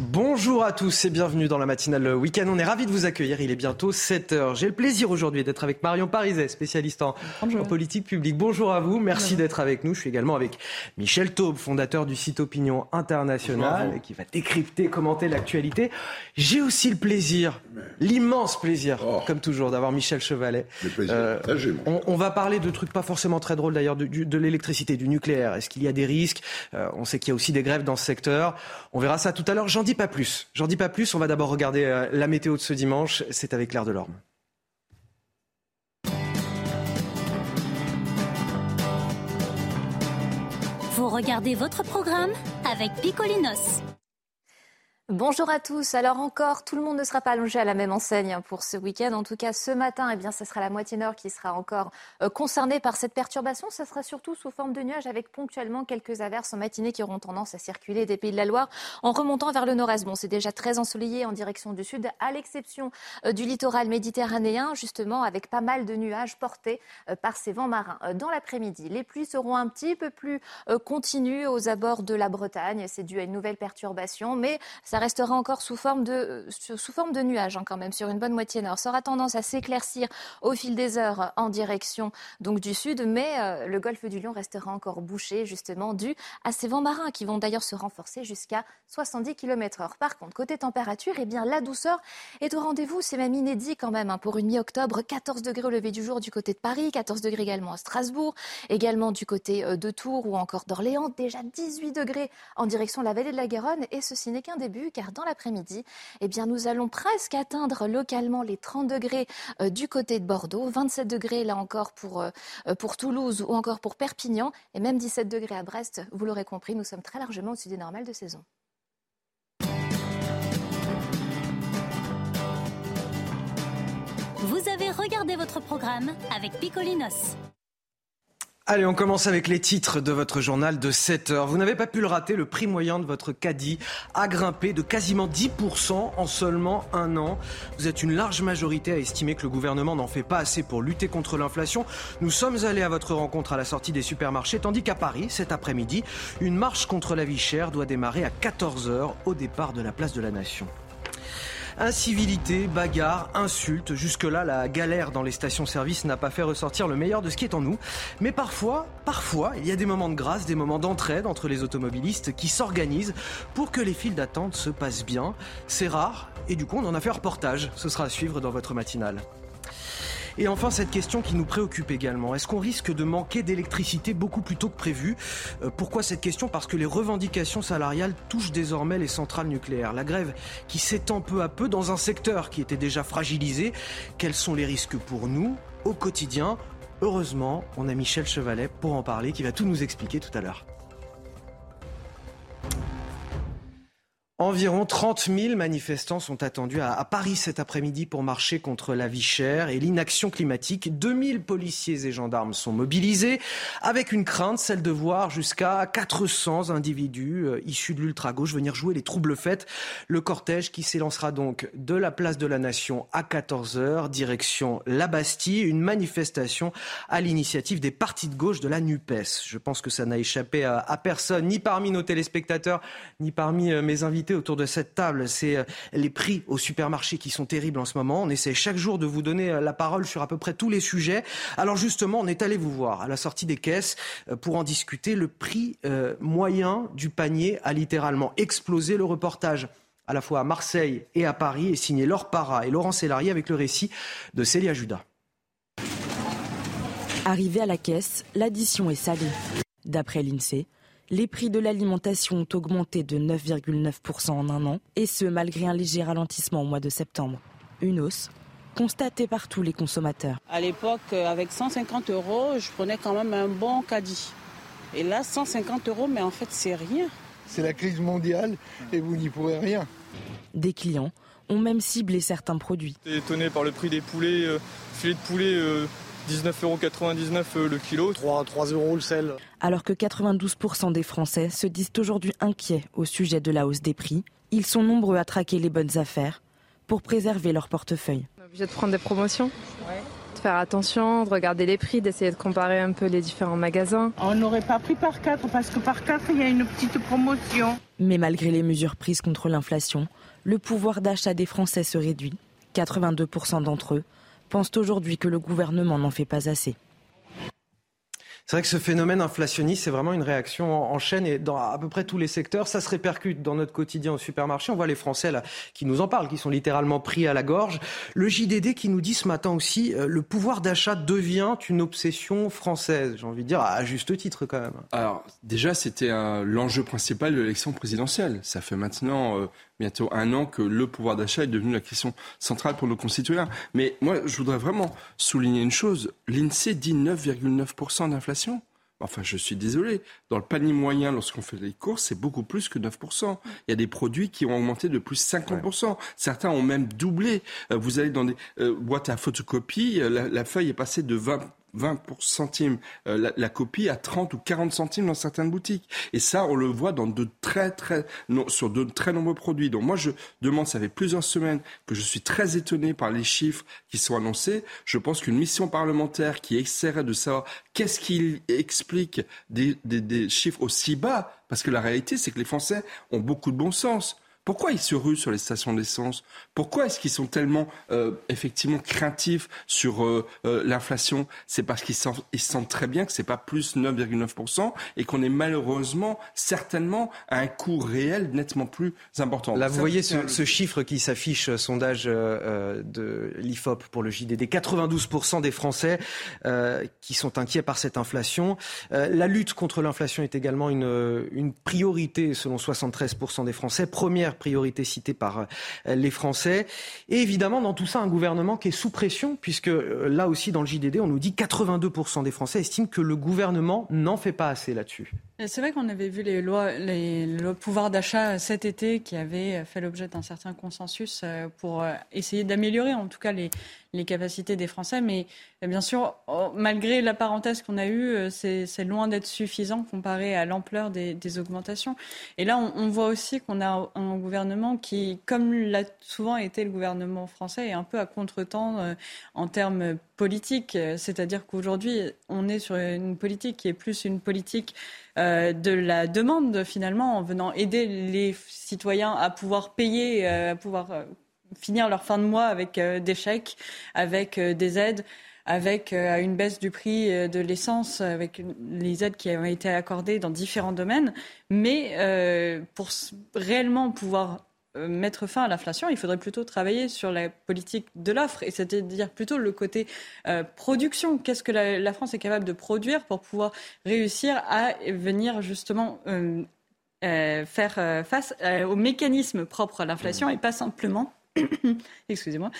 Bonjour à tous et bienvenue dans la matinale week-end. On est ravis de vous accueillir. Il est bientôt 7h. J'ai le plaisir aujourd'hui d'être avec Marion Pariset, spécialiste en, politique publique. Bonjour à vous. Merci d'être avec nous. Je suis également avec Michel Taube, fondateur du site Opinion International, qui va décrypter, commenter l'actualité. J'ai aussi le plaisir, l'immense plaisir, oh. comme toujours, d'avoir Michel Chevalet. Euh, on, va parler de trucs pas forcément très drôles d'ailleurs, de, l'électricité, du nucléaire. Est-ce qu'il y a des risques? Euh, On sait qu'il y a aussi des grèves dans ce secteur. On verra ça tout à l'heure dis pas plus. J'en dis pas plus. On va d'abord regarder euh, la météo de ce dimanche. C'est avec Claire Delorme. Vous regardez votre programme avec Picolinos. Bonjour à tous. Alors encore, tout le monde ne sera pas allongé à la même enseigne pour ce week-end. En tout cas, ce matin, eh bien, ce sera la moitié nord qui sera encore euh, concernée par cette perturbation. Ce sera surtout sous forme de nuages avec ponctuellement quelques averses en matinée qui auront tendance à circuler des Pays de la Loire en remontant vers le nord-est. Bon, c'est déjà très ensoleillé en direction du sud, à l'exception euh, du littoral méditerranéen, justement, avec pas mal de nuages portés euh, par ces vents marins. Dans l'après-midi, les pluies seront un petit peu plus continues aux abords de la Bretagne. C'est dû à une nouvelle perturbation, mais ça restera encore sous forme de, euh, nuages hein, quand même sur une bonne moitié nord. Ça aura tendance à s'éclaircir au fil des heures en direction donc du sud, mais euh, le golfe du Lion restera encore bouché justement dû à ces vents marins qui vont d'ailleurs se renforcer jusqu'à 70 km/h. Par contre, côté température, eh bien la douceur est au rendez-vous. C'est même inédit quand même hein, pour une mi-octobre. 14 degrés au lever du jour du côté de Paris, 14 degrés également à Strasbourg, également du côté euh, de Tours ou encore d'Orléans. Déjà 18 degrés en direction de la vallée de la Garonne et ceci n'est qu'un début car dans l'après-midi, eh bien, nous allons presque atteindre localement les 30 degrés euh, du côté de Bordeaux, 27 degrés là encore pour, euh, euh, pour Toulouse ou encore pour Perpignan, et même 17 degrés à Brest. Vous l'aurez compris, nous sommes très largement au-dessus des normales de saison. Vous avez regardé votre programme avec Picolinos. Allez, on commence avec les titres de votre journal de 7 heures. Vous n'avez pas pu le rater, le prix moyen de votre caddie a grimpé de quasiment 10% en seulement un an. Vous êtes une large majorité à estimer que le gouvernement n'en fait pas assez pour lutter contre l'inflation. Nous sommes allés à votre rencontre à la sortie des supermarchés, tandis qu'à Paris, cet après-midi, une marche contre la vie chère doit démarrer à 14h au départ de la place de la Nation. Incivilité, bagarre, insultes. Jusque-là, la galère dans les stations-service n'a pas fait ressortir le meilleur de ce qui est en nous. Mais parfois, parfois, il y a des moments de grâce, des moments d'entraide entre les automobilistes qui s'organisent pour que les files d'attente se passent bien. C'est rare et du coup, on en a fait un reportage. Ce sera à suivre dans votre matinale. Et enfin, cette question qui nous préoccupe également. Est-ce qu'on risque de manquer d'électricité beaucoup plus tôt que prévu? Euh, Pourquoi cette question? Parce que les revendications salariales touchent désormais les centrales nucléaires. La grève qui s'étend peu à peu dans un secteur qui était déjà fragilisé. Quels sont les risques pour nous au quotidien? Heureusement, on a Michel Chevalet pour en parler, qui va tout nous expliquer tout à l'heure. Environ 30 000 manifestants sont attendus à, Paris cet après-midi pour marcher contre la vie chère et l'inaction climatique. 2000 policiers et gendarmes sont mobilisés avec une crainte, celle de voir jusqu'à 400 individus euh, issus de l'ultra-gauche venir jouer les troubles fêtes. Le cortège qui s'élancera donc de la place de la Nation à 14h, direction la Bastille, une manifestation à l'initiative des partis de gauche de la NUPES. Je pense que ça n'a échappé à, à personne, ni parmi nos téléspectateurs, ni parmi euh, mes invités autour de cette table, c'est euh, les prix au supermarché qui sont terribles en ce moment. On essaie chaque jour de vous donner euh, la parole sur à peu près tous les sujets. Alors justement, on est allé vous voir à la sortie des caisses euh, pour en discuter. Le prix moyen du panier a littéralement explosé. Le reportage à la fois à Marseille et à Paris est signé Laure Para et Laurent Sélarié avec le récit de Célia Judas. Arrivé à la caisse, l'addition est salée. D'après l'INSEE, les prix de l'alimentation ont augmenté de 9,9% en un an, et ce malgré un léger ralentissement au mois de septembre. Une hausse constatée par tous les consommateurs. À l'époque, euh, avec 150 euros, je prenais quand même un bon caddie. Et là, 150 euros, mais en fait, c'est rien. C'est la crise mondiale et vous n'y pourrez rien. Des clients ont même ciblé certains produits. Étonné par le prix des poulets, euh, filets de poulet. Euh, 19,99€ euh, le kilo. 3, 3 euros le sel. Alors que 92% des Français se disent aujourd'hui inquiets au sujet de la hausse des prix, ils sont nombreux à traquer les bonnes affaires pour préserver leur portefeuille. On est obligé de prendre des promotions, faire attention, de regarder les prix, d'essayer de comparer un peu les différents magasins. On n'aurait pas pris par quatre parce que par quatre, il y a une petite promotion. Mais malgré les mesures prises contre l'inflation, le pouvoir d'achat des Français se réduit. 82% d'entre eux pensent aujourd'hui que le gouvernement n'en fait pas assez. C'est vrai que ce phénomène inflationniste, c'est vraiment une réaction en chaîne et dans à peu près tous les secteurs. Ça se répercute dans notre quotidien au supermarché. On voit les Français là qui nous en parlent, qui sont littéralement pris à la gorge. Le JDD qui nous dit ce matin aussi, euh, le pouvoir d'achat devient une obsession française. J'ai envie de dire à juste titre quand même. Alors déjà, c'était l'enjeu principal de l'élection présidentielle. Ça fait maintenant euh, bientôt un an que le pouvoir d'achat est devenu la question centrale pour nos concitoyens. Mais moi, je voudrais vraiment souligner une chose. L'INSEE dit 9,9% d'inflation. Enfin, je suis désolé. Dans le panier moyen, lorsqu'on fait les courses, c'est beaucoup plus que 9%. Il y a des produits qui ont augmenté de plus 50%. Certains ont même doublé. Euh, vous allez dans des euh, boîtes à photocopie, euh, la, la feuille est passée de 20 20 centimes euh, la, copie à 30 ou 40 centimes dans certaines boutiques. Et ça, on le voit dans de très, très, non, sur de très nombreux produits. Donc moi, je demande, ça fait plusieurs semaines que je suis très étonné par les chiffres qui sont annoncés. Je pense qu'une mission parlementaire qui essaierait de savoir qu'est-ce qui explique des, des, des chiffres aussi bas, parce que la réalité, c'est que les Français ont beaucoup de bon sens. Pourquoi ils se ruent sur les stations d'essence? Pourquoi est-ce qu'ils sont tellement euh, effectivement craintifs sur euh, euh, l'inflation? C'est parce qu'ils sentent, très bien que c'est pas plus 9,9% et qu'on est malheureusement certainement à un coût réel nettement plus important. Là, vous voyez ce, ce, chiffre qui s'affiche, sondage de l'IFOP pour le JDD. 92% des Français qui sont inquiets par cette inflation. la lutte contre l'inflation est également une, une priorité selon 73% des Français. Première priorité citée par euh, les Français. Et évidemment, dans tout ça, un gouvernement qui est sous pression, puisque euh, là aussi, dans le JDD, on nous dit 82% des Français estiment que le gouvernement n'en fait pas assez là-dessus. C'est vrai qu'on avait vu les lois, les, le pouvoir d'achat cet été qui avait fait l'objet d'un certain consensus euh, pour essayer d'améliorer en tout cas les, les capacités des Français. Mais bien sûr, oh, malgré la parenthèse qu'on a eue, c'est loin d'être suffisant comparé à l'ampleur des, des, augmentations. Et là, on, on voit aussi qu'on a un gouvernement qui, comme l'a souvent été le gouvernement français, est un peu à contretemps euh, en termes politiques. C'est-à-dire qu'aujourd'hui, on est sur une politique qui est plus une politique euh, de la demande finalement, en venant aider les citoyens à pouvoir payer, euh, à pouvoir finir leur fin de mois avec des chèques, avec des aides avec une baisse du prix de l'essence, avec les aides qui ont été accordées dans différents domaines. Mais pour réellement pouvoir euh, mettre fin à l'inflation, il faudrait plutôt travailler sur la politique de l'offre, et c'est-à-dire plutôt le côté euh, production. Qu'est-ce que la, France est capable de produire pour pouvoir réussir à venir justement euh, faire face aux mécanismes propres à l'inflation et pas simplement, excusez-moi,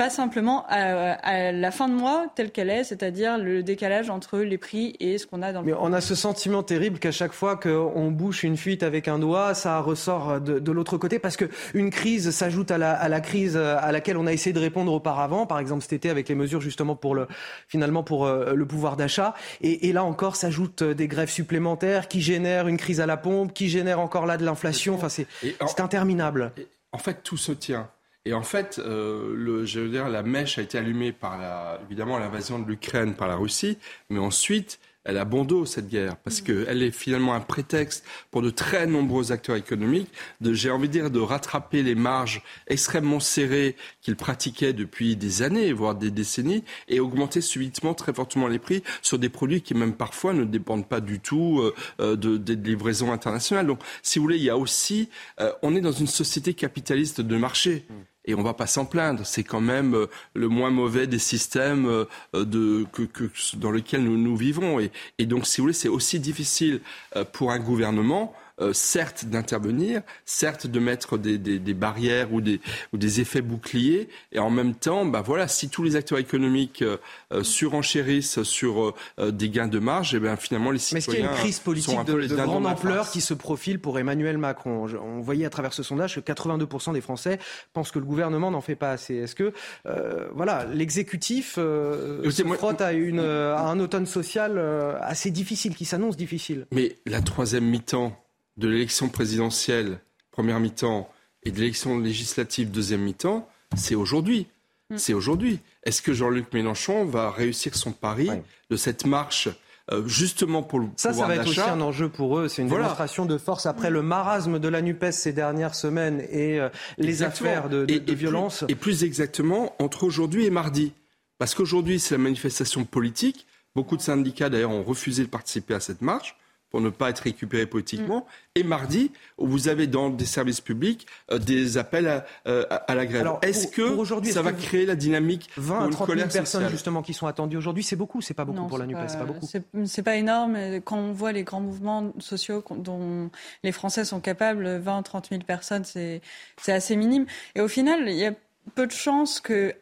pas simplement à, la fin de mois telle qu'elle est, c'est-à-dire le décalage entre les prix et ce qu'on a dans le. Mais on a ce sentiment terrible qu'à chaque fois qu'on bouche une fuite avec un doigt, ça ressort de, de l'autre côté parce qu'une crise s'ajoute à la, à la, crise à laquelle on a essayé de répondre auparavant, par exemple cet été avec les mesures justement pour le finalement pour euh, le pouvoir d'achat. Et, et, là encore s'ajoutent des grèves supplémentaires qui génèrent une crise à la pompe, qui génèrent encore là de l'inflation. Enfin c'est interminable. En fait, tout se tient. Et en fait, euh, le, je veux dire, la mèche a été allumée par la, évidemment l'invasion de l'Ukraine par la Russie, mais ensuite elle a bon dos cette guerre parce qu'elle est finalement un prétexte pour de très nombreux acteurs économiques de, j'ai envie de dire, de rattraper les marges extrêmement serrées qu'ils pratiquaient depuis des années, voire des décennies, et augmenter subitement très fortement les prix sur des produits qui même parfois ne dépendent pas du tout euh, euh de, des livraisons internationales. Donc, si vous voulez, il y a aussi, euh, on est dans une société capitaliste de marché. Et on va pas s'en plaindre. C'est quand même euh, le moins mauvais des systèmes euh, de, que, que, dans lesquels nous, nous vivons. Et, donc, si vous voulez, c'est aussi difficile euh, pour un gouvernement euh, certes d'intervenir, certes de mettre des, des, des barrières ou des, ou des, effets boucliers, et en même temps, bah voilà, si tous les acteurs économiques euh, euh surenchérissent sur euh, des gains de marge, et eh bien finalement les citoyens. Mais est-ce qu'il y a une crise politique de, de grande ampleur qui se profile pour Emmanuel Macron? On voyait à travers ce sondage que 82% des Français pensent que le gouvernement n'en fait pas assez. Est-ce que voilà, l'exécutif se moi, frotte à, une, à un automne social assez difficile, qui s'annonce difficile? Mais la troisième mi-temps de l'élection présidentielle, première mi-temps, et de l'élection législative, deuxième mi-temps, c'est aujourd'hui. Mm. C'est aujourd'hui. est-ce que Jean-Luc Mélenchon va réussir son pari de cette marche euh, justement pour le ça, ça va être aussi un enjeu pour eux. C'est une démonstration de force après le marasme de la Nupes ces dernières semaines et euh, les affaires de, violence. et plus exactement entre aujourd'hui et mardi, parce qu'aujourd'hui c'est la manifestation politique. Beaucoup de syndicats d'ailleurs ont refusé de participer à cette marche pour ne pas être récupéré politiquement. Mm. Et mardi, vous avez dans des services publics euh, des appels à, euh, à la grève. Est-ce que ça va créer la dynamique 20 à 30 000 personnes justement qui sont attendues aujourd'hui, c'est beaucoup, c'est pas beaucoup pour la NUPES, c'est pas beaucoup. C'est pas énorme. Quand on voit les grands mouvements sociaux dont les Français sont capables, 20 30 000 personnes, c'est assez minime. Et au final, il y a peu de chances que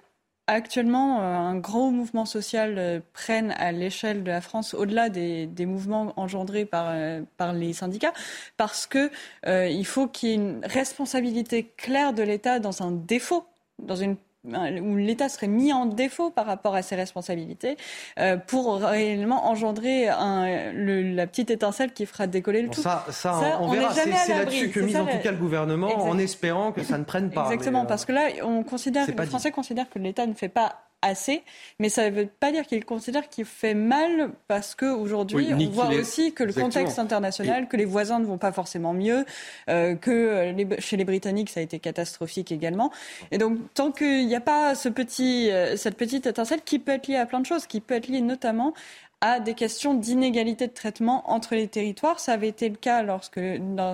actuellement euh, un gros mouvement social euh, prenne à l'échelle de la France au-delà des, des, mouvements engendrés par, euh, par les syndicats, parce que il faut qu'il y ait une responsabilité claire de l'État dans un défaut, dans une où l'État serait mis en défaut par rapport à ses responsabilités euh, pour réellement engendrer un, le, la petite étincelle qui fera décoller le tout. Ça, ça, on, verra. C'est là-dessus que mise en tout cas le gouvernement en espérant que ça ne prenne pas. Exactement, parce que là, on considère, les Français considèrent que l'État ne fait pas assez, mais ça ne veut pas dire qu'il considère qu'il fait mal parce qu'aujourd'hui, on voit aussi que le contexte international, que les voisins ne vont pas forcément mieux, euh, que chez les Britanniques, ça a été catastrophique également. Et donc, tant qu'il n'y a pas ce petit, euh, cette petite étincelle qui peut être liée à plein de choses, qui peut être liée notamment à des questions d'inégalité de traitement entre les territoires. Ça avait été le cas lorsque,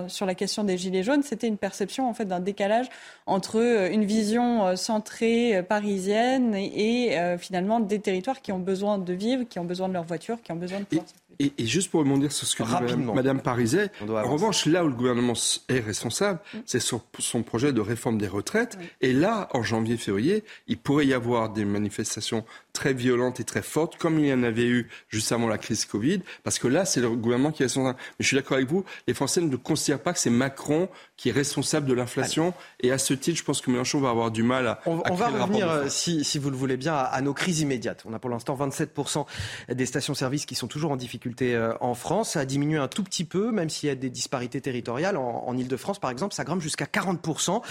sur la question des gilets jaunes, c'était une perception en fait d'un décalage entre euh, une vision euh, centrée euh, parisienne et, finalement des territoires qui ont besoin de vivre, qui ont besoin de leur voiture, qui ont besoin de et, et, juste pour rebondir sur ce que dit Madame Pariset, en revanche, là où le gouvernement est responsable, mm. c'est sur son projet de réforme des retraites. Et là, en janvier-février, il pourrait y avoir des manifestations très violentes et très fortes, comme il y en avait eu juste avant la crise Covid, parce que là, c'est le gouvernement qui est responsable. Mais je suis d'accord avec vous, les Français ne considèrent pas que c'est Macron qui est responsable de l'inflation. Et à ce titre, je pense que Mélenchon va avoir du mal à. On, va revenir, euh, si, si, vous le voulez bien, à, nos crises immédiates. On a pour l'instant 27% des stations-service qui sont toujours en difficulté euh, en France. Ça a diminué un tout petit peu, même s'il y a des disparités territoriales. En, en Ile-de-France, par exemple, ça grimpe jusqu'à 40%.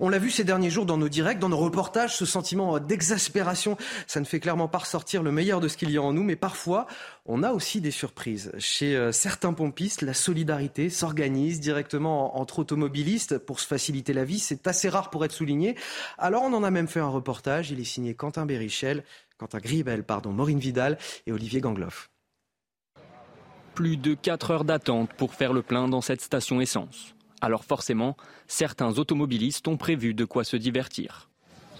On l'a vu ces derniers jours dans nos directs, dans nos reportages, ce sentiment d'exaspération, ça ne fait clairement pas ressortir le meilleur de ce qu'il y a en nous, mais parfois, on a aussi des surprises. Chez euh, certains pompistes, la solidarité s'organise directement entre automobilistes pour se faciliter la vie. C'est assez rare pour être souligné. Alors on en a même fait un reportage. Il est signé Quentin Bérichel, Quentin Gribel, pardon, Maureen Vidal et Olivier Gangloff. Plus de 4 heures d'attente pour faire le plein dans cette station essence. Alors forcément, certains automobilistes ont prévu de quoi se divertir.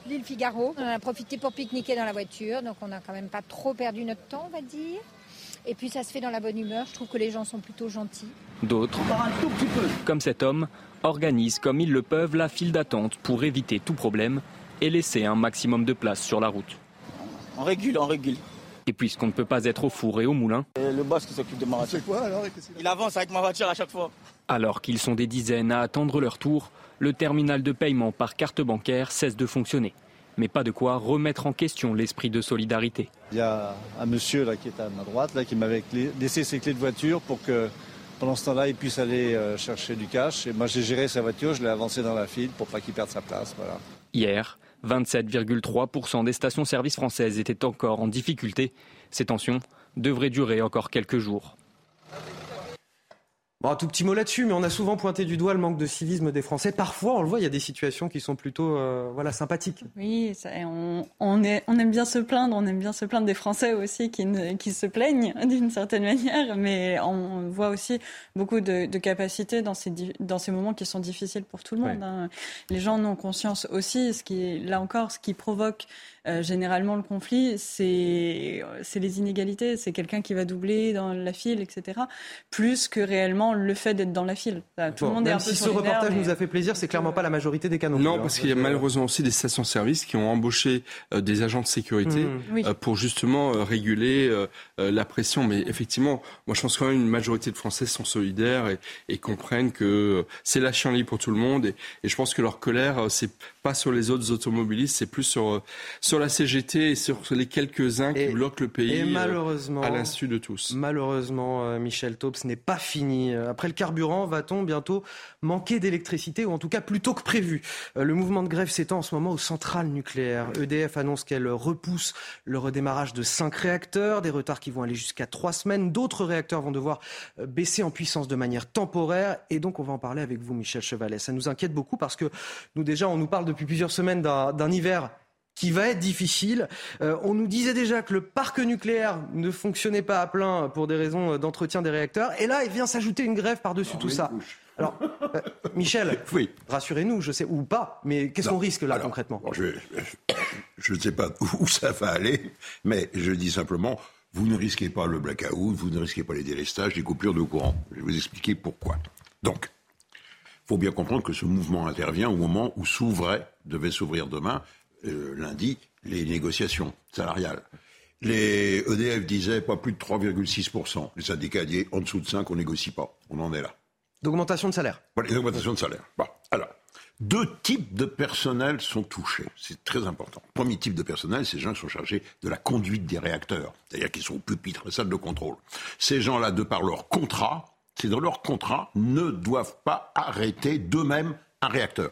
L'île Figaro, on a profité pour pique-niquer dans la voiture, donc on n'a quand même pas trop perdu notre temps, on va dire. Et puis ça se fait dans la bonne humeur. Je trouve que les gens sont plutôt gentils. D'autres, comme cet homme, organisent comme ils le peuvent la file d'attente pour éviter tout problème et laisser un maximum de place sur la route. On régule, on régule. Et puisqu'on ne peut pas être au four et au moulin. le boss qui s'occupe de ma voiture. C'est quoi alors Il avance avec ma voiture à chaque fois. Alors qu'ils sont des dizaines à attendre leur tour, le terminal de paiement par carte bancaire cesse de fonctionner mais pas de quoi remettre en question l'esprit de solidarité. Il y a un monsieur là, qui est à ma droite là, qui m'avait laissé ses clés de voiture pour que pendant ce temps-là, il puisse aller euh, chercher du cash. Et moi, j'ai géré sa voiture, je l'ai avancé dans la file pour pas qu'il perde sa place. Voilà. Hier, 27,3% des stations-service françaises étaient encore en difficulté. Ces tensions devraient durer encore quelques jours un tout petit mot là-dessus, mais on a souvent pointé du doigt le manque de civisme des Français. Parfois, on le voit, il y a des situations qui sont plutôt euh, voilà, sympathiques. Oui, on, on, aime bien se plaindre, on aime bien se plaindre des Français aussi qui, qui se plaignent d'une certaine manière, mais on voit aussi beaucoup de, capacités dans ces, dans ces moments qui sont difficiles pour tout le monde. Hein. Les gens en ont conscience aussi, ce qui, là encore, ce qui provoque euh, généralement, le conflit, c'est les inégalités. C'est quelqu'un qui va doubler dans la file, etc. Plus que réellement le fait d'être dans la file. tout le monde est un si ce reportage nous a fait plaisir, c'est clairement pas la majorité des canons. Non, parce qu'il y a malheureusement aussi des stations-service qui ont embauché euh, des agents de sécurité mmh. euh, pour justement réguler la pression. Mais effectivement, moi je pense quand même une majorité de Français sont solidaires et, comprennent que c'est la chienlit pour tout le monde. Et, et je pense que leur colère, c'est pas sur les autres automobilistes, c'est plus sur, sur la CGT et sur les quelques-uns qui bloquent le pays et malheureusement, à l'insu de tous. Malheureusement, euh, Michel Taube, ce n'est pas fini Bretagne. Après le carburant, va-t-on bientôt manquer d'électricité ou en tout cas plus tôt que prévu? Euh, Le mouvement de grève s'étend en ce moment aux centrales nucléaires. EDF annonce qu'elle repousse le redémarrage de cinq réacteurs, des retards qui vont aller jusqu'à trois semaines. D'autres réacteurs vont devoir euh, baisser en puissance de manière temporaire. Et donc, on va en parler avec vous, Michel Chevalet. Ça nous inquiète beaucoup parce que nous, déjà, on nous parle depuis plusieurs semaines d'un hiver qui va être difficile. Euh, on nous disait déjà que le parc nucléaire ne fonctionnait pas à plein pour des raisons d'entretien des réacteurs. Et là, il vient s'ajouter une grève par-dessus tout ça. Alors, euh, Michel, oui. rassurez-nous, je sais, ou pas, mais qu'est-ce qu'on risque là concrètement Je ne sais pas où ça va aller, mais je dis simplement, vous ne risquez pas le blackout, vous ne risquez pas les délestages, les coupures de courant. Je vais vous expliquer pourquoi. Donc, il faut bien comprendre que ce mouvement intervient au moment où s'ouvrait, devait s'ouvrir demain, euh, lundi, les négociations salariales. Les EDF disaient pas plus de 3,6%. Les syndicats disaient en dessous de 5, on négocie pas. On en est là. D'augmentation de salaire. Voilà, d'augmentation de salaire. Bon, alors, deux types de personnel sont touchés. C'est très important. Premier type de personnel, c'est les gens qui sont chargés de la conduite des réacteurs, c'est-à-dire qui sont au pupitre, la salle de contrôle. Ces gens-là, de par leur contrat, c'est dans leur contrat, ne doivent pas arrêter d'eux-mêmes un réacteur.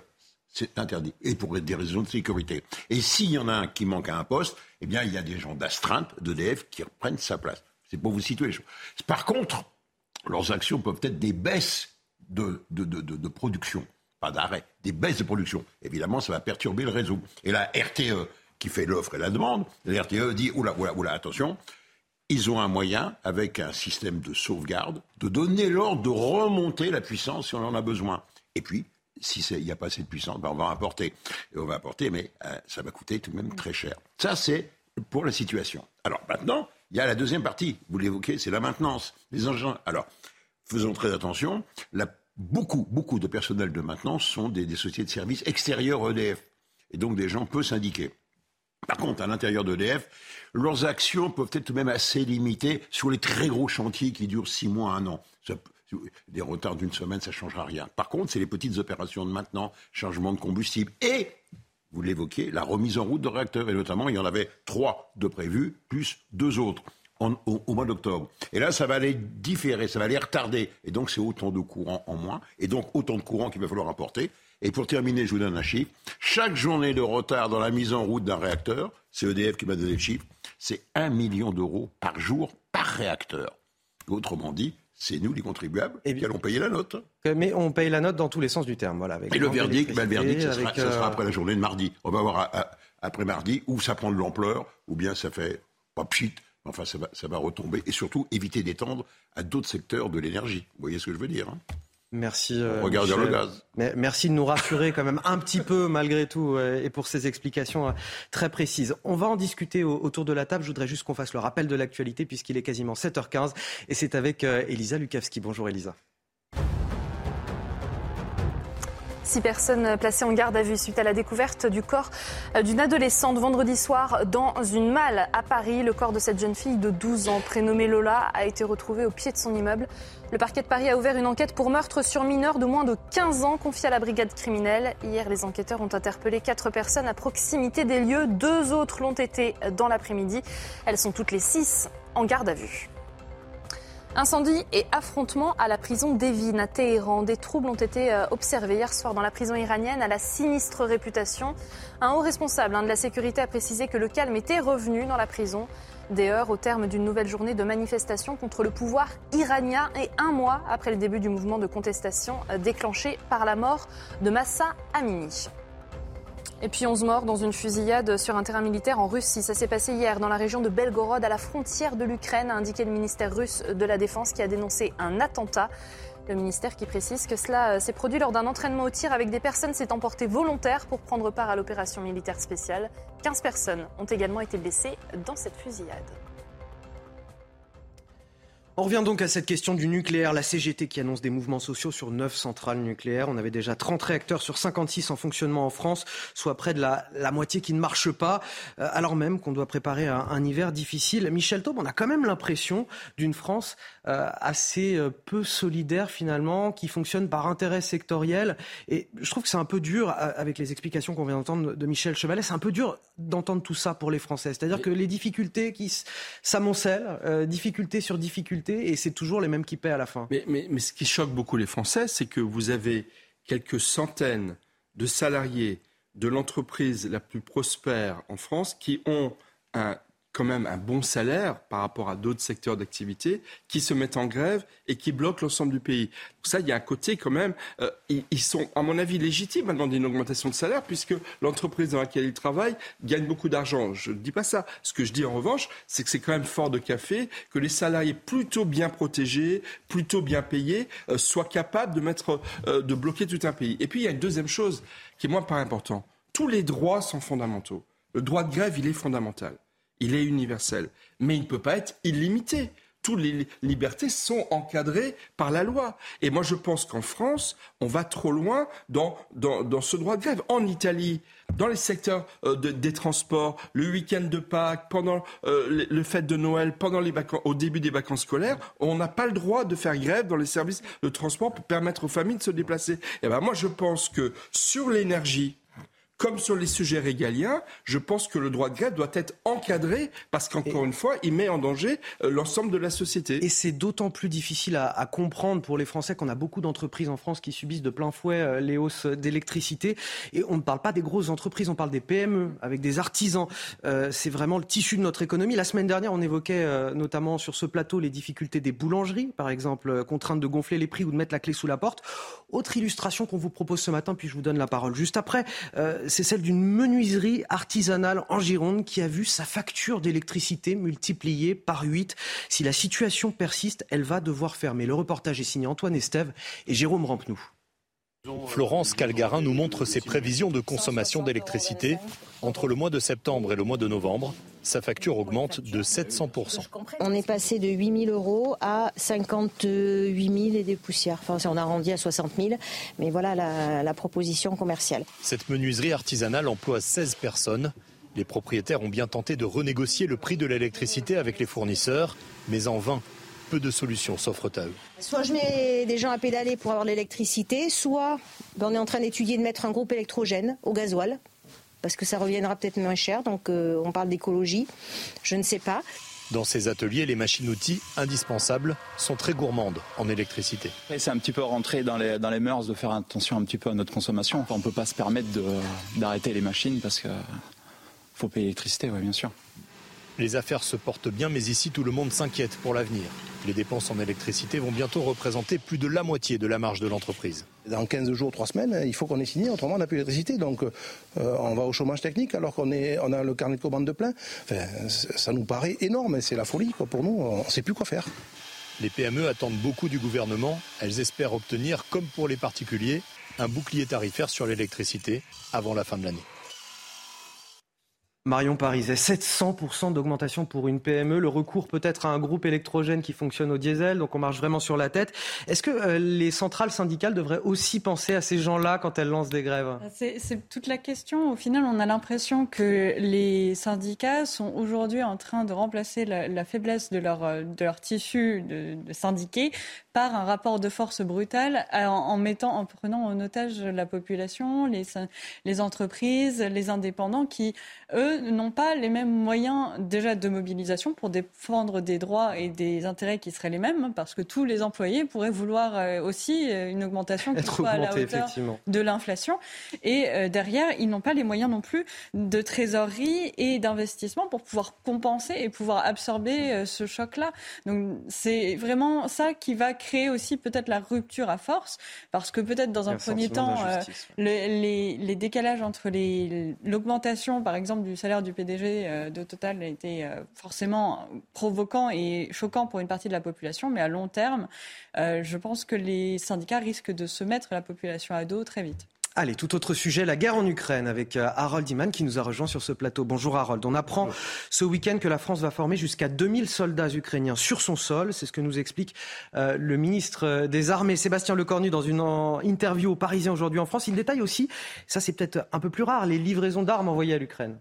C'est interdit. Et pour des raisons de sécurité. Et s'il y en a un qui manque à un poste, eh bien, il y a des gens d'astreinte, d'EDF, qui reprennent sa place. C'est pour vous situer les choses. Par contre, leurs actions peuvent être des baisses de, de, de, de production, pas d'arrêt, des baisses de production. Évidemment, ça va perturber le réseau. Et la RTE, qui fait l'offre et la demande, la RTE dit oula, oula, oula, attention, ils ont un moyen, avec un système de sauvegarde, de donner l'ordre de remonter la puissance si on en a besoin. Et puis, s'il n'y a pas assez de puissance, ben on va importer. Et on va importer, mais euh, ça va coûter tout de même très cher. Ça, c'est pour la situation. Alors maintenant, il y a la deuxième partie, vous l'évoquez, c'est la maintenance des engins. Alors, faisons très attention, beaucoup, beaucoup de personnel de maintenance sont des, sociétés de services extérieures EDF. Et donc des gens peu syndiqués. Par contre, à l'intérieur d'EDF, leurs actions peuvent être tout de même assez limitées sur les très gros chantiers qui durent six mois, un an. Des retards d'une semaine, ça ne changera rien. Par contre, c'est les petites opérations de maintenance, changement de combustible et, vous l'évoquiez, la remise en route de réacteurs. Et notamment, il y en avait trois de prévus, plus deux autres au, mois d'octobre. Et là, ça va aller différer, ça va aller retarder. Et donc, c'est autant de courant en moins. Et donc, autant de courant qu'il va falloir importer. Et pour terminer, je vous donne un chiffre. Chaque journée de retard dans la mise en route d'un réacteur, c'est EDF qui m'a donné le chiffre, c'est 1 million d'euros par jour par réacteur. Autrement dit, c'est nous, les contribuables, qui allons payer la note. Mais on paye la note dans tous les sens du terme. Voilà, Et le verdict, le verdict, ça, sera, sera, après la journée de mardi. On va voir après mardi où ça prend de l'ampleur, ou bien ça fait pas pchit, Enfin, ça va, ça va retomber et surtout éviter d'étendre à d'autres secteurs de l'énergie. Vous voyez ce que je veux dire hein? Merci. Euh, Regardez le gaz. Merci de nous rassurer quand même un petit peu malgré tout euh, et pour ces explications euh, très précises. On va en discuter autour de la table. Je voudrais juste qu'on fasse le rappel de l'actualité puisqu'il est quasiment 7h15 et c'est avec Elisa Lukavski. Bonjour Elisa. Six personnes placées en garde à vue suite à la découverte du corps d'une adolescente vendredi soir dans une malle à Paris. Le corps de cette jeune fille de 12 ans, prénommée Lola, a été retrouvé au pied de son immeuble. Le parquet de Paris a ouvert une enquête pour meurtre sur mineur de moins de 15 ans confiée à la brigade criminelle. Hier, les enquêteurs ont interpellé quatre personnes à proximité des lieux. Deux autres l'ont été dans l'après-midi. Elles sont toutes les six en garde à vue. Incendie et affrontement à la prison d'Evin à Téhéran. Des troubles ont été euh, observés hier soir dans la prison iranienne à la sinistre réputation. Un haut responsable hein, de la sécurité a précisé que le calme était revenu dans la prison. Des heures au terme d'une nouvelle journée de manifestation contre le pouvoir iranien et un mois après le début du mouvement de contestation euh, déclenché par la mort de Massa Amini. Et puis 11 morts dans une fusillade sur un terrain militaire en Russie. Ça s'est passé hier dans la région de Belgorod, à la frontière de l'Ukraine, a indiqué le ministère russe de la Défense qui a dénoncé un attentat. Le ministère qui précise que cela euh, s'est produit lors d'un entraînement au tir avec des personnes s'étant portées volontaires pour prendre part à l'opération militaire spéciale. 15 personnes ont également été blessées dans cette fusillade. On revient donc à cette question du nucléaire. La CGT qui annonce des mouvements sociaux sur 9 centrales nucléaires. On avait déjà 30 réacteurs sur 56 en fonctionnement en France, soit près de la, moitié qui ne marche pas, euh, alors même qu'on doit préparer un, hiver difficile. Michel Taube, on a quand même l'impression d'une France euh, assez euh, peu solidaire finalement, qui fonctionne par intérêt sectoriel. Et je trouve que c'est un peu dur, avec les explications qu'on vient d'entendre de Michel Chevalet, c'est un peu dur d'entendre tout ça pour les Français. C'est-à-dire que les difficultés qui s'amoncellent, difficultés sur difficultés, et c'est toujours les mêmes qui paient à la fin. Mais ce qui choque beaucoup les Français, c'est que vous avez quelques centaines de salariés de l'entreprise la plus prospère en France qui ont un quand même un bon salaire par rapport à d'autres secteurs d'activité qui se mettent en grève et qui bloquent l'ensemble du pays. Donc ça, il y a un côté quand même, euh, ils, sont, à mon avis, légitimes à demander une augmentation de salaire puisque l'entreprise dans laquelle ils travaillent gagne beaucoup d'argent. Je ne dis pas ça. Ce que je dis en revanche, c'est que c'est quand même fort de café que les salariés plutôt bien protégés, plutôt bien payés, euh, soient capables de, mettre, euh, de bloquer tout un pays. Et puis, il y a une deuxième chose qui, moi, me paraît important. Tous les droits sont fondamentaux. Le droit de grève, il est fondamental il est universel, mais il ne peut pas être illimité. Toutes les libertés sont encadrées par la loi. Et moi, je pense qu'en France, on va trop loin dans, dans, ce droit de grève. En Italie, dans les secteurs euh, des transports, le week-end de Pâques, pendant euh, le, fête de Noël, pendant les au début des vacances scolaires, on n'a pas le droit de faire grève dans les services de transport pour permettre aux familles de se déplacer. Et eh ben moi, je pense que sur l'énergie, comme sur les sujets régaliens, je pense que le droit de grève doit être encadré parce qu'encore une fois, il met en danger euh, l'ensemble de la société. Et c'est d'autant plus difficile à, comprendre pour les Français qu'on a beaucoup d'entreprises en France qui subissent de plein fouet euh, les hausses d'électricité. Et on ne parle pas des grosses entreprises, on parle des PME avec des artisans. Euh, c'est vraiment le tissu de notre économie. La semaine dernière, on évoquait notamment sur ce plateau les difficultés des boulangeries, par exemple, contraintes de gonfler les prix ou de mettre la clé sous la porte. Autre illustration qu'on vous propose ce matin, puis je vous donne la parole juste après c'est celle d'une menuiserie artisanale en Gironde qui a vu sa facture d'électricité multipliée par 8. Si la situation persiste, elle va devoir fermer. Le reportage est signé Antoine Estève et Jérôme Rampenou. Florence Calgarin nous montre ses prévisions de consommation d'électricité. Entre le mois de septembre et le mois de novembre, sa facture augmente de 700%. On est passé de 8 000 euros à 58 000 et des poussières. Enfin, on a arrondi à 60 000, mais voilà la, la proposition commerciale. Cette menuiserie artisanale emploie 16 personnes. Les propriétaires ont bien tenté de renégocier le prix de l'électricité avec les fournisseurs, mais en vain peu de solutions s'offrent à eux. Soit je mets des gens à pédaler pour avoir l'électricité, soit ben, on est en train d'étudier de mettre un groupe électrogène au gasoil, parce que ça reviendra peut-être moins cher, donc euh, on parle d'écologie, je ne sais pas. Dans ces ateliers, les machines-outils indispensables sont très gourmandes en électricité. C'est un petit peu rentré dans les, dans les mœurs de faire attention un petit peu à notre consommation. on ne peut pas se permettre d'arrêter les machines parce qu'il faut payer l'électricité, oui, bien sûr. Les affaires se portent bien, mais ici tout le monde s'inquiète pour l'avenir. Les dépenses en électricité vont bientôt représenter plus de la moitié de la marge de l'entreprise. Dans 15 jours, 3 semaines, il faut qu'on ait signé, autrement on n'a plus d'électricité. Donc euh, on va au chômage technique alors qu'on on a le carnet de commande de plein. ça nous paraît énorme, c'est la folie pour nous, on ne sait plus quoi faire. Les PME attendent beaucoup du gouvernement. Elles espèrent obtenir, comme pour les particuliers, un bouclier tarifaire sur l'électricité avant la fin de l'année. Marion Pariset, 700% d'augmentation pour une PME, le recours peut-être à un groupe électrogène qui fonctionne au diesel, donc on marche vraiment sur la tête. Est-ce que euh, les centrales syndicales devraient aussi penser à ces gens-là quand elles lancent des grèves? C'est toute la question. Au final, on a l'impression que les syndicats sont aujourd'hui en train de remplacer la, faiblesse de leur, euh, de leur tissu de, de syndiqués par un rapport de force brutal en, mettant, en prenant en otage la population, les entreprises, les indépendants qui, eux, n'ont pas les mêmes moyens déjà de mobilisation pour défendre des droits et des intérêts qui seraient les mêmes, parce que tous les employés pourraient vouloir euh, aussi euh, une augmentation qui soit à la hauteur de l'inflation. Et euh, derrière, ils n'ont pas les moyens non plus de trésorerie et d'investissement pour pouvoir compenser et pouvoir absorber ce choc-là. Donc c'est vraiment ça qui va créer aussi peut-être la rupture à force, parce que peut-être dans un, premier temps, euh, les, les, décalages entre l'augmentation, par exemple, du salaire du PDG euh, de Total a été euh, forcément provoquant et choquant pour une partie de la population, mais à long terme, je pense que les syndicats risquent de se mettre la population à dos très vite. Allez, tout autre sujet, la guerre en Ukraine avec euh, Harold Iman qui nous a rejoint sur ce plateau. Bonjour Harold. On apprend ce week-end que la France va former jusqu'à 2000 soldats ukrainiens sur son sol. C'est ce que nous explique euh, le ministre des Armées, Sébastien Lecornu, dans une interview au Parisien aujourd'hui en France. Il détaille aussi, ça c'est peut-être un peu plus rare, les livraisons d'armes envoyées à l'Ukraine.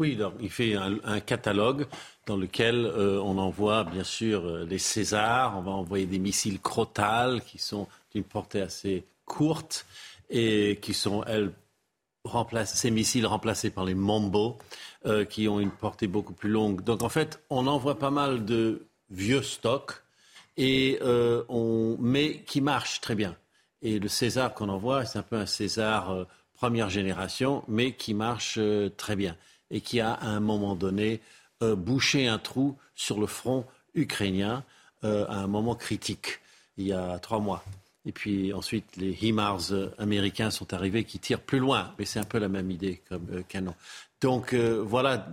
Oui, il fait un, catalogue dans lequel euh, on envoie bien sûr des Césars, on va envoyer des missiles Crotal qui sont d'une portée assez courte et qui sont, elles, ces missiles remplacés par les Mambo, euh, qui ont une portée beaucoup plus longue. Donc en fait, on envoie pas mal de vieux stocks et on, mais qui marche très bien. Et le César qu'on envoie, c'est un peu un César première génération, mais qui marche très bien et qui a à un moment donné bouché un trou sur le front ukrainien à un moment critique, il y a trois mois. Et puis ensuite, les HIMARS américains sont arrivés qui tirent plus loin. Mais c'est un peu la même idée comme euh, canon. Donc euh, voilà,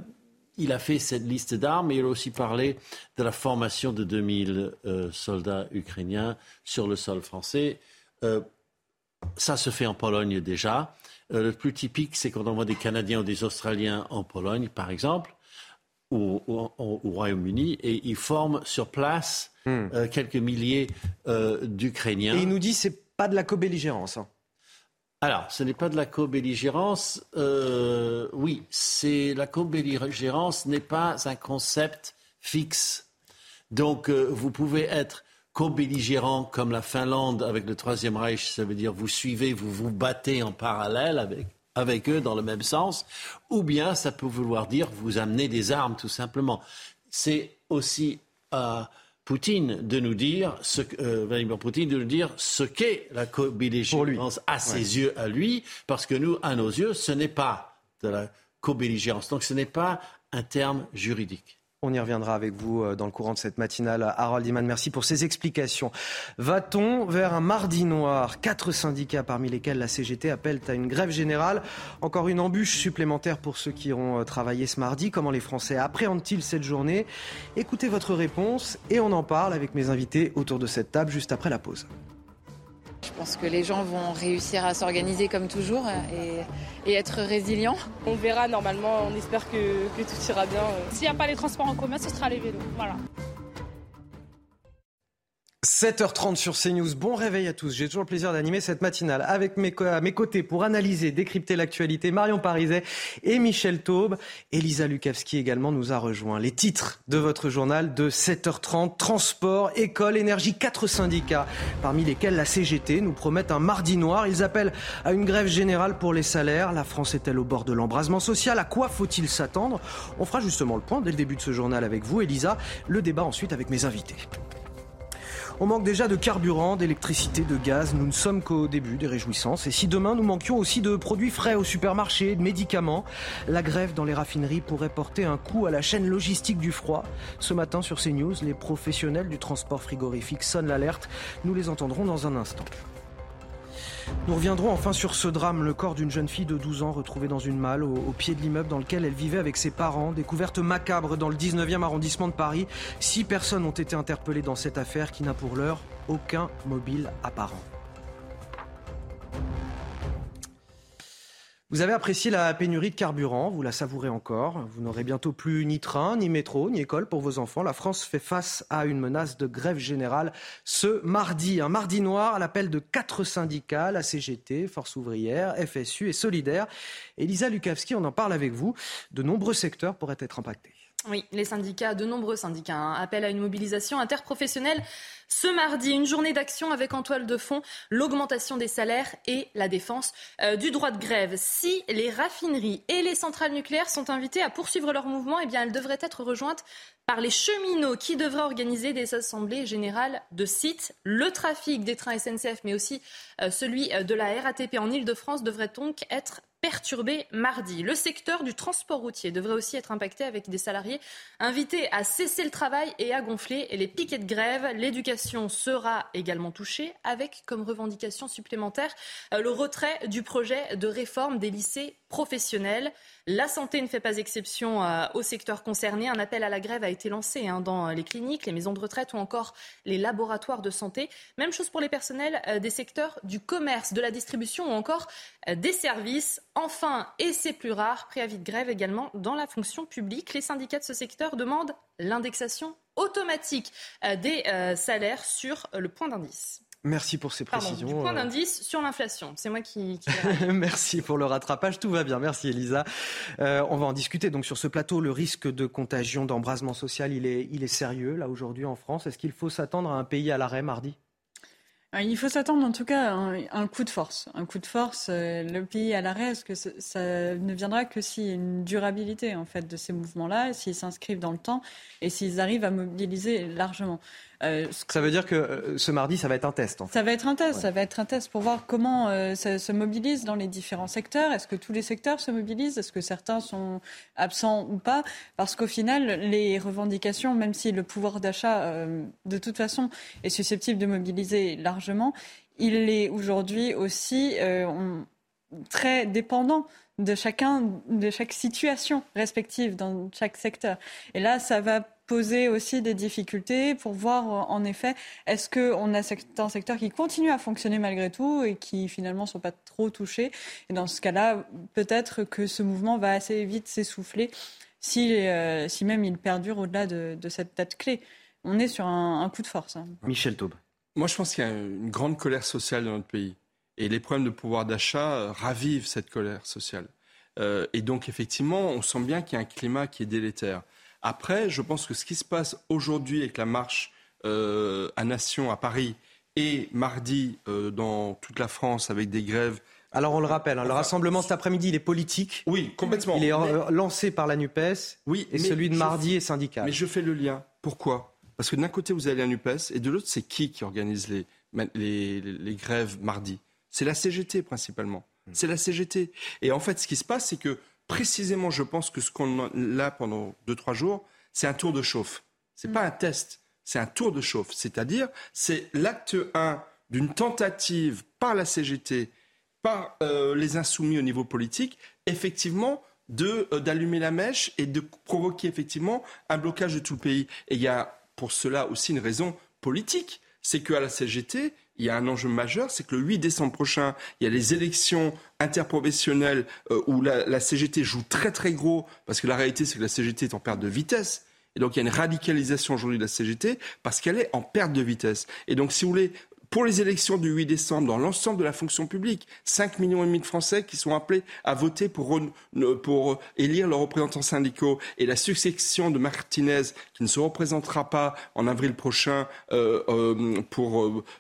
il a fait cette liste d'armes et il a aussi parlé de la formation de 2000 euh, soldats ukrainiens sur le sol français. ça se fait en Pologne déjà. Le plus typique, c'est qu'on envoie des Canadiens ou des Australiens en Pologne, par exemple, ou, au Royaume-Uni, et ils forment sur place Hmm. Euh, quelques milliers euh, d'Ukrainiens. Et il nous dit c'est pas de la co-belligérance. Hein. Alors, ce n'est pas de la co-belligérance. Euh, oui, c'est la co-belligérance n'est pas un concept fixe. Donc, vous pouvez être co-belligérant comme la Finlande avec le Troisième Reich, ça veut dire vous suivez, vous vous battez en parallèle avec, avec eux dans le même sens, ou bien ça peut vouloir dire vous amenez des armes tout simplement. C'est aussi Poutine de nous dire ce euh, Vladimir Poutine de nous dire ce qu'est la co-belligérance à ses yeux à lui, parce que nous, à nos yeux, ce n'est pas de la co-belligérance. Donc ce n'est pas un terme juridique. On y reviendra avec vous euh, dans le courant de cette matinale. Harold Iman, merci pour ces explications. Va-t-on vers un mardi noir? Quatre syndicats, parmi lesquels la CGT, appellent à une grève générale. Encore une embûche supplémentaire pour ceux qui iront euh, travailler ce mardi. Comment les Français appréhendent-ils cette journée? Écoutez votre réponse et on en parle avec mes invités autour de cette table juste après la pause. Je pense que les gens vont réussir à s'organiser comme toujours et, être résilients. On verra normalement, on espère que, que tout ira bien. S'il n'y a pas les transports en commun, ce sera les vélos. Voilà. 7h30 sur CNews. Bon réveil à tous. J'ai toujours le plaisir d'animer cette matinale avec mes, à mes côtés pour analyser, décrypter l'actualité. Marion Pariset et Michel Taube. Elisa Lukavski également nous a rejoint. Les titres de votre journal de 7h30. Transport, école, énergie, quatre syndicats, parmi lesquels la CGT nous promettent un mardi noir. Ils appellent à une grève générale pour les salaires. La France est-elle au bord de l'embrasement social? À quoi faut-il s'attendre? On fera justement le point dès le début de ce journal avec vous, Elisa. Le débat ensuite avec mes invités. On manque déjà de carburant, d'électricité, de gaz. Nous ne sommes qu'au début des réjouissances. Et si demain nous manquions aussi de produits frais au supermarché, de médicaments, la grève dans les raffineries pourrait porter un coup à la chaîne logistique du froid. Ce matin sur CNews, les professionnels du transport frigorifique sonnent l'alerte. Nous les entendrons dans un instant. Nous reviendrons enfin sur ce drame, le corps d'une jeune fille de 12 ans retrouvée dans une malle au, pied de l'immeuble dans lequel elle vivait avec ses parents. Découverte macabre dans le 19e arrondissement de Paris. Six personnes ont été interpellées dans cette affaire qui n'a pour l'heure aucun mobile apparent. Vous avez apprécié la pénurie de carburant, vous la savourez encore. Vous n'aurez bientôt plus ni train, ni métro, ni école pour vos enfants. La France fait face à une menace de grève générale ce mardi. Un mardi noir à l'appel de quatre syndicats, la CGT, Force ouvrière, FSU et Solidaire. Elisa Lukavski, on en parle avec vous. De nombreux secteurs pourraient être impactés. Oui, les syndicats, de nombreux syndicats, hein, appellent à une mobilisation interprofessionnelle ce mardi. Une journée d'action avec en toile de fond l'augmentation des salaires et la défense euh, du droit de grève. Si les raffineries et les centrales nucléaires sont invitées à poursuivre leur mouvement, eh bien, elles devraient être rejointes par les cheminots qui devraient organiser des assemblées générales de sites. Le trafic des trains SNCF, mais aussi euh, celui euh, de la RATP en Ile-de-France devrait donc être perturbé mardi. Le secteur du transport routier devrait aussi être impacté avec des salariés invités à cesser le travail et à gonfler les piquets de grève. L'éducation sera également touchée avec comme revendication supplémentaire euh, le retrait du projet de réforme des lycées professionnels. La santé ne fait pas exception au secteur concerné. Un appel à la grève a été lancé hein, dans les cliniques, les maisons de retraite ou encore les laboratoires de santé. Même chose pour les personnels euh, des secteurs du commerce, de la distribution ou encore des services. Enfin, et c'est plus rare, préavis de grève également dans la fonction publique. Les syndicats de ce secteur demandent l'indexation automatique euh, des euh, salaires sur le point d'indice. Merci pour ces précisions. du point d'indice sur l'inflation. C'est moi qui. Merci pour le rattrapage. Tout va bien. Merci Elisa. Euh, on va en discuter. Donc sur ce plateau, le risque de contagion, d'embrasement social, il est, il est sérieux là aujourd'hui en France. Est-ce qu'il faut s'attendre à un pays à l'arrêt mardi? Euh, il faut s'attendre en tout cas à un, coup de force. Un coup de force, euh, le pays à l'arrêt, est-ce que ça, ne viendra que s'il y a une durabilité en fait de ces mouvements-là, s'ils s'inscrivent dans le temps et s'ils arrivent à mobiliser largement? Euh, ça veut dire que ce mardi, ça va être un test. En fait. Ça va être un test. Ça va être un test pour voir comment ça se mobilise dans les différents secteurs. Est-ce que tous les secteurs se mobilisent? Est-ce que certains sont absents ou pas? Parce qu'au final, les revendications, même si le pouvoir d'achat, de toute façon, est susceptible de mobiliser largement il est aujourd'hui aussi euh, très dépendant de chacun, de chaque situation respective dans chaque secteur. Et là, ça va poser aussi des difficultés pour voir euh, en effet est-ce qu'on a certains secteurs qui continuent à fonctionner malgré tout et qui finalement ne sont pas trop touchés. Et dans ce cas-là, peut-être que ce mouvement va assez vite s'essouffler si, euh, si même il perdure au-delà de, cette date clé. On est sur un, coup de force. Hein. Michel Taube. Moi, je pense qu'il y a une grande colère sociale dans notre pays. Et les problèmes de pouvoir d'achat euh, ravivent cette colère sociale. Euh, et donc, effectivement, on sent bien qu'il y a un climat qui est délétère. Après, je pense que ce qui se passe aujourd'hui avec la marche euh, à Nation à Paris et mardi dans toute la France avec des grèves alors on le rappelle, hein, le rassemblement cet après-midi, il est politique. Oui, complètement. Il est lancé par la NUPES. Oui, et celui de mardi est syndical. Mais je fais le lien. Pourquoi? Parce que d'un côté, vous avez la NUPES, et de l'autre, c'est qui qui organise les, les, grèves mardi? C'est la CGT principalement. Hmm. C'est la CGT. Et en fait, ce qui se passe, c'est que précisément, je pense que ce qu'on a là pendant deux, trois jours, c'est un tour de chauffe. C'est n'est hmm. pas un test, c'est un tour de chauffe. C'est-à-dire, c'est l'acte 1 d'une tentative par la CGT, par euh, les insoumis au niveau politique, effectivement, de euh, d'allumer la mèche et de provoquer effectivement un blocage de tout le pays. Et il y a pour cela aussi une raison politique. C'est qu'à la CGT, il y a un enjeu majeur, c'est que le 8 décembre prochain, il y a les élections interprofessionnelles euh, où la, CGT joue très très gros, parce que la réalité c'est que la CGT est en perte de vitesse. Et donc il y a une radicalisation aujourd'hui de la CGT parce qu'elle est en perte de vitesse. Et donc si vous voulez, pour les élections du 8 décembre dans l'ensemble de la fonction publique. 5 millions et demi de Français qui sont appelés à voter pour, élire leurs représentants syndicaux. Et la succession de Martinez, qui ne se représentera pas en avril prochain euh, euh,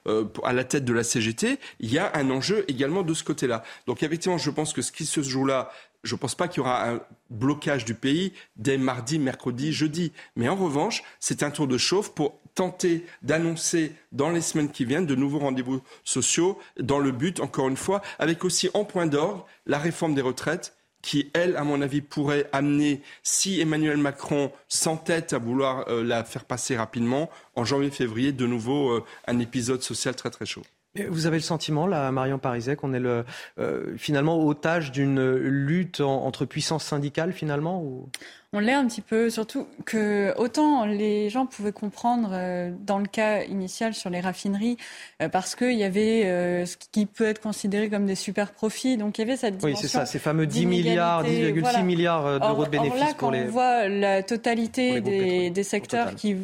euh, à la tête de la CGT, il y a un enjeu également de ce côté-là. Donc effectivement, je pense que ce qui se joue là, je ne pense pas qu'il y aura un blocage du pays dès mardi, mercredi, jeudi. Mais en revanche, c'est un tour de chauffe pour tenter d'annoncer dans les semaines qui viennent de nouveaux rendez-vous sociaux dans le but, encore une fois, avec aussi en point d'orgue la réforme des retraites qui, elle, à mon avis, pourrait amener, si Emmanuel Macron s'entête à vouloir euh, la faire passer rapidement, en janvier-février, de nouveau euh, un épisode social très très chaud. Vous avez le sentiment, là, Marion Pariset, qu'on est le, euh, finalement otage d'une lutte entre puissances syndicales, finalement ou? On l'est un petit peu, surtout que autant les gens pouvaient comprendre euh, dans le cas initial sur les raffineries, euh, parce qu'il y avait euh, ce qui peut être considéré comme des super profits, donc il y avait cette dimension. Oui, c'est ça, ces fameux 10 milliards, 10,6 milliards d'euros de bénéfices or là, pour les. On voit la totalité des, des, secteurs qui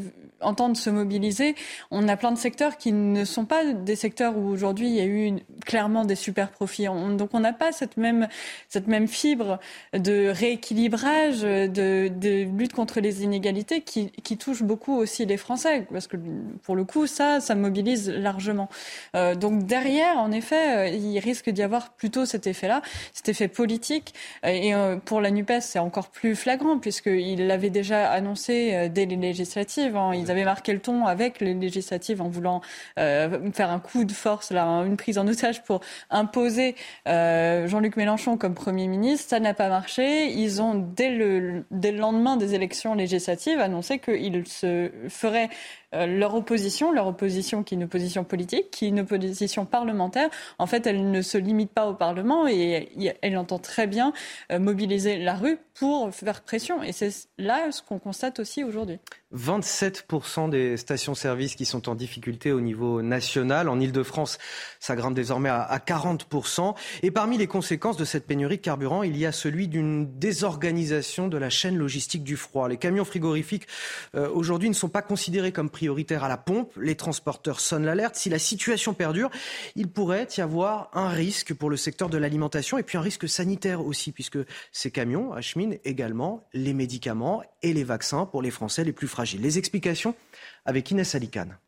entendent se mobiliser. On a plein de secteurs qui ne sont pas des secteurs où aujourd'hui il y a eu clairement des super profits. donc on n'a pas cette même, cette même fibre de rééquilibrage, de lutte contre les inégalités qui, qui touche beaucoup aussi les Français, parce que pour le coup, ça, ça mobilise largement. Euh, donc derrière, en effet, euh, il risque d'y avoir plutôt cet effet-là, cet effet politique. Et euh, pour la NUPES, c'est encore plus flagrant, puisqu'ils l'avaient déjà annoncé dès les législatives. Hein. Ils avaient marqué le ton avec les législatives en voulant faire un coup de force, là, une prise en otage pour imposer Jean-Luc Mélenchon comme Premier ministre. Ça n'a pas marché. Ils ont, dès le, le lendemain des élections législatives, annoncé qu'ils se feraient euh, leur opposition, leur opposition qui est une opposition politique, qui est une opposition parlementaire, en fait, elle ne se limite pas au Parlement et elle entend très bien euh, mobiliser la rue pour faire pression. Et c'est là ce qu'on constate aussi aujourd'hui. 27% des stations-service qui sont en difficulté au niveau national. En Ile-de-France, ça grimpe désormais à 40%. Et parmi les conséquences de cette pénurie de carburant, il y a celui d'une désorganisation de la chaîne logistique du froid. Les camions frigorifiques, euh, aujourd'hui, ne sont pas considérés comme prioritaire à la pompe. Les transporteurs sonnent l'alerte. Si la situation perdure, il pourrait y avoir un risque pour le secteur de l'alimentation et puis un risque sanitaire aussi, puisque ces camions acheminent également les médicaments et les vaccins pour les Français les plus fragiles. Les explications avec Inès Alicane.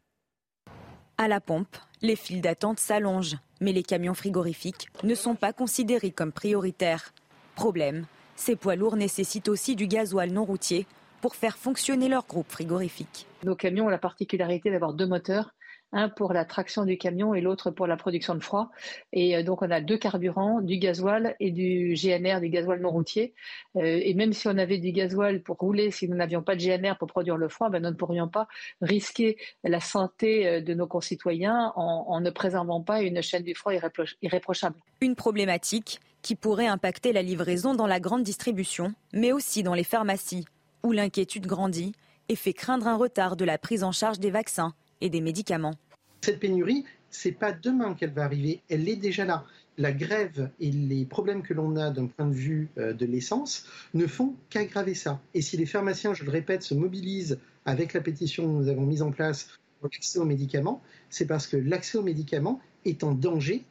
À la pompe, Les files d'attente s'allongent, mais les camions frigorifiques ne sont pas considérés comme prioritaires. Problème, ces poids lourds nécessitent aussi du gasoil non routier pour faire fonctionner leur groupe frigorifique. Nos camions ont la particularité d'avoir deux moteurs un pour la traction du camion et l'autre pour la production de froid. Et euh, donc on a deux carburants, du gasoil et du GNR, du gasoil non routier. Euh, et même si on avait du gasoil pour rouler, si nous n'avions pas de GNR pour produire le froid, ben nous ne pourrions pas risquer la santé euh, de nos concitoyens en, en ne préservant pas une chaîne du froid irréprochable. Une problématique qui pourrait impacter la livraison dans la grande distribution, mais aussi dans les pharmacies, où l'inquiétude grandit et fait craindre un retard de la prise en charge des vaccins et des médicaments. Cette pénurie, c'est pas demain qu'elle va arriver, elle est déjà là. La grève et les problèmes que l'on a d'un point de vue euh, de l'essence ne font qu'aggraver ça. Et si les pharmaciens, je le répète, se mobilisent avec la pétition que nous avons mise en place pour l'accès aux médicaments, c'est parce que l'accès aux médicaments est en danger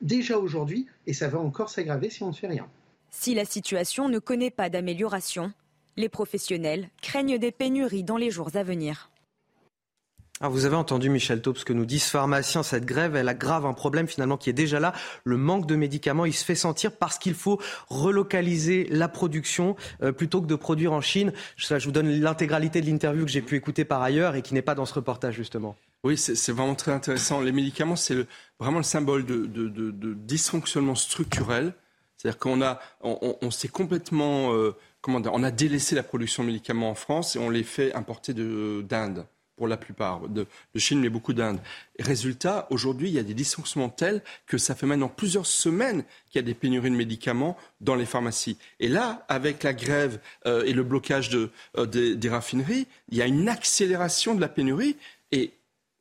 déjà aujourd'hui et ça va encore s'aggraver si on ne fait rien. Si la situation ne connaît pas d'amélioration, les professionnels craignent des pénuries dans les jours à venir. Ah, vous avez entendu Michel Taub, ce que nous disent pharmaciens. Cette grève, elle aggrave un problème finalement qui est déjà là. Le manque de médicaments, il se fait sentir parce qu'il faut relocaliser la production euh, plutôt que de produire en Chine. je vous donne l'intégralité de l'interview que j'ai pu écouter par ailleurs et qui n'est pas dans ce reportage justement. Oui, c'est vraiment très intéressant. Les médicaments, c'est vraiment le symbole de, dysfonctionnement structurel. C'est-à-dire qu'on a, on, s'est complètement, euh, on a délaissé la production de médicaments en France et on les fait importer d'Inde pour la plupart, de, Chine, mais beaucoup d'Inde. Résultat, aujourd'hui, il y a des dysfonctionnements tels que ça fait maintenant plusieurs semaines qu'il y a des pénuries de médicaments dans les pharmacies. Et là, avec la grève euh, et le blocage euh, des, raffineries, il y a une accélération de la pénurie. Et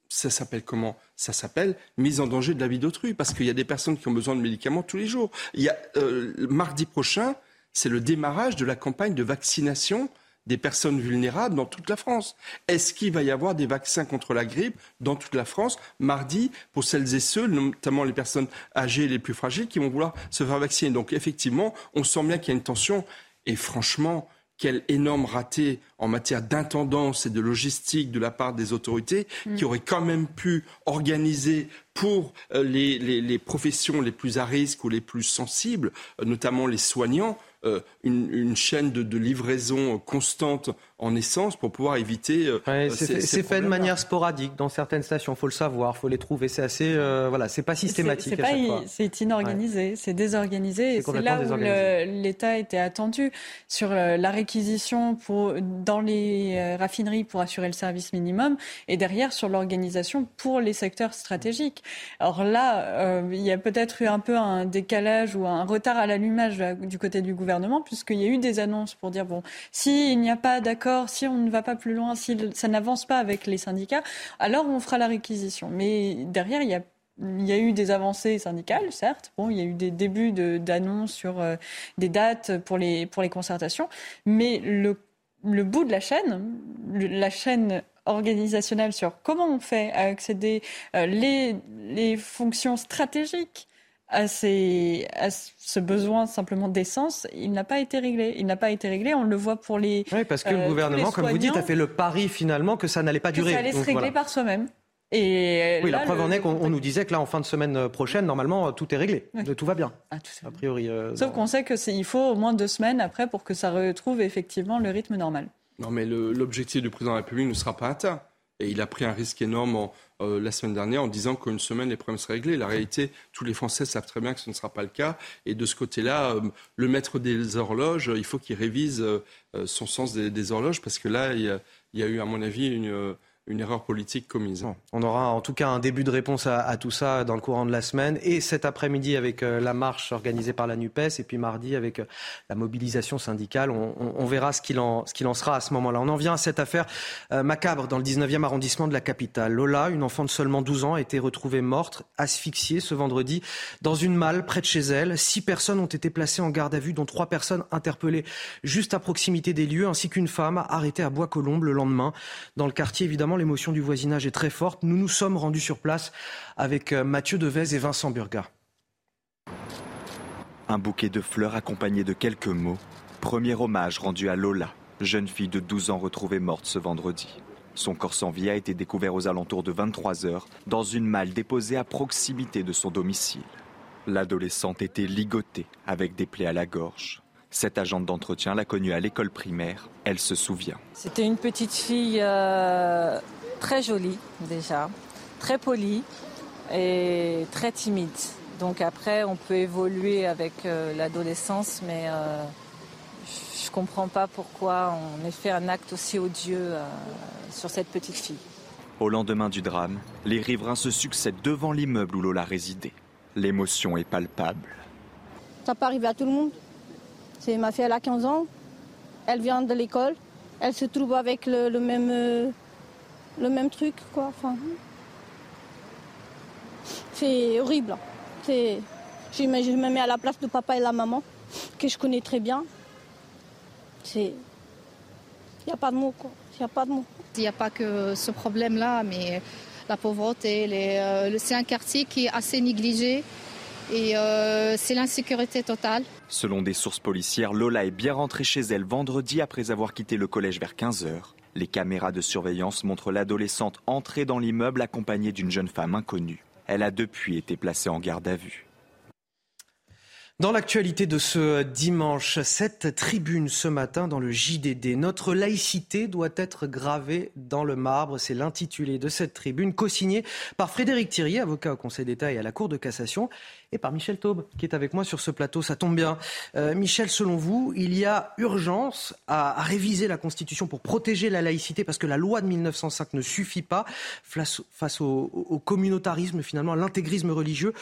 ça s'appelle comment? Ça s'appelle mise en danger de la vie d'autrui, parce qu'il y a des personnes qui ont besoin de médicaments tous les jours. Il y a, euh, mardi prochain, c'est le démarrage de la campagne de vaccination des personnes vulnérables dans toute la France. Est-ce qu'il va y avoir des vaccins contre la grippe dans toute la France mardi pour celles et ceux, notamment les personnes âgées les plus fragiles, qui vont vouloir se faire vacciner? Donc effectivement, on sent bien qu'il y a une tension. Et franchement, quel énorme raté en matière d'intendance et de logistique de la part des autorités mm. qui auraient quand même pu organiser pour euh, les, les, professions les plus à risque ou les plus sensibles, euh, notamment les soignants, euh, une, chaîne de, livraison constante en essence pour pouvoir éviter. Euh, c'est fait de manière sporadique dans certaines stations, il faut le savoir, il faut les trouver. C'est assez, euh, voilà, c'est pas systématique. C'est inorganisé, c'est désorganisé. C'est là où l'État était attendu sur la réquisition pour, dans les raffineries pour assurer le service minimum et derrière sur l'organisation pour les secteurs stratégiques. Alors là, il y a peut-être eu un peu un décalage ou un retard à l'allumage du côté du gouvernement puisqu'il y a eu des annonces pour dire, bon, s'il n'y a pas d'accord, si on ne va pas plus loin, si ça n'avance pas avec les syndicats, alors on fera la réquisition. Mais derrière, il y a eu des avancées syndicales, certes. Bon, il y a eu des débuts d'annonces sur euh, des dates pour les, pour les concertations. Mais le, le bout de la chaîne, la chaîne organisationnelle sur comment on fait à accéder euh, les, les fonctions stratégiques à, ce besoin simplement d'essence, il n'a pas été réglé. Il n'a pas été réglé. On le voit pour les. Oui, parce que le euh, gouvernement, comme vous dites, a fait le pari finalement que ça n'allait pas durer. ça allait se régler par soi-même. Et oui, la preuve en est qu'on nous disait que là, en fin de semaine prochaine, normalement, tout est réglé, tout va bien, ah, a priori. Euh, Sauf qu'on sait qu'il faut au moins deux semaines après pour que ça retrouve effectivement le rythme normal. Non, mais l'objectif du président de la République ne sera pas atteint. Et il a pris un risque énorme en, euh, la semaine dernière en disant qu'une semaine, les problèmes seraient réglés. La réalité, tous les Français savent très bien que ce ne sera pas le cas. Et de ce côté-là, euh, le maître des horloges, il faut qu'il révise euh, son sens des, horloges parce que là, il y, a, eu, à mon avis, une une erreur politique commise. on aura en tout cas un début de réponse à, tout ça dans le courant de la semaine et cet après-midi avec euh, la marche organisée par la NUPES et puis mardi avec euh, la mobilisation syndicale. On, verra ce qu'il en, en, sera à ce moment-là. On en vient à cette affaire euh, macabre dans le 19e arrondissement de la capitale. Lola, une enfant de seulement 12 ans, a été retrouvée morte, asphyxiée ce vendredi dans une malle près de chez elle. Six personnes ont été placées en garde à vue, dont trois personnes interpellées juste à proximité des lieux, ainsi qu'une femme arrêtée à Bois-Colombes le lendemain. Dans le quartier, évidemment, l'émotion du voisinage est très forte. Nous nous sommes rendus sur place avec euh, Mathieu Devez et Vincent Burga. Un bouquet de fleurs accompagné de quelques mots. Premier hommage rendu à Lola, jeune fille de 12 ans retrouvée morte ce vendredi. Son corps sans vie a été découvert aux alentours de 23 heures dans une malle déposée à proximité de son domicile. L'adolescente était ligotée avec des plaies à la gorge. Cette agente d'entretien l'a connue à l'école primaire. Elle se souvient. C'était une petite fille euh, très jolie déjà, très polie et très timide. Donc après, on peut évoluer avec euh, l'adolescence, mais euh, je ne comprends pas pourquoi on ait fait un acte aussi odieux sur cette petite fille. Au lendemain du drame, les riverains se succèdent devant l'immeuble où Lola résidait. L'émotion est palpable. Ça peut arriver à tout le monde. Ma fille, a 15 ans. Elle vient de l'école. Elle se trouve avec le, même, euh, même truc, quoi. C'est horrible. C'est, je me mets à la place de papa et la maman, que je connais très bien. C'est, il n'y a pas de mots. Il n'y a pas de. Il a pas que ce problème-là, mais la pauvreté, euh, c'est un quartier qui est assez négligé et euh, c'est l'insécurité totale. Selon des sources policières, Lola est bien rentrée chez elle vendredi après avoir quitté le collège vers 15h. Les caméras de surveillance montrent l'adolescente entrer dans l'immeuble accompagnée d'une jeune femme inconnue. Elle a depuis été placée en garde à vue. Dans l'actualité de ce dimanche, cette tribune ce matin dans le JDD, notre laïcité doit être gravée dans le marbre. C'est l'intitulé de cette tribune, co-signée par Frédéric Thierry, avocat au Conseil d'État et à la Cour de cassation, et par Michel Taube, qui est avec moi sur ce plateau. Ça tombe bien. Euh, Michel, selon vous, il y a urgence à, réviser la Constitution pour protéger la laïcité, parce que la loi de 1905 ne suffit pas face, au, communautarisme, finalement, à l'intégrisme religieux.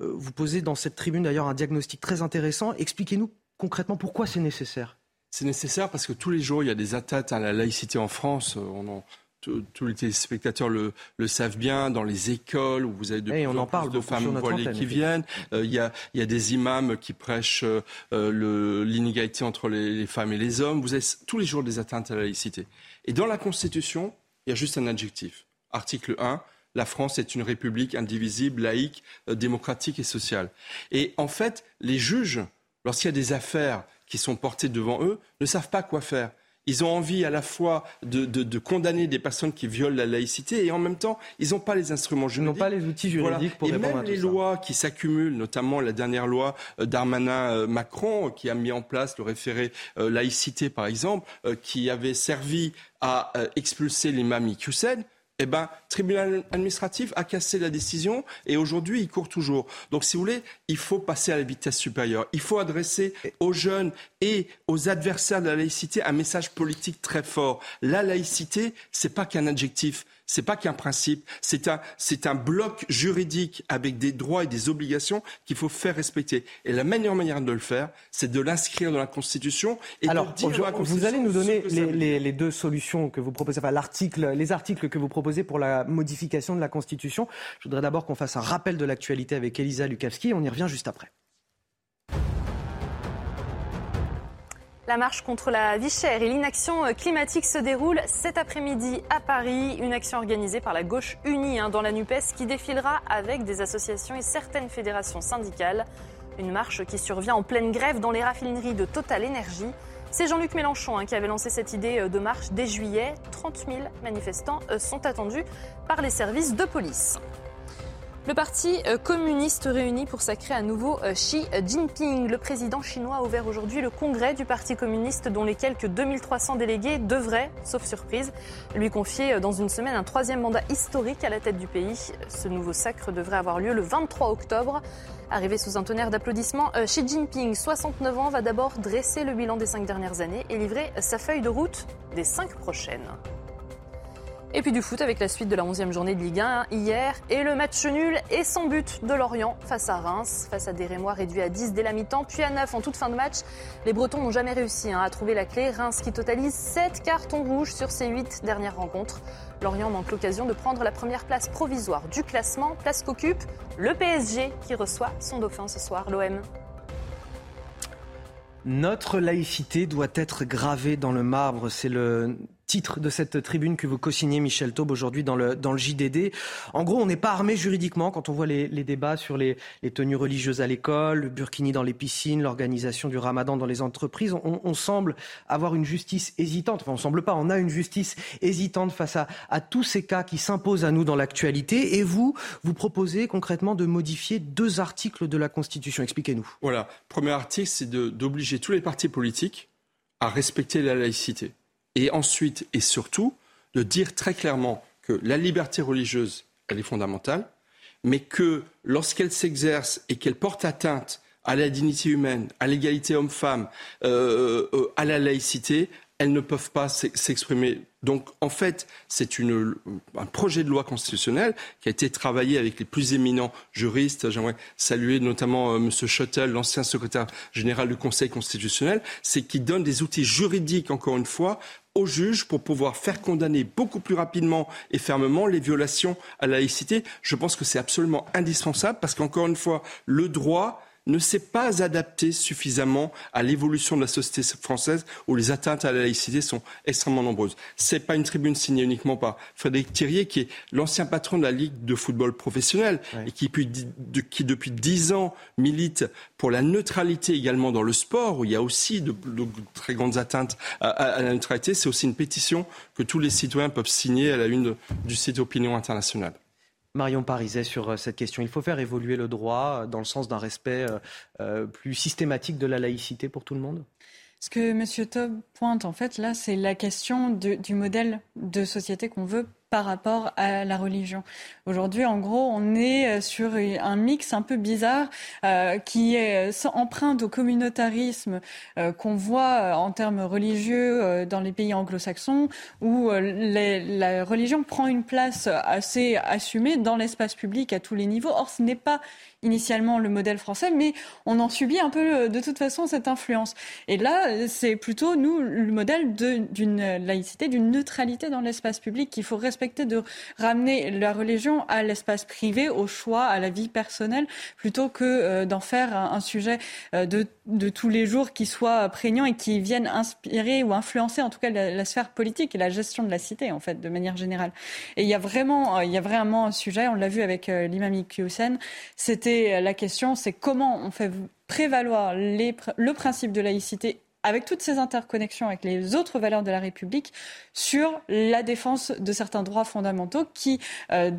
Euh, vous posez dans cette tribune d'ailleurs un diagnostic très intéressant. Expliquez-nous concrètement pourquoi c'est nécessaire. C'est nécessaire parce que tous les jours, il y a des atteintes à la laïcité en France. En, tous les téléspectateurs le, le, savent bien, dans les écoles où vous avez de, plus on en parle de femmes voilées qui viennent. Euh, il y, a, y, a, des imams qui prêchent euh, l'inégalité entre les, les, femmes et les hommes. Vous avez tous les jours des atteintes à la laïcité. Et dans la Constitution, il y a juste un adjectif. Article 1, la France est une république indivisible, laïque, euh, démocratique et sociale. Et en fait, les juges, lorsqu'il y a des affaires qui sont portées devant eux, ne savent pas quoi faire. Ils ont envie à la fois de, condamner des personnes qui violent la laïcité et en même temps, ils n'ont pas les instruments juridiques. Ils n'ont pas les outils juridiques pour et répondre même les lois qui s'accumulent, notamment la dernière loi euh, Darmanin-Macron qui a mis en place le référé euh, laïcité, par exemple, euh, qui avait servi à expulser l'imam Iqiyoussen eh ben, tribunal administratif a cassé la décision et aujourd'hui, il court toujours. Donc, si vous voulez, il faut passer à la vitesse supérieure. Il faut adresser aux jeunes et aux adversaires de la laïcité un message politique très fort. La laïcité, c'est pas qu'un adjectif c'est pas qu'un principe, c'est un, c'est un bloc juridique avec des droits et des obligations qu'il faut faire respecter. Et la meilleure manière de le faire, c'est de l'inscrire dans la Constitution et Alors, de dire vous allez nous donner les, deux solutions que vous proposez, enfin l'article, les articles que vous proposez pour la modification de la Constitution. Je voudrais d'abord qu'on fasse un rappel de l'actualité avec Elisa Lukavski. On y revient juste après. La marche contre la vie chère et l'inaction climatique se déroule cet après-midi à Paris. Une action organisée par la gauche unie hein, dans la NUPES qui défilera avec des associations et certaines fédérations syndicales. Une marche qui survient en pleine grève dans les raffineries de Total Energy. C'est Jean-Luc Mélenchon hein, qui avait lancé cette idée euh, de marche dès juillet. 30 000 manifestants euh, sont attendus par les services de police. Le parti euh, communiste réuni pour sacrer à nouveau euh, Xi Jinping. Le président chinois a ouvert aujourd'hui le congrès du Parti communiste dont les quelques 2300 délégués devraient, sauf surprise, lui confier euh, dans une semaine un troisième mandat historique à la tête du pays. Ce nouveau sacre devrait avoir lieu le 23 octobre. Arrivé sous un tonnerre d'applaudissements, Xi Jinping, 69 ans, va d'abord dresser le bilan des cinq dernières années et livrer sa feuille de route des cinq prochaines. Et puis du foot avec la suite de la 11e journée de Ligue 1 hier et le match nul et sans but de Lorient face à Reims, face à des Rémois réduits à 10 dès la mi-temps, puis à 9 en toute fin de match. Les Bretons n'ont jamais réussi hein, à trouver la clé. Reims qui totalise 7 cartons rouges sur ses 8 dernières rencontres. Lorient manque l'occasion de prendre la première place provisoire du classement, place qu'occupe le PSG qui reçoit son dauphin ce soir, l'OM. Notre laïcité doit être gravée dans le marbre. C'est le titre de cette tribune que vous co-signez, Michel Taube, aujourd'hui dans le, JDD. En gros, on n'est pas armé juridiquement quand on voit les, débats sur les, tenues religieuses à l'école, le burkini dans les piscines, l'organisation du ramadan dans les entreprises. On, semble avoir une justice hésitante. Enfin, on semble pas, on a une justice hésitante face à, à tous ces cas qui s'imposent à nous dans l'actualité. Et vous, vous proposez concrètement de modifier deux articles de la Constitution. Expliquez-nous. Voilà. Premier article, c'est d'obliger tous les partis politiques à respecter la laïcité. Et ensuite, et surtout, de dire très clairement que la liberté religieuse, elle est fondamentale, mais que lorsqu'elle s'exerce et qu'elle porte atteinte à la dignité humaine, à l'égalité homme-femme, euh, euh, à la laïcité, elles ne peuvent pas s'exprimer. Donc, en fait, c'est un projet de loi constitutionnelle qui a été travaillé avec les plus éminents juristes. J'aimerais saluer notamment euh, M. Schottel, l'ancien secrétaire général du Conseil constitutionnel. C'est qui donne des outils juridiques, encore une fois, aux juges pour pouvoir faire condamner beaucoup plus rapidement et fermement les violations à la laïcité. Je pense que c'est absolument indispensable parce qu'encore une fois, le droit ne s'est pas adapté suffisamment à l'évolution de la société française où les atteintes à la laïcité sont extrêmement nombreuses. Ce n'est pas une tribune signée uniquement par Frédéric Thirier, qui est l'ancien patron de la Ligue de football professionnel et qui, depuis dix ans milite pour la neutralité également dans le sport, où il y a aussi de, très grandes atteintes à, la neutralité. C'est aussi une pétition que tous les citoyens peuvent signer à la une du site Opinion Internationale. Marion Pariset sur euh, cette question. Il faut faire évoluer le droit euh, dans le sens d'un respect euh, plus systématique de la laïcité pour tout le monde? Ce que M. Taub pointe, en fait, là, c'est la question du modèle de société qu'on veut par rapport à la religion. Aujourd'hui, en gros, on est euh, sur un mix un peu bizarre euh, qui est euh, empreinte au communautarisme qu'on voit en termes religieux dans les pays anglo-saxons, où la religion prend une place assez assumée dans l'espace public à tous les niveaux. Or, ce n'est pas initialement le modèle français, mais on en subit un peu de toute façon cette influence. Et là, c'est plutôt, nous, le modèle d'une laïcité, d'une neutralité dans l'espace public qu'il faut respecter, de ramener la religion à l'espace privé, au choix, à la vie personnelle, plutôt que euh, d'en faire un, sujet euh, de, de, tous les jours qui soit prégnant et qui vienne inspirer ou influencer en tout cas la, sphère politique et la gestion de la cité, en fait, de manière générale. Et il y a vraiment, il y a vraiment un sujet, on l'a vu avec euh, l'imam Hussein, c'était la question, c'est comment on fait prévaloir le principe de laïcité avec toutes ces interconnexions avec les autres valeurs de la République sur la défense de certains droits fondamentaux qui, euh,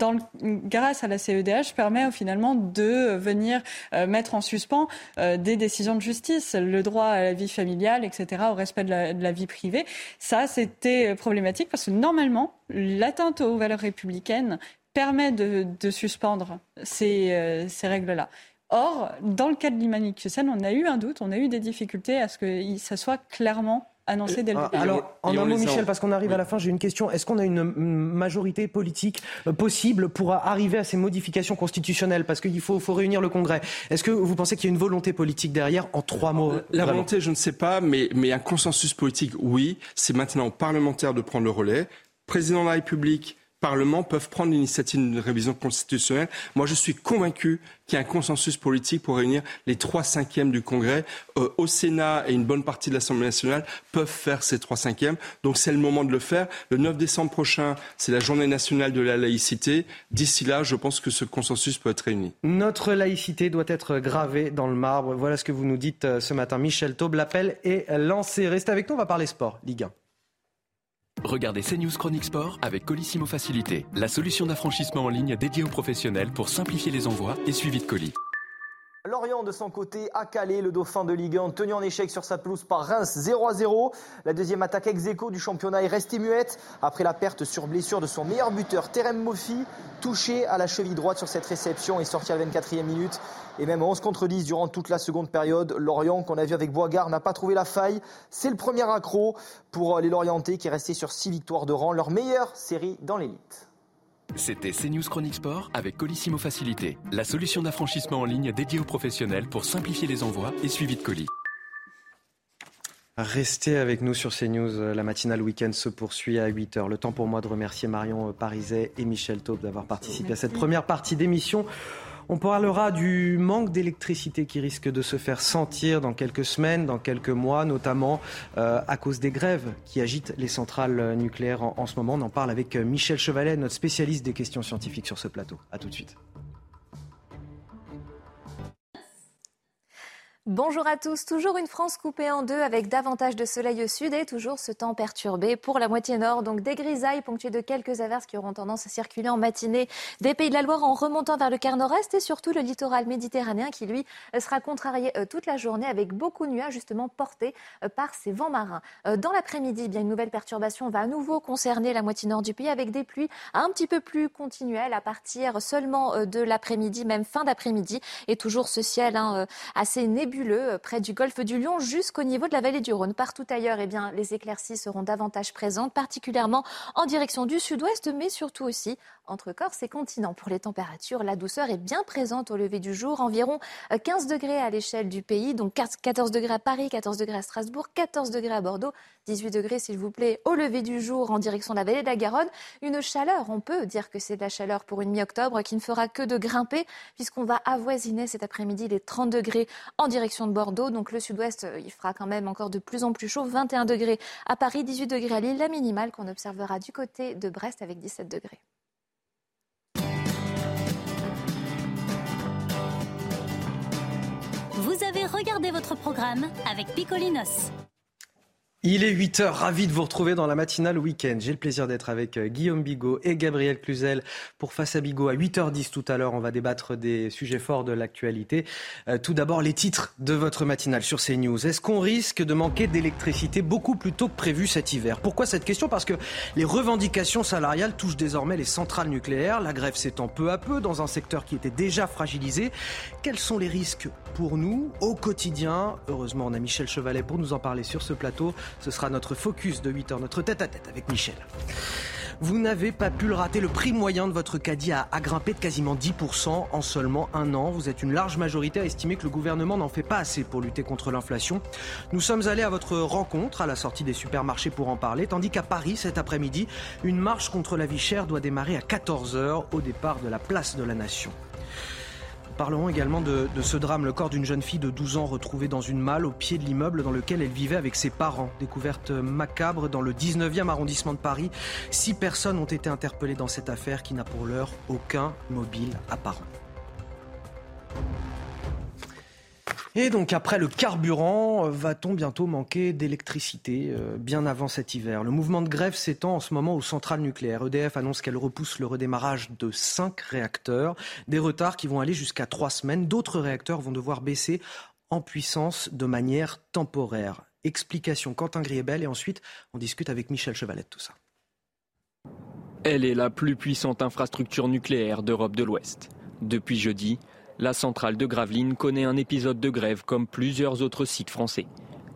grâce à la CEDH, permet finalement de venir euh, mettre en suspens euh, des décisions de justice, le droit à la vie familiale, etc., au respect de la, vie privée. Ça, c'était problématique parce que normalement, l'atteinte aux valeurs républicaines permet de, suspendre ces, ces règles-là. Or, dans le cas de l'Imani on a eu un doute, on a eu des difficultés à ce que ça soit clairement annoncé dès le début. Alors, en un mot, Michel, parce qu'on arrive à la fin, j'ai une question. Est-ce qu'on a une majorité politique euh, possible pour arriver à ces modifications constitutionnelles? Parce qu'il faut, faut, réunir le Congrès. Est-ce que vous pensez qu'il y a une volonté politique derrière? En trois mots. La volonté, je ne sais pas, mais, mais un consensus politique, oui. C'est maintenant aux parlementaires de prendre le relais. Président de la République Parlement peuvent prendre l'initiative d'une révision constitutionnelle. Moi, je suis convaincu qu'il y a un consensus politique pour réunir les trois cinquièmes du Congrès. Euh, au Sénat et une bonne partie de l'Assemblée nationale peuvent faire ces trois cinquièmes. Donc c'est le moment de le faire. Le 9 décembre prochain, c'est la journée nationale de la laïcité. D'ici là, je pense que ce consensus peut être réuni. Notre laïcité doit être gravée dans le marbre. Voilà ce que vous nous dites euh, ce matin. Michel Taube, l'appel est lancé. Restez avec nous, on va parler sport. Ligue 1. Regardez CNews Chronique Sport avec Colissimo Facilité, la solution d'affranchissement en ligne dédiée aux professionnels pour simplifier les envois et suivi de colis. Lorient, de son côté, a calé le dauphin de Ligue 1, tenu en échec sur sa pelouse par Reims 0 à 0. La deuxième attaque ex aequo du championnat est restée muette après la perte sur blessure de son meilleur buteur, Terem Mofi, touché à la cheville droite sur cette réception et sorti à la 24e minute. Et même 11 contre 10 durant toute la seconde période. Lorient, qu'on a vu avec Boisgard, n'a pas trouvé la faille. C'est le premier accro pour les Lorientais qui est resté sur 6 victoires de rang, leur meilleure série dans l'élite. C'était CNews Chronique Sport avec Colissimo Facilité, la solution d'affranchissement en ligne dédiée aux professionnels pour simplifier les envois et suivi de colis. Restez avec nous sur CNews. La matinale week-end se poursuit à 8h. Le temps pour moi de remercier Marion Pariset et Michel Taube d'avoir participé à cette première partie d'émission. On parlera du manque d'électricité qui risque de se faire sentir dans quelques semaines, dans quelques mois, notamment euh, à cause des grèves qui agitent les centrales nucléaires en, en, ce moment. On en parle avec euh, Michel Chevalet, notre spécialiste des questions scientifiques sur ce plateau. A tout de suite. Bonjour à tous. Toujours une France coupée en deux avec davantage de soleil au sud et toujours ce temps perturbé pour la moitié nord. Donc des grisailles ponctuées de quelques averses qui auront tendance à circuler en matinée des pays de la Loire en remontant vers le quart nord-est et surtout le littoral méditerranéen qui lui sera contrarié euh, toute la journée avec beaucoup de nuages justement portés euh, par ces vents marins. Euh, dans l'après-midi, eh bien une nouvelle perturbation va à nouveau concerner la moitié nord du pays avec des pluies un petit peu plus continuelles à partir seulement de l'après-midi, même fin d'après-midi et toujours ce ciel hein, assez nébuleux euh, près du golfe du Lion jusqu'au niveau de la vallée du Rhône. Partout ailleurs, eh bien, les éclaircies seront davantage présentes, particulièrement en direction du sud-ouest, mais surtout aussi entre Corse et continent. Pour les températures, la douceur est bien présente au lever du jour, environ 15 euh, degrés à l'échelle du pays, donc 14 degrés à Paris, 14 degrés à Strasbourg, 14 degrés à Bordeaux, 18 degrés s'il vous plaît au lever du jour en direction de la vallée de la Garonne. Une chaleur, on peut dire que c'est de la chaleur pour une mi-octobre qui ne fera que de grimper puisqu'on va avoisiner cet après-midi les 30 degrés en direction de Bordeaux. Donc le sud-ouest, euh, il fera quand même encore de plus en plus chaud, 21 degrés à Paris, 18 degrés à Lille, la minimale qu'on observera du côté de Brest avec 17 degrés. Vous avez regardé votre programme avec Picolinos. Il est 8h, ravi de vous retrouver dans la matinale week-end. J'ai le plaisir d'être avec euh, Guillaume Bigot et Gabriel Cluzel pour Face à Bigot à 8h10 tout à l'heure. On va débattre des sujets forts de l'actualité. Euh, tout d'abord, les titres de votre matinale sur CNews. Est-ce qu'on risque de manquer d'électricité beaucoup plus tôt que prévu cet hiver? Pourquoi cette question? Parce que les revendications salariales touchent désormais les centrales nucléaires. La grève s'étend peu à peu dans un secteur qui était déjà fragilisé. Quels sont les risques pour nous au quotidien? Heureusement, on a Michel Chevalet pour nous en parler sur ce plateau. Ce sera notre focus de 8 heures, notre tête-à-tête avec Michel. Vous n'avez pas pu le rater. Le prix moyen de votre caddie a, grimpé de quasiment 10% en seulement un an. Vous êtes une large majorité à estimer que le gouvernement n'en fait pas assez pour lutter contre l'inflation. Nous sommes allés à votre rencontre à la sortie des supermarchés pour en parler, tandis qu'à Paris, cet après-midi, une marche contre la vie chère doit démarrer à 14h au départ de la place de la Nation. Parlerons également de, ce drame, le corps d'une jeune fille de 12 ans retrouvée dans une malle au pied de l'immeuble dans lequel elle vivait avec ses parents. Découverte macabre dans le 19e arrondissement de Paris. Six personnes ont été interpellées dans cette affaire qui n'a pour l'heure aucun mobile apparent. Et donc après le carburant, euh, va-t-on bientôt manquer d'électricité euh, bien avant cet hiver? Le mouvement de grève s'étend en ce moment aux centrales nucléaires. EDF annonce qu'elle repousse le redémarrage de cinq réacteurs, des retards qui vont aller jusqu'à trois semaines. D'autres réacteurs vont devoir baisser en puissance de manière temporaire. Explication Quentin Griebel et ensuite on discute avec Michel Chevalet de tout ça. Elle est la plus puissante infrastructure nucléaire d'Europe de l'Ouest. Depuis jeudi, la centrale de Gravelines connaît un épisode de grève comme plusieurs autres sites français.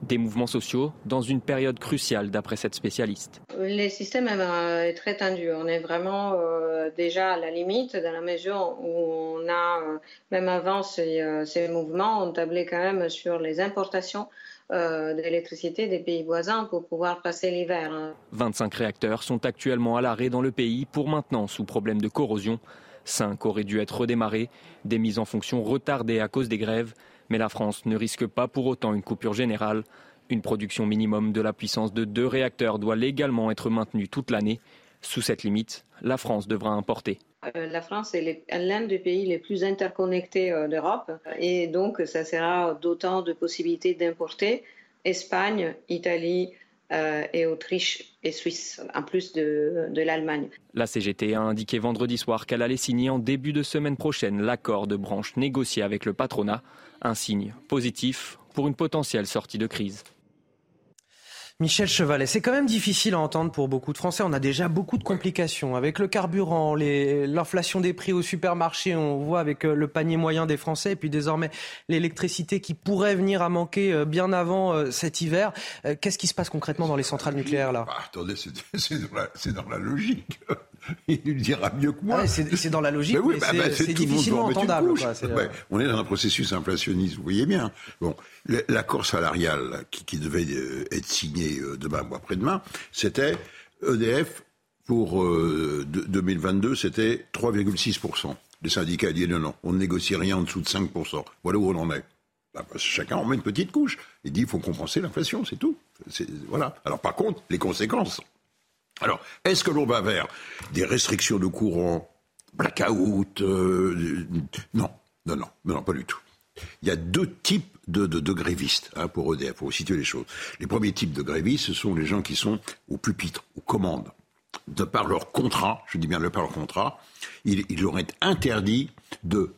Des mouvements sociaux dans une période cruciale d'après cette spécialiste. Le système est très tendu. On est vraiment euh, déjà à la limite dans la mesure où on a, euh, même avant ces, euh, ces, mouvements, on tablait quand même sur les importations d'électricité des pays voisins pour pouvoir passer l'hiver. 25 réacteurs sont actuellement à l'arrêt dans le pays pour maintenant sous problème de corrosion. Cinq auraient dû être redémarrés, des mises en fonction retardées à cause des grèves, mais la France ne risque pas pour autant une coupure générale. Une production minimum de la puissance de deux réacteurs doit légalement être maintenue toute l'année. Sous cette limite, la France devra importer. Euh, la France est l'un des pays les plus interconnectés euh, d'Europe et donc ça sera d'autant de possibilités d'importer. Espagne, Italie, euh, et Autriche et Suisse, en plus de, de l'Allemagne. La CGT a indiqué vendredi soir qu'elle allait signer en début de semaine prochaine l'accord de branche négocié avec le patronat, un signe positif pour une potentielle sortie de crise. Michel Chevalet, c'est quand même difficile à entendre pour beaucoup de Français. On a déjà beaucoup de complications avec le carburant, l'inflation des prix au supermarché, on voit avec euh, le panier moyen des Français, et puis désormais l'électricité qui pourrait venir à manquer euh, bien avant euh, cet hiver. Qu'est-ce qui se passe concrètement dans les centrales nucléaires là? bah, Attendez, c'est dans, la logique. Il nous dira mieux que moi. Ah c'est dans la logique, mais, bah, bah, c'est difficilement entendable. on est dans un processus inflationniste, vous voyez bien. Bon, l'accord salarial qui, qui, devait être signé demain ou après-demain, c'était EDF pour 2022, c'était 3,6%. Les syndicats disent non, non, on ne négocie rien en dessous de 5%. Voilà où on en est. Bah, chacun en met une petite couche. Il dit il faut compenser l'inflation, c'est tout. Voilà. Alors par contre, les conséquences. Alors, est-ce que l'on va vers des restrictions de courant, blackout euh, Non, non, non, non, pas du tout. Il y a deux types de, de, grévistes hein, pour EDF, pour situer les choses. Les premiers types de grévistes, ce sont les gens qui sont au pupitre, aux commandes. De par leur contrat, je dis bien de par leur contrat, il, il leur est interdit de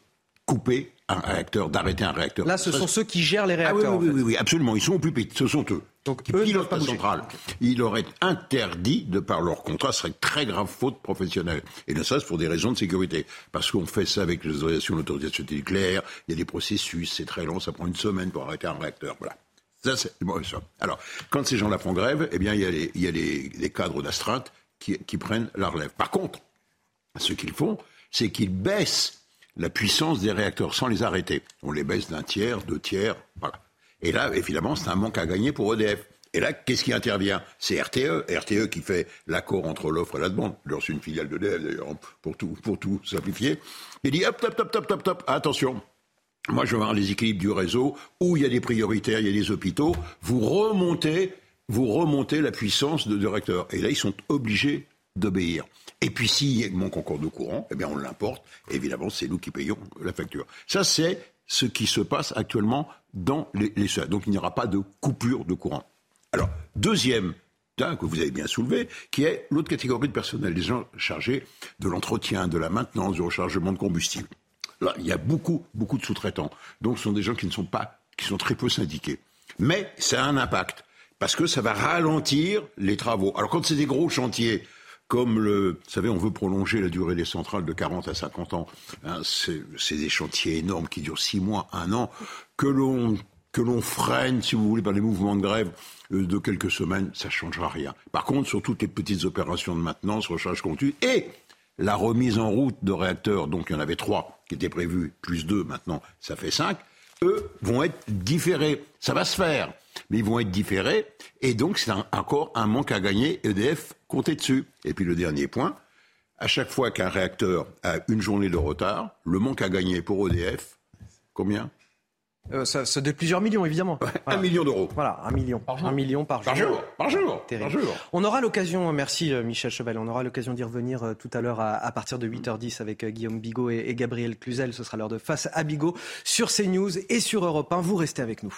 couper un réacteur, d'arrêter un réacteur. Là, ce sont ceux qui gèrent les réacteurs. Ah oui, oui, oui, absolument. Ils sont au pupitre. Ce sont eux. Donc, qui pilotent la centrale. Il leur est interdit, de par leur contrat, ce serait une très grave faute professionnelle. Et ne serait-ce pour des raisons de sécurité. Parce qu'on fait ça avec les autorisations d'autorisation nucléaire, il y a des processus, c'est très long, ça prend une semaine pour arrêter un réacteur. Voilà. Ça, c'est ça. Alors, quand ces gens-là font grève, eh bien, il y a les, il y a les, cadres d'astreinte qui, qui prennent la relève. Par contre, ce qu'ils font, c'est qu'ils baissent la puissance des réacteurs sans les arrêter. On les baisse d'un tiers, deux tiers, voilà. Et là, évidemment, c'est un manque à gagner pour EDF. Et là, qu'est-ce qui intervient? C'est RTE, RTE qui fait l'accord entre l'offre et la demande. C'est une filiale d'EDF d'ailleurs, pour tout, pour tout simplifier. Il dit hop, top, top, top, top, top, attention. Moi, je veux les équilibres du réseau où il y a des prioritaires, il y a des hôpitaux. Vous remontez, vous remontez la puissance de, réacteurs. Et là, ils sont obligés d'obéir. Et puis s'il manque encore de courant, eh bien on l'importe. Évidemment, c'est nous qui payons la facture. Ça, c'est ce qui se passe actuellement dans les, les Donc il n'y aura pas de coupure de courant. Alors, deuxième que vous avez bien soulevé, qui est l'autre catégorie de personnel, les gens chargés de l'entretien, de la maintenance, du rechargement de combustible. Là, il y a beaucoup, beaucoup de sous-traitants. Donc, ce sont des gens qui ne sont pas, qui sont très peu syndiqués. Mais ça a un impact parce que ça va ralentir les travaux. Alors, quand c'est des gros chantiers, comme le, vous savez, on veut prolonger la durée des centrales de 40 à 50 ans. Hein, c'est des chantiers énormes qui durent 6 mois, 1 an, que l'on que l'on freine, si vous voulez, par les mouvements de grève euh, de quelques semaines, ça ne changera rien. Par contre, sur toutes les petites opérations de maintenance, recharge continue et la remise en route de réacteurs, donc il y en avait trois qui étaient prévus, plus deux maintenant, ça fait cinq, eux vont être différés. Ça va se faire, mais ils vont être différés, et donc c'est encore un manque à gagner. EDF comptez dessus. Et puis le dernier point, à chaque fois qu'un réacteur a une journée de retard, le manque à gagner pour EDF, combien? Euh, ça, ça, de plusieurs millions, évidemment. Un million d'euros. Voilà, un million. Par un million par, par jour. Par jour. Par jour. On aura l'occasion, merci euh, Michel Cheval, on aura l'occasion d'y revenir euh, tout à l'heure à, partir de 8h10 avec Guillaume Bigot et, et Gabriel Cluzel. Ce sera l'heure de Face à Bigot sur CNews et sur Europe 1. Vous restez avec nous.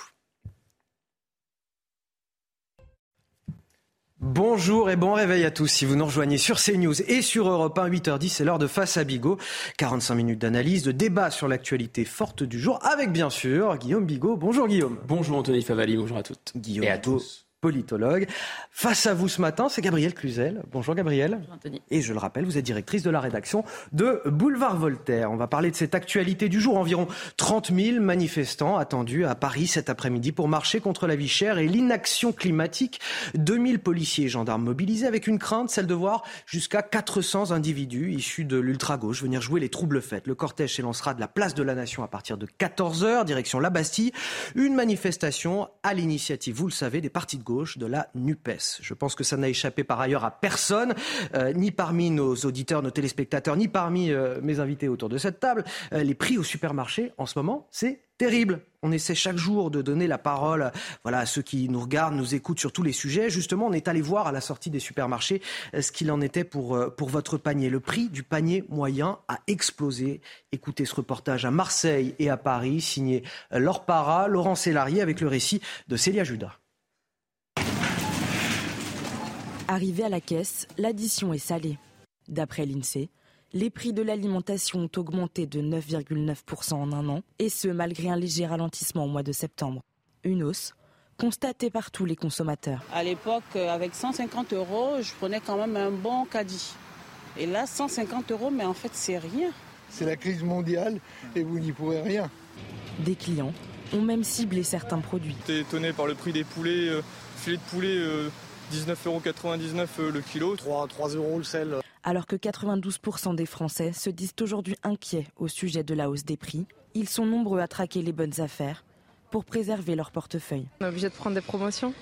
Bonjour et bon réveil à tous. Si vous nous rejoignez sur CNews et sur Europe 1, 8h10, c'est l'heure de Face à Bigot. 45 minutes d'analyse, de débat sur l'actualité forte du jour, avec bien sûr Guillaume Bigot. Bonjour Guillaume. Bonjour Anthony Favali, bonjour à toutes. Guillaume et à tous politologue. Face à vous ce matin, c'est Gabrielle Cluzel. Bonjour Gabrielle. Bonjour Anthony. Et je le rappelle, vous êtes directrice de la rédaction de Boulevard Voltaire. On va parler de cette actualité du jour. Environ 30 000 manifestants attendus à Paris cet après-midi pour marcher contre la vie chère et l'inaction climatique. 2000 policiers et gendarmes mobilisés avec une crainte, celle de voir jusqu'à 400 individus issus de l'ultra-gauche venir jouer les troubles fêtes. Le cortège s'élancera de la place de la Nation à partir de 14h, direction la Bastille. Une manifestation à l'initiative, vous le savez, des partis de de la NUPES. Je pense que ça n'a échappé par ailleurs à personne, euh, ni parmi nos auditeurs, nos téléspectateurs, ni parmi euh, mes invités autour de cette table. Euh, les prix au supermarché, en ce moment, c'est terrible. On essaie chaque jour de donner la parole voilà, à ceux qui nous regardent, nous écoutent sur tous les sujets. Justement, on est allé voir à la sortie des supermarchés ce qu'il en était pour, pour votre panier. Le prix du panier moyen a explosé. Écoutez ce reportage à Marseille et à Paris, signé Laure Para, Laurent Sélarié, avec le récit de Célia Judas. Arrivé à la caisse, l'addition est salée. D'après l'INSEE, les prix de l'alimentation ont augmenté de 9,9% en un an, et ce malgré un léger ralentissement au mois de septembre. Une hausse constatée par tous les consommateurs. À l'époque, avec 150 euros, je prenais quand même un bon caddie. Et là, 150 euros, mais en fait, c'est rien. C'est la crise mondiale et vous n'y pourrez rien. Des clients ont même ciblé certains produits. J'étais étonné par le prix des poulets, euh, filet de poulet. Euh, 19,99€ euh, le kilo. 3, 3 euros le sel. Alors que 92% des Français se disent aujourd'hui inquiets au sujet de la hausse des prix, ils sont nombreux à traquer les bonnes affaires pour préserver leur portefeuille. On est obligé de prendre des promotions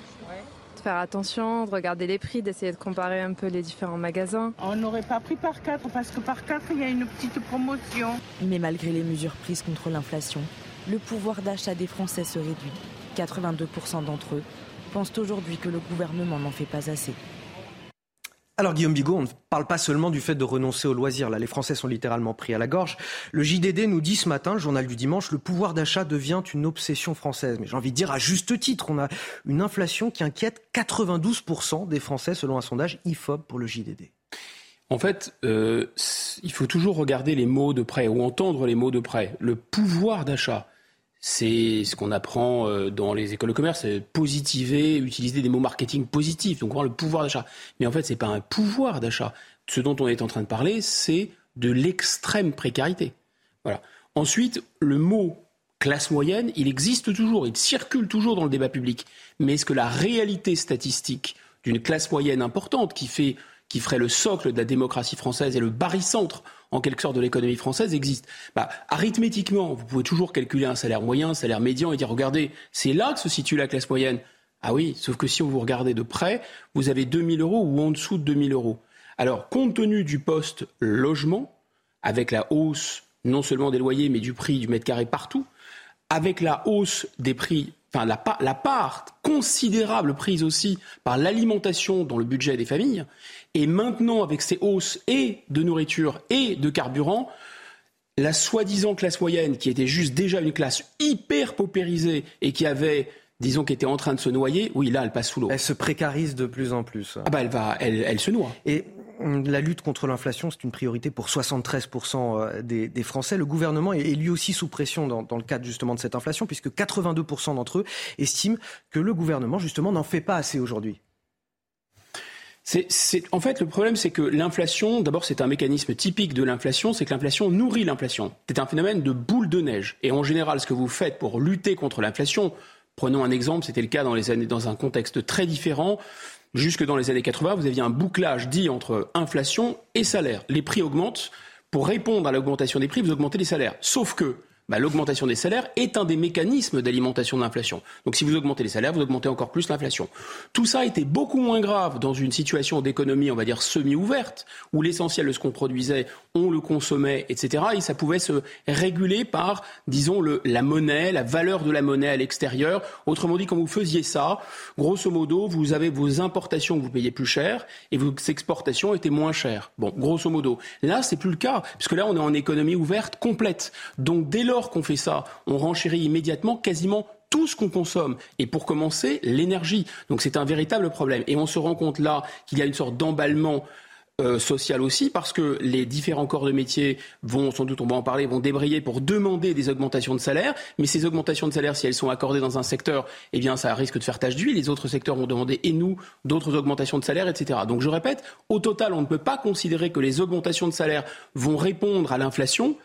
de faire attention, de regarder les prix, d'essayer de comparer un peu les différents magasins. On n'aurait pas pris par quatre parce que par quatre, il y a une petite promotion. Mais malgré les mesures prises contre l'inflation, le pouvoir d'achat des Français se réduit. 82% d'entre eux pensent aujourd'hui que le gouvernement n'en fait pas assez. Alors Guillaume Bigot, on ne parle pas seulement du fait de renoncer au loisir. Là, les Français sont littéralement pris à la gorge. Le JDD nous dit ce matin, le journal du dimanche, le pouvoir d'achat devient une obsession française. Mais j'ai envie de dire à juste titre, on a une inflation qui inquiète 92% des Français selon un sondage IFOP pour le JDD. En fait, euh, il faut toujours regarder les mots de près ou entendre les mots de près. Le pouvoir d'achat, c'est ce qu'on apprend euh, dans les écoles de commerce, positiver, utiliser des mots marketing positifs, donc voir le pouvoir d'achat. Mais en fait, ce n'est pas un pouvoir d'achat. Ce dont on est en train de parler, c'est de l'extrême précarité. Voilà. Ensuite, le mot classe moyenne, il existe toujours, il circule toujours dans le débat public. Mais est-ce que la réalité statistique d'une classe moyenne importante qui fait qui ferait le socle de la démocratie française et le barycentre en quelque sorte de l'économie française existe. Bah, arithmétiquement, vous pouvez toujours calculer un salaire moyen, un salaire médian et dire regardez, c'est là que se situe la classe moyenne. Ah oui, sauf que si vous regardez de près, vous avez 2000 euros ou en dessous de 2000 euros. Alors, compte tenu du poste logement, avec la hausse non seulement des loyers, mais du prix du mètre carré partout, avec la hausse des prix enfin la, la, part considérable prise aussi par l'alimentation dans le budget des familles, et maintenant avec ces hausses et de nourriture et de carburant, la soi-disant classe moyenne, qui était juste déjà une classe hyper paupérisée et qui avait disons, qui était en train de se noyer, oui, là, elle passe sous l'eau. Elle se précarise de plus en plus. Ah bah, elle va, elle, elle se noie. Et la lutte contre l'inflation, c'est une priorité pour 73% euh, des, Français. Le gouvernement est, lui aussi sous pression dans, le cadre justement de cette inflation, puisque 82% d'entre eux estiment que le gouvernement justement n'en fait pas assez aujourd'hui. C'est, en fait, le problème, c'est que l'inflation, d'abord, c'est un mécanisme typique de l'inflation, c'est que l'inflation nourrit l'inflation. C'est un phénomène de boule de neige. Et en général, ce que vous faites pour lutter contre l'inflation, prenons un exemple, c'était le cas dans les années, dans un contexte très différent. Jusque dans les années 80, vous aviez un bouclage dit entre inflation et salaire. Les prix augmentent. Pour répondre à l'augmentation des prix, vous augmentez les salaires. Sauf que bah, l'augmentation des salaires est un des mécanismes d'alimentation de l'inflation. Donc si vous augmentez les salaires, vous augmentez encore plus l'inflation. Tout ça était beaucoup moins grave dans une situation d'économie, on va dire, semi-ouverte, où l'essentiel de ce qu'on produisait, on le consommait, etc. Et ça pouvait se réguler par, disons, la monnaie, la valeur de la monnaie à l'extérieur. Autrement dit, quand vous faisiez ça, grosso modo, vous avez vos importations que vous payez plus cher et vos exportations étaient moins chères. Bon, grosso modo. Là, c'est plus le cas, puisque là, on est en économie ouverte complète. Donc dès lors qu'on fait ça, on renchérit immédiatement quasiment tout ce qu'on consomme. Et pour commencer, l'énergie. Donc c'est un véritable problème. Et on se rend compte là qu'il y a une sorte d'emballement euh, social aussi, parce que les différents corps de métier vont, sans doute on va en parler, vont débrayer pour demander des augmentations de salaire. Mais ces augmentations de salaire, si elles sont accordées dans un secteur, eh bien ça risque de faire tache d'huile. Les autres secteurs vont demander, et nous, d'autres augmentations de salaire, etc. Donc je répète, au total, on ne peut pas considérer que les augmentations de salaire vont répondre à l'inflation.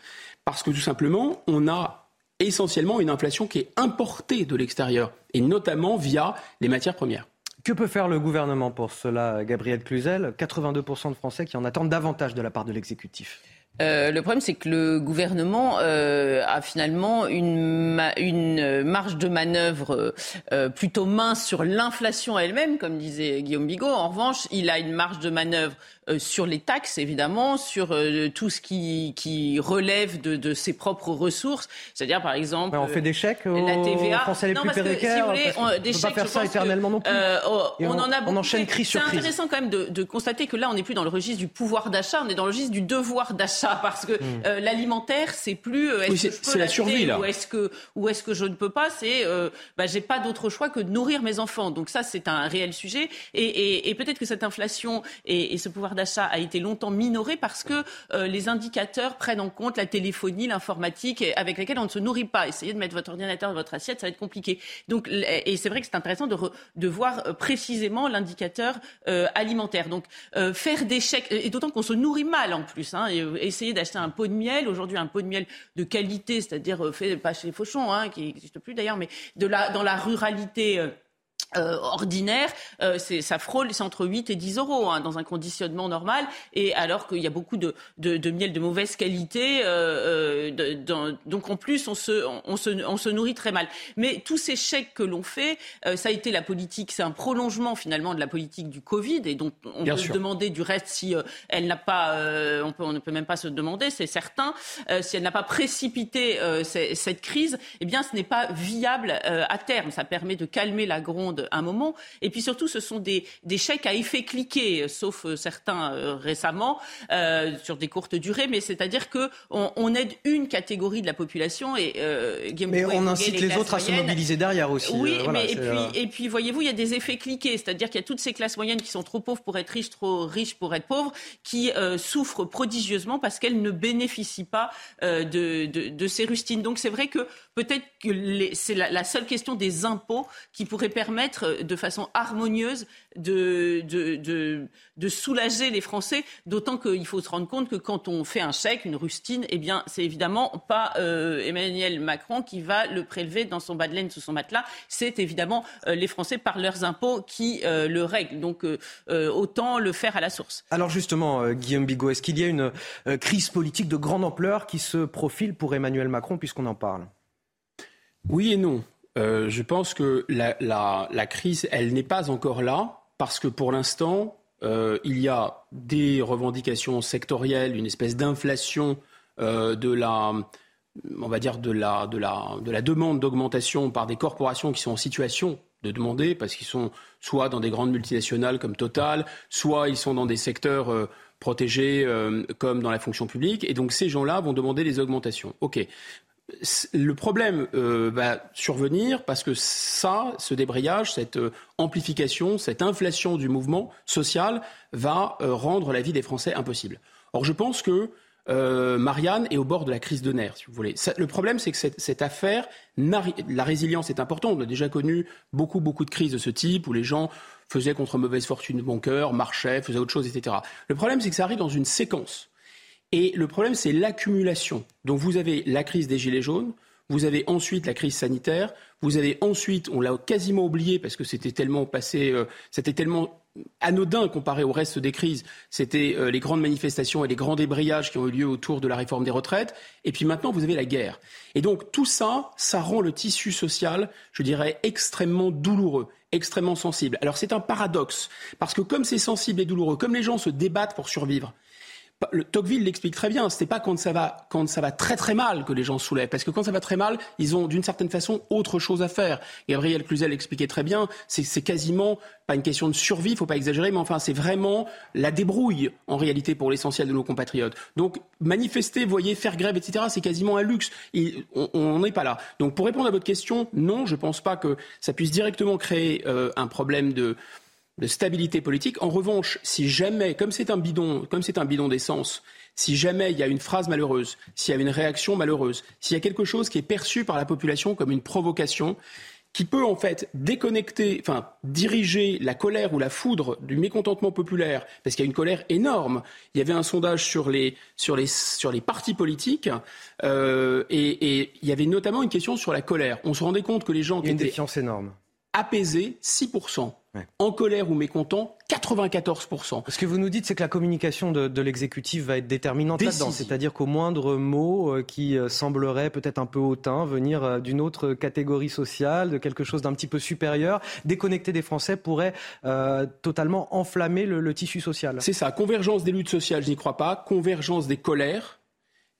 Parce que tout simplement, on a essentiellement une inflation qui est importée de l'extérieur, et notamment via les matières premières. Que peut faire le gouvernement pour cela, Gabriel Cluzel? 82% de Français qui en attendent davantage de la part de l'exécutif. Euh, le problème, c'est que le gouvernement euh, a finalement une, une, marge de manœuvre euh, plutôt mince sur l'inflation elle-même, comme disait Guillaume Bigot. En revanche, il a une marge de manœuvre euh, sur les taxes, évidemment, sur euh, tout ce qui, qui relève de, de, ses propres ressources. C'est-à-dire, par exemple, on fait des chèques aux la TVA. Français les plus précaires. Si on, des chèques, pas faire ça éternellement non plus. Euh, on, en a on enchaîne crise sur crise. C'est intéressant quand même de, de, constater que là, on n'est plus dans le registre du pouvoir d'achat, on est dans le registre du devoir d'achat, parce que hmm. euh, l'alimentaire, c'est plus est-ce que je peux la survie là, ou est-ce que ou est-ce que je ne peux pas. C'est bah, j'ai pas d'autre choix que de nourrir mes enfants. Donc ça, c'est un réel sujet. Et, et, et peut-être que cette inflation et, et ce pouvoir d'achat a été longtemps minoré parce que euh, les indicateurs prennent en compte la téléphonie, l'informatique, avec laquelle on ne se nourrit pas. Essayez de mettre votre ordinateur dans votre assiette, ça va être compliqué. Donc, et c'est vrai que c'est intéressant de, de voir euh, précisément l'indicateur euh, alimentaire. Donc, faire des chèques, et d'autant qu'on se nourrit mal en plus. Hein, essayer d'acheter un pot de miel, aujourd'hui un pot de miel de qualité, c'est-à-dire fait pas chez les Fauchons, hein, qui n'existe plus d'ailleurs, mais de la, dans la ruralité euh, ordinaire, euh, ça frôle, c'est entre 8 et 10 euros hein, dans un conditionnement normal, et alors qu'il y a beaucoup de, de, de, miel de mauvaise qualité, euh, donc en plus on se, on, se, on se nourrit très mal. Mais tous ces chèques que l'on fait, ça a été la politique, c'est un prolongement finalement de la politique du Covid, et donc on peut se demander du reste si elle n'a pas, on, peut, on ne peut même pas se demander, c'est certain, si elle n'a pas précipité cette crise, eh bien ce n'est pas viable à terme. Ça permet de calmer la gronde un moment. Et puis surtout, ce sont des, chèques à effet cliqué, sauf euh, certains euh, récemment, euh, sur des courtes durées. Mais c'est-à-dire qu'on on aide une catégorie de la population et Mais on incite les, autres à se mobiliser derrière aussi. Oui, mais et puis, et puis voyez-vous, il y a des effets cliqués, c'est-à-dire qu'il y a toutes ces classes moyennes qui sont trop pauvres pour être riches, trop riches pour être pauvres, qui souffrent prodigieusement parce qu'elles ne bénéficient pas de, de, ces rustines. Donc c'est vrai que peut-être que c'est la seule question des impôts qui pourrait permettre de façon harmonieuse de, de, de, soulager les Français, d'autant qu'il faut se rendre compte que quand on fait un chèque, une rustine, eh bien, c'est évidemment pas euh, Emmanuel Macron qui va le prélever dans son bas de laine sous son matelas, c'est évidemment euh, les Français par leurs impôts qui euh, le règlent. Donc, autant le faire à la source. Alors justement, Guillaume Bigot, est-ce qu'il y a une crise politique de grande ampleur qui se profile pour Emmanuel Macron, puisqu'on en parle? Oui et non. Euh, je pense que la, crise, elle n'est pas encore là, parce que pour l'instant, euh, il y a des revendications sectorielles, une espèce d'inflation euh, de la on va dire de la, de la, de la demande d'augmentation par des corporations qui sont en situation de demander, parce qu'ils sont soit dans des grandes multinationales comme Total, soit ils sont dans des secteurs protégés comme dans la fonction publique. Et donc ces gens-là vont demander des augmentations. OK le problème euh, va survenir parce que ça, ce débrayage, cette euh, amplification, cette inflation du mouvement social va euh, rendre la vie des Français impossible. Or, je pense que Marianne est au bord de la crise de nerfs, si vous voulez. le problème, c'est que cette, affaire, la résilience est importante. On a déjà connu beaucoup, beaucoup de crises de ce type où les gens faisaient contre mauvaise fortune bon cœur, marchaient, faisaient autre chose, etc. Le problème, c'est que ça arrive dans une séquence. Et le problème, c'est l'accumulation. Donc vous avez la crise des Gilets jaunes, vous avez ensuite la crise sanitaire, vous avez ensuite, on l'a quasiment oublié parce que c'était tellement passé, euh, c'était tellement anodin comparé au reste des crises, c'était euh, les grandes manifestations et les grands débrayages qui ont eu lieu autour de la réforme des retraites. Et puis maintenant, vous avez la guerre. Et donc tout ça, ça rend le tissu social, je dirais, extrêmement douloureux, extrêmement sensible. Alors c'est un paradoxe, parce que comme c'est sensible et douloureux, comme les gens se débattent pour survivre, le Tocqueville l'explique très bien. C'est pas quand ça va quand ça va très très mal que les gens soulèvent, parce que quand ça va très mal, ils ont d'une certaine façon autre chose à faire. Gabriel Cluzel l'expliquait très bien. C'est quasiment pas une question de survie, il faut pas exagérer, mais enfin c'est vraiment la débrouille en réalité pour l'essentiel de nos compatriotes. Donc manifester, voyez, faire grève, etc. C'est quasiment un luxe. on n'est pas là. Donc pour répondre à votre question, non, je pense pas que ça puisse directement créer euh, un problème de de stabilité politique. En revanche, si jamais, comme c'est un bidon, comme c'est un bidon d'essence, si jamais il y a une phrase malheureuse, s'il y a une réaction malheureuse, s'il y a quelque chose qui est perçu par la population comme une provocation, qui peut en fait déconnecter, enfin diriger la colère ou la foudre du mécontentement populaire, parce qu'il y a une colère énorme. Il y avait un sondage sur les sur les sur les partis politiques euh, et, et, il y avait notamment une question sur la colère. On se rendait compte que les gens qui une étaient défiance énorme apaisés, 6% en colère ou mécontent, 94%. Ce que vous nous dites, c'est que la communication de, l'exécutif va être déterminante là-dedans. C'est-à-dire qu'au moindre mot euh, qui euh, semblerait peut-être un peu hautain, venir euh, d'une autre catégorie sociale, de quelque chose d'un petit peu supérieur, déconnecté des Français pourrait totalement enflammer le, tissu social. C'est ça. Convergence des luttes sociales, je n'y crois pas. Convergence des colères.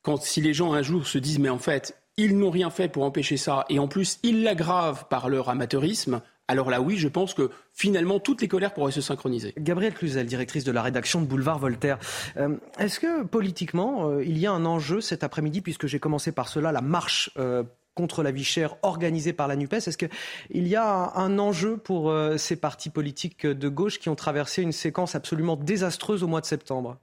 Quand si les gens un jour se disent, mais en fait, ils n'ont rien fait pour empêcher ça, et en plus, ils l'aggravent par leur amateurisme, alors là, oui, je pense que finalement, toutes les colères pourraient se synchroniser. Gabrielle Cluzel, directrice de la rédaction de Boulevard Voltaire. Euh, est-ce que politiquement, euh, il y a un enjeu cet après-midi, puisque j'ai commencé par cela, la marche euh, contre la vie chère organisée par la NUPES? Est-ce qu'il y a un enjeu pour ces partis politiques de gauche qui ont traversé une séquence absolument désastreuse au mois de septembre?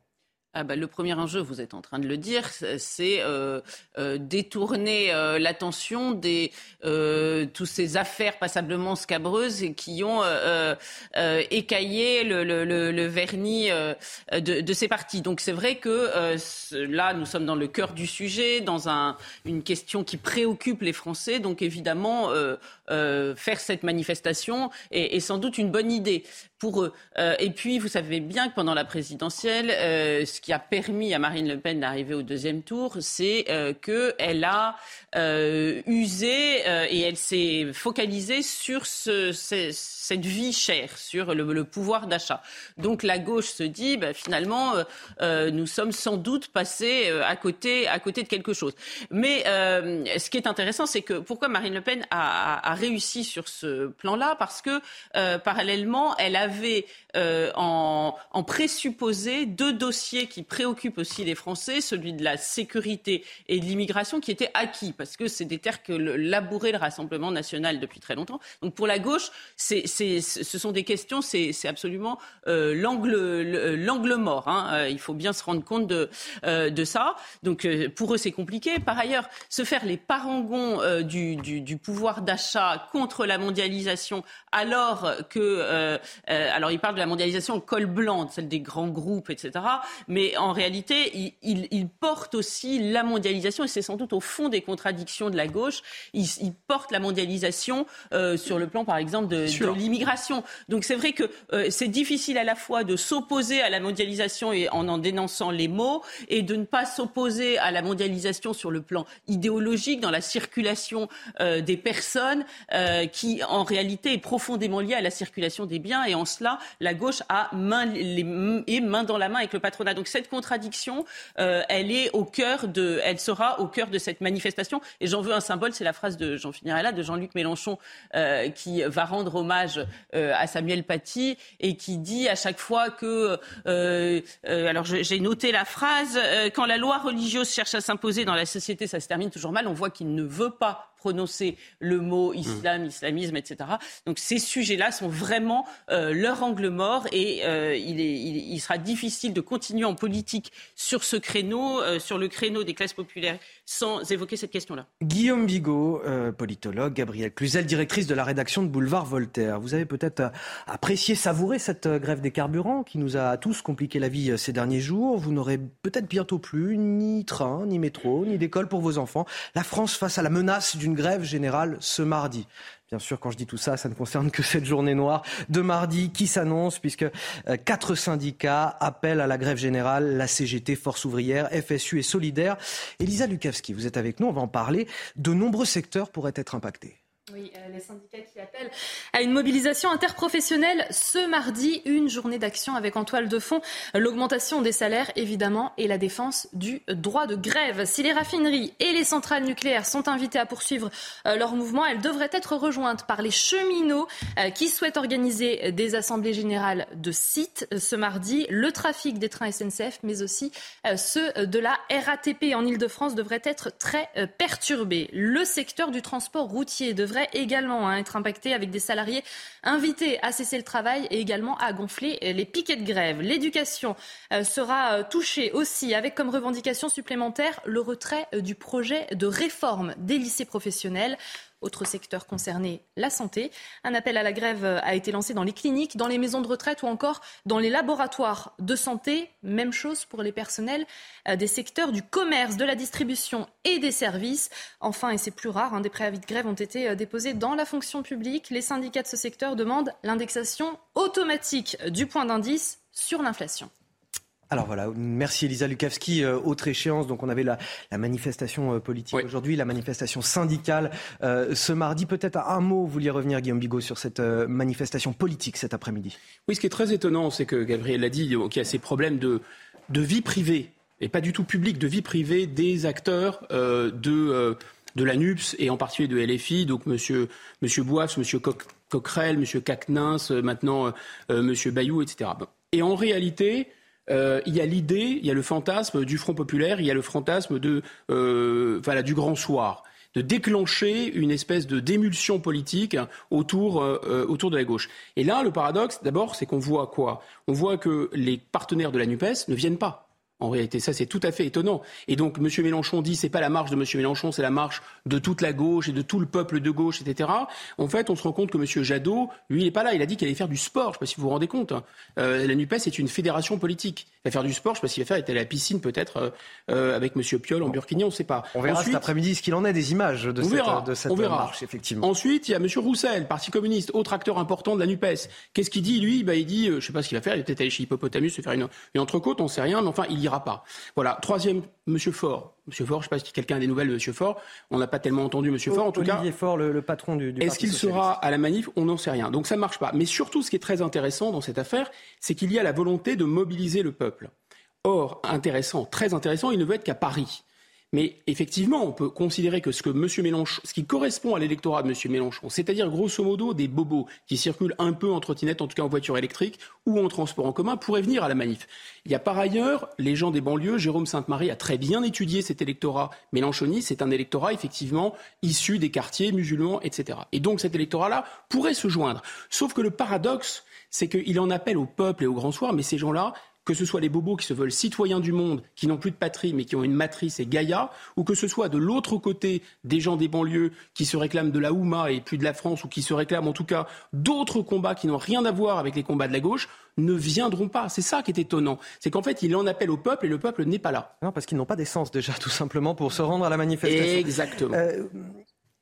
Ah bah, le premier enjeu, vous êtes en train de le dire, c'est euh, euh, détourner euh, l'attention des toutes ces affaires passablement scabreuses qui ont écaillé le, vernis de, ces partis. Donc c'est vrai que là, nous sommes dans le cœur du sujet, dans un, une question qui préoccupe les Français. Donc évidemment, faire cette manifestation est, est, sans doute une bonne idée eux. et puis, vous savez bien que pendant la présidentielle, ce qui a permis à Marine Le Pen d'arriver au deuxième tour, c'est euh, qu'elle a euh, usé euh, et elle s'est focalisée sur ce, cette vie chère, sur le, pouvoir d'achat. Donc la gauche se dit, bah, finalement, nous sommes sans doute passés à côté, de quelque chose. Mais ce qui est intéressant, c'est que pourquoi Marine Le Pen a, a, a réussi sur ce plan-là? Parce que parallèlement, elle avait en, en présupposé deux dossiers qui préoccupent aussi les Français, celui de la sécurité et de l'immigration qui étaient acquis, parce que c'est des terres que labourait le Rassemblement national depuis très longtemps. Donc pour la gauche, ce sont des questions, c'est, absolument euh, l'angle, mort. Hein. Euh, il faut bien se rendre compte de, euh, ça. Donc pour eux, c'est compliqué. Par ailleurs, se faire les parangons du, pouvoir d'achat contre la mondialisation, alors que, alors ils parlent de la mondialisation col blanc, celle des grands groupes, etc. Mais en réalité, il, il, porte aussi la mondialisation, et c'est sans doute au fond des contradictions de la gauche. Il, il porte la mondialisation euh, sur le plan, par exemple, de, de l'immigration. Donc c'est vrai que euh, c'est difficile à la fois de s'opposer à la mondialisation et en en dénonçant les mots, et de ne pas s'opposer à la mondialisation sur le plan idéologique, dans la circulation euh, des personnes, euh, qui en réalité est profondément liée à la circulation des biens. Et en cela, la gauche a les, est main dans la main avec le patronat. Donc cette contradiction, euh, elle est au cœur de, elle sera au cœur de cette manifestation. Et j'en veux un symbole, c'est la phrase de, j'en finirai de Jean-Luc Mélenchon, euh, qui va rendre hommage euh, à Samuel Paty et qui dit à chaque fois que, alors j'ai noté la phrase, quand la loi religieuse cherche à s'imposer dans la société, ça se termine toujours mal. On voit qu'il ne veut pas prononcer le mot islam, islamisme, etc. Donc ces sujets-là sont vraiment euh, leur angle mort et euh, il, est, il, sera difficile de continuer en politique sur ce créneau, euh, sur le créneau des classes populaires, sans évoquer cette question-là. Guillaume Bigot, politologue, Gabrielle Cluzel, directrice de la rédaction de Boulevard Voltaire. Vous avez peut-être apprécié, savouré cette grève des carburants qui nous a tous compliqué la vie ces derniers jours. Vous n'aurez peut-être bientôt plus ni train, ni métro, ni d'école pour vos enfants. La France face à la menace d'une grève générale ce mardi. Bien sûr, quand je dis tout ça, ça ne concerne que cette journée noire de mardi qui s'annonce, puisque euh, quatre syndicats appellent à la grève générale, la CGT, Force ouvrière, FSU et Solidaire. Elisa Lukavski, vous êtes avec nous, on va en parler. De nombreux secteurs pourraient être impactés. Oui, euh, les syndicats qui appellent à une mobilisation interprofessionnelle ce mardi, une journée d'action avec en toile de fond l'augmentation des salaires évidemment et la défense du droit de grève. Si les raffineries et les centrales nucléaires sont invitées à poursuivre euh, leur mouvement, elles devraient être rejointes par les cheminots euh, qui souhaitent organiser des assemblées générales de sites ce mardi. Le trafic des trains SNCF, mais aussi ceux de la RATP en Ile-de-France devraient être très perturbés. Le secteur du transport routier devrait devrait également hein, être impacté avec des salariés invités à cesser le travail et également à gonfler les piquets de grève. L'éducation euh, sera euh, touchée aussi avec comme revendication supplémentaire le retrait euh, du projet de réforme des lycées professionnels. Autre secteur concerné, la santé. Un appel à la grève a été lancé dans les cliniques, dans les maisons de retraite ou encore dans les laboratoires de santé. Même chose pour les personnels euh, des secteurs du commerce, de la distribution et des services. Enfin, et c'est plus rare, hein, des préavis de grève ont été euh, déposés dans la fonction publique. Les syndicats de ce secteur demandent l'indexation automatique du point d'indice sur l'inflation. Alors voilà, merci Elisa Lukavski. Euh, autre échéance, donc on avait la, manifestation euh, politique aujourd'hui, la manifestation syndicale euh, ce mardi. Peut-être un mot, vous vouliez revenir Guillaume Bigot sur cette manifestation politique cet après-midi. Oui, ce qui est très étonnant, c'est que Gabriel l'a dit, qu'il y a ces problèmes de, de vie privée, et pas du tout publique, de vie privée des acteurs de, de la NUPS et en particulier de LFI, donc monsieur, monsieur Boifs, monsieur Coquerel, monsieur Cacnins, maintenant monsieur Bayou, etc. Et en réalité, euh, il y a l'idée, il y a le fantasme du Front populaire, il y a le fantasme de, euh, voilà, du grand soir de déclencher une espèce de d'émulsion politique autour, euh, autour de la gauche. Et là, le paradoxe, d'abord, c'est qu'on voit quoi? On voit que les partenaires de la NUPES ne viennent pas En réalité, ça c'est tout à fait étonnant. Et donc M. Mélenchon dit c'est pas la marche de M. Mélenchon, c'est la marche de toute la gauche et de tout le peuple de gauche, etc. En fait, on se rend compte que M. Jadot, lui, il n'est pas là. Il a dit qu'il allait faire du sport. Je ne sais pas si vous vous rendez compte. Hein. Euh, la Nupes est une fédération politique. Il va faire du sport. Je ne sais pas s'il va faire. Il à la piscine peut-être euh, euh, avec M. Piolle en Burkini. On ne sait pas. On verra cet après-midi ce qu'il en est des images de cette, de cette marche, effectivement. Ensuite, il y a M. Roussel, Parti communiste, autre acteur important de la Nupes. Qu'est-ce qu'il dit lui? Bah, il dit, je ne sais pas ce qu'il va faire. Il est peut-être allé chez Hippopotamus se faire une, une entrecôte. On ne sait rien. Mais enfin, il ira pas. Voilà. Troisième, Monsieur Faure. Monsieur Faure, je ne sais pas si quelqu'un a des nouvelles de Monsieur Faure. On n'a pas tellement entendu Monsieur Faure, en tout cas. Faure, le, patron du, Est-ce qu'il sera à la manif? On n'en sait rien. Donc ça ne marche pas. Mais surtout, ce qui est très intéressant dans cette affaire, c'est qu'il y a la volonté de mobiliser le peuple. Or, intéressant, très intéressant, il ne veut être qu'à Paris. Mais effectivement, on peut considérer que ce que M. Mélenchon, ce qui correspond à l'électorat de M. Mélenchon, c'est-à-dire grosso modo des bobos qui circulent un peu en trottinette, en tout cas en voiture électrique ou en transport en commun, pourraient venir à la manif. Il y a par ailleurs les gens des banlieues. Jérôme Sainte-Marie a très bien étudié cet électorat mélenchoniste. C'est un électorat effectivement issu des quartiers musulmans, etc. Et donc cet électorat-là pourrait se joindre. Sauf que le paradoxe, c'est qu'il en appelle au peuple et au grand soir, mais ces gens-là, que ce soit les bobos qui se veulent citoyens du monde, qui n'ont plus de patrie, mais qui ont une matrice et Gaïa, ou que ce soit de l'autre côté des gens des banlieues qui se réclament de la Houma et plus de la France, ou qui se réclament en tout cas d'autres combats qui n'ont rien à voir avec les combats de la gauche, ne viendront pas. C'est ça qui est étonnant. C'est qu'en fait, il en appelle au peuple et le peuple n'est pas là. Non, parce qu'ils n'ont pas d'essence déjà, tout simplement, pour se rendre à la manifestation. Exactement. Euh,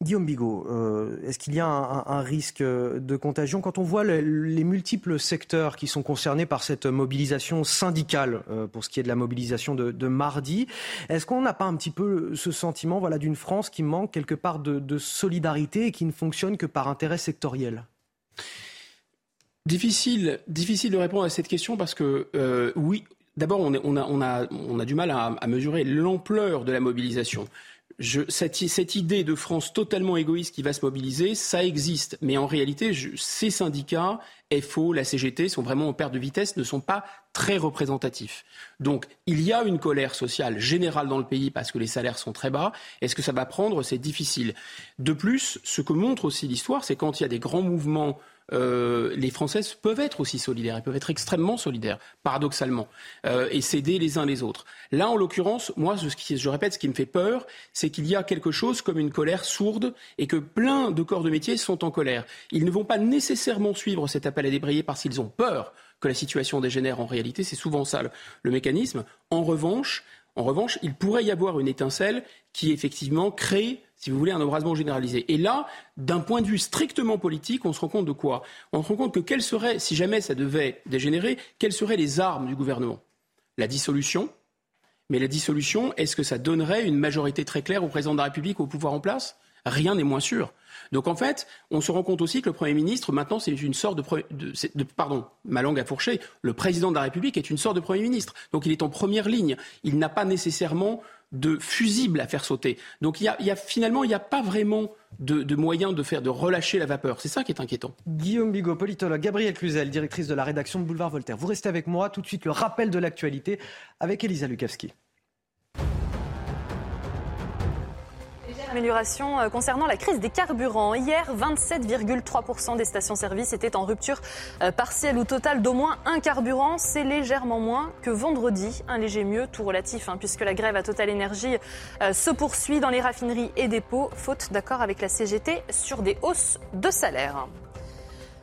Guillaume Bigot, euh, est-ce qu'il y a un, risque de contagion quand on voit les, multiples secteurs qui sont concernés par cette mobilisation syndicale euh, pour ce qui est de la mobilisation de, mardi? Est-ce qu'on n'a pas un petit peu ce sentiment voilà, d'une France qui manque quelque part de, solidarité et qui ne fonctionne que par intérêt sectoriel? Difficile, de répondre à cette question parce que euh, oui, D'abord, on, a, du mal à mesurer l'ampleur de la mobilisation cette, idée de France totalement égoïste qui va se mobiliser, ça existe. Mais en réalité, ces syndicats, FO, la CGT, sont vraiment en perte de vitesse, ne sont pas très représentatifs. Donc, il y a une colère sociale générale dans le pays parce que les salaires sont très bas. Est-ce que ça va prendre? C'est difficile. De plus, ce que montre aussi l'histoire, c'est quand il y a des grands mouvements euh, les Françaises peuvent être aussi solidaires, elles peuvent être extrêmement solidaires, paradoxalement, euh, et s'aider les uns les autres. Là, en l'occurrence, moi, ce qui, je répète, ce qui me fait peur, c'est qu'il y a quelque chose comme une colère sourde et que plein de corps de métier sont en colère. Ils ne vont pas nécessairement suivre cet appel à débrayer parce qu'ils ont peur que la situation dégénère en réalité. C'est souvent ça le mécanisme. En revanche, en revanche, il pourrait y avoir une étincelle qui effectivement crée si vous voulez, un embrasement généralisé. Et là, d'un point de vue strictement politique, on se rend compte de quoi? On se rend compte que quelles seraient, si jamais ça devait dégénérer, quelles seraient les armes du gouvernement? La dissolution. Mais la dissolution, est-ce que ça donnerait une majorité très claire au président de la République au pouvoir en place? Rien n'est moins sûr. Donc en fait, on se rend compte aussi que le Premier ministre, maintenant, c'est une sorte de, de, Pardon, ma langue a fourché. Le président de la République est une sorte de Premier ministre. Donc il est en première ligne. Il n'a pas nécessairement de fusibles à faire sauter. Donc il y a, finalement, il n'y a pas vraiment de, de, moyen de faire de relâcher la vapeur. C'est ça qui est inquiétant. Guillaume Bigot, politologue, Gabriel Cluzel, directrice de la rédaction de Boulevard Voltaire. Vous restez avec moi. Tout de suite, le rappel de l'actualité avec Elisa Lukavski. Amélioration euh, concernant la crise des carburants. Hier, 27,3% des stations-service étaient en rupture euh, partielle ou totale d'au moins un carburant. C'est légèrement moins que vendredi. Un léger mieux, tout relatif, hein, puisque la grève à Total Energy euh, se poursuit dans les raffineries et dépôts, faute d'accord avec la CGT sur des hausses de salaire.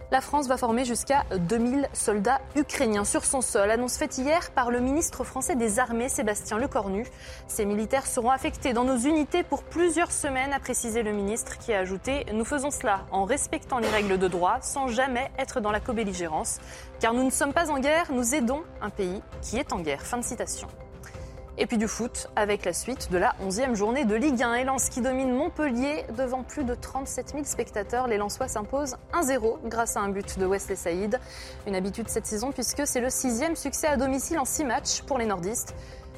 La France va former jusqu'à 2000 soldats ukrainiens sur son sol. Annonce faite hier par le ministre français des Armées, Sébastien Lecornu. Ces militaires seront affectés dans nos unités pour plusieurs semaines, a précisé le ministre, qui a ajouté Nous faisons cela en respectant les règles de droit, sans jamais être dans la co-belligérance. Car nous ne sommes pas en guerre, nous aidons un pays qui est en guerre. Fin de citation. Et puis du foot avec la suite de la 11e journée de Ligue 1. Et Lens qui domine Montpellier devant plus de 37 000 spectateurs. Les Lensois s'imposent 1-0 grâce à un but de Wesley Saïd. Une habitude cette saison puisque c'est le sixième succès à domicile en six matchs pour les nordistes.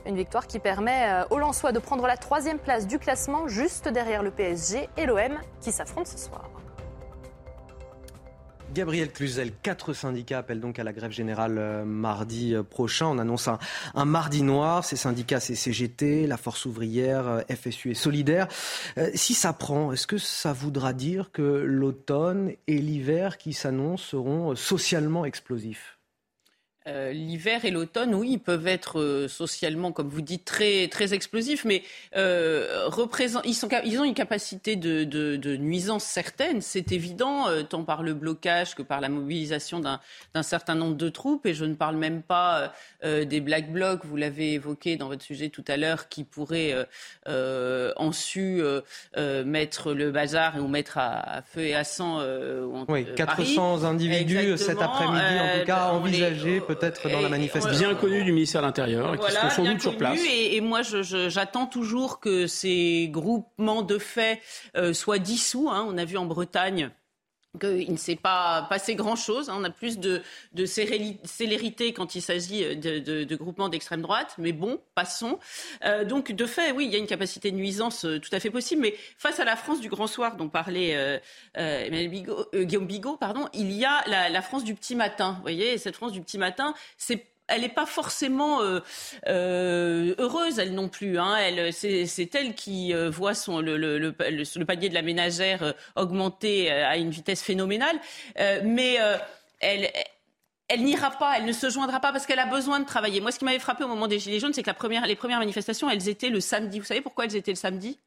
Une victoire qui permet euh, aux Lensois de prendre la troisième place du classement juste derrière le PSG et l'OM qui s'affrontent ce soir. Gabriel Cluzel, quatre syndicats appellent donc à la grève générale euh, mardi euh, prochain. On annonce un, mardi noir. Ces syndicats, c'est CGT, la Force ouvrière, euh, FSU et Solidaire. si ça prend, est-ce que ça voudra dire que l'automne et l'hiver qui s'annoncent seront socialement explosifs? Euh, l'hiver et l'automne, oui, ils peuvent être euh, socialement, comme vous dites, très, très explosifs, mais euh, ils, sont, ils, ont une capacité de, de, nuisance certaine, c'est évident, tant par le blocage que par la mobilisation d'un certain nombre de troupes. Et je ne parle même pas des Black Blocs, vous l'avez évoqué dans votre sujet tout à l'heure, qui pourraient en su mettre le bazar ou mettre à, feu et à sang. oui, 400 individus cet après-midi, en tout cas, envisagés peut peut-être dans la manifestation. Bien connu du ministère de l'Intérieur, qui se font doute sur place. Et, et moi, j'attends toujours que ces groupements de faits euh, soient dissous. Hein. On a vu en Bretagne qu'il ne s'est pas passé grand-chose. Hein. On a plus de, célérité quand il s'agit de, de, groupements d'extrême droite, mais bon, passons. Euh, donc, de fait, oui, il y a une capacité de nuisance euh, tout à fait possible, mais face à la France du grand soir dont parlait euh, euh Guillaume Bigot, pardon, il y a la, la France du petit matin. Vous voyez, cette France du petit matin, c'est elle n'est pas forcément euh, euh, heureuse, elle non plus. Hein. Elle, c'est, elle qui euh, voit le, panier de la ménagère augmenter à une vitesse phénoménale. mais elle n'ira pas, elle ne se joindra pas parce qu'elle a besoin de travailler. Moi, ce qui m'avait frappé au moment des Gilets jaunes, c'est que les premières manifestations, elles étaient le samedi. Vous savez pourquoi elles étaient le samedi?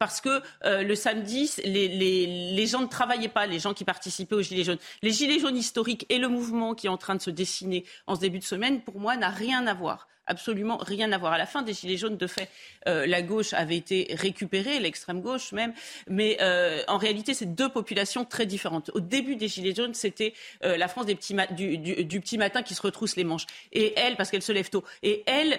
Parce que euh, le samedi, les, les, les, gens ne travaillaient pas, les gens qui participaient aux Gilets jaunes. Les Gilets jaunes historiques et le mouvement qui est en train de se dessiner en ce début de semaine, pour moi, n'a rien à voir absolument rien à voir. À la fin des Gilets jaunes, de fait, euh, la gauche avait été récupérée, l'extrême gauche même, mais euh, en réalité, c'est deux populations très différentes. Au début des Gilets jaunes, c'était euh, la France des petits du, du, du, petit matin qui se retrousse les manches. Et elle, parce qu'elle se lève tôt. Et elle,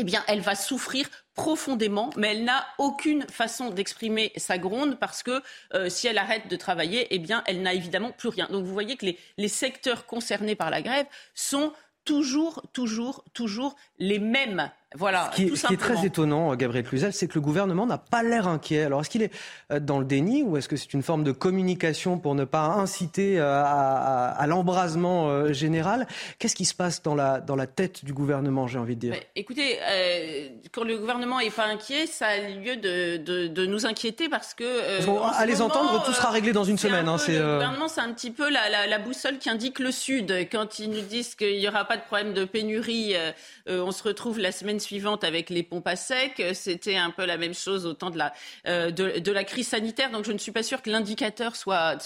eh elle va souffrir profondément, mais elle n'a aucune façon d'exprimer sa gronde parce que euh, si elle arrête de travailler, eh elle n'a évidemment plus rien. Donc, vous voyez que les secteurs concernés par la grève sont toujours, toujours, toujours les mêmes voilà, ce qui, est, très étonnant, Gabriel Cluzel, c'est que le gouvernement n'a pas l'air inquiet. Alors, est-ce qu'il est euh, dans le déni ou est-ce que c'est une forme de communication pour ne pas inciter euh, à, l'embrasement euh, général? Qu'est-ce qui se passe dans la, dans la tête du gouvernement, j'ai envie de dire? Écoutez, quand le gouvernement n'est pas inquiet, ça a lieu de, de, nous inquiéter parce que... à les entendre, tout sera réglé dans une semaine. Hein, le gouvernement, c'est un petit peu la, la, boussole qui indique le Sud. Quand ils nous disent qu'il n'y aura pas de problème de pénurie, on se retrouve la semaine suivante avec les pompes à sec. C'était un peu la même chose au temps de la, euh, de, la crise sanitaire. Donc je ne suis pas sûre que l'indicateur soit,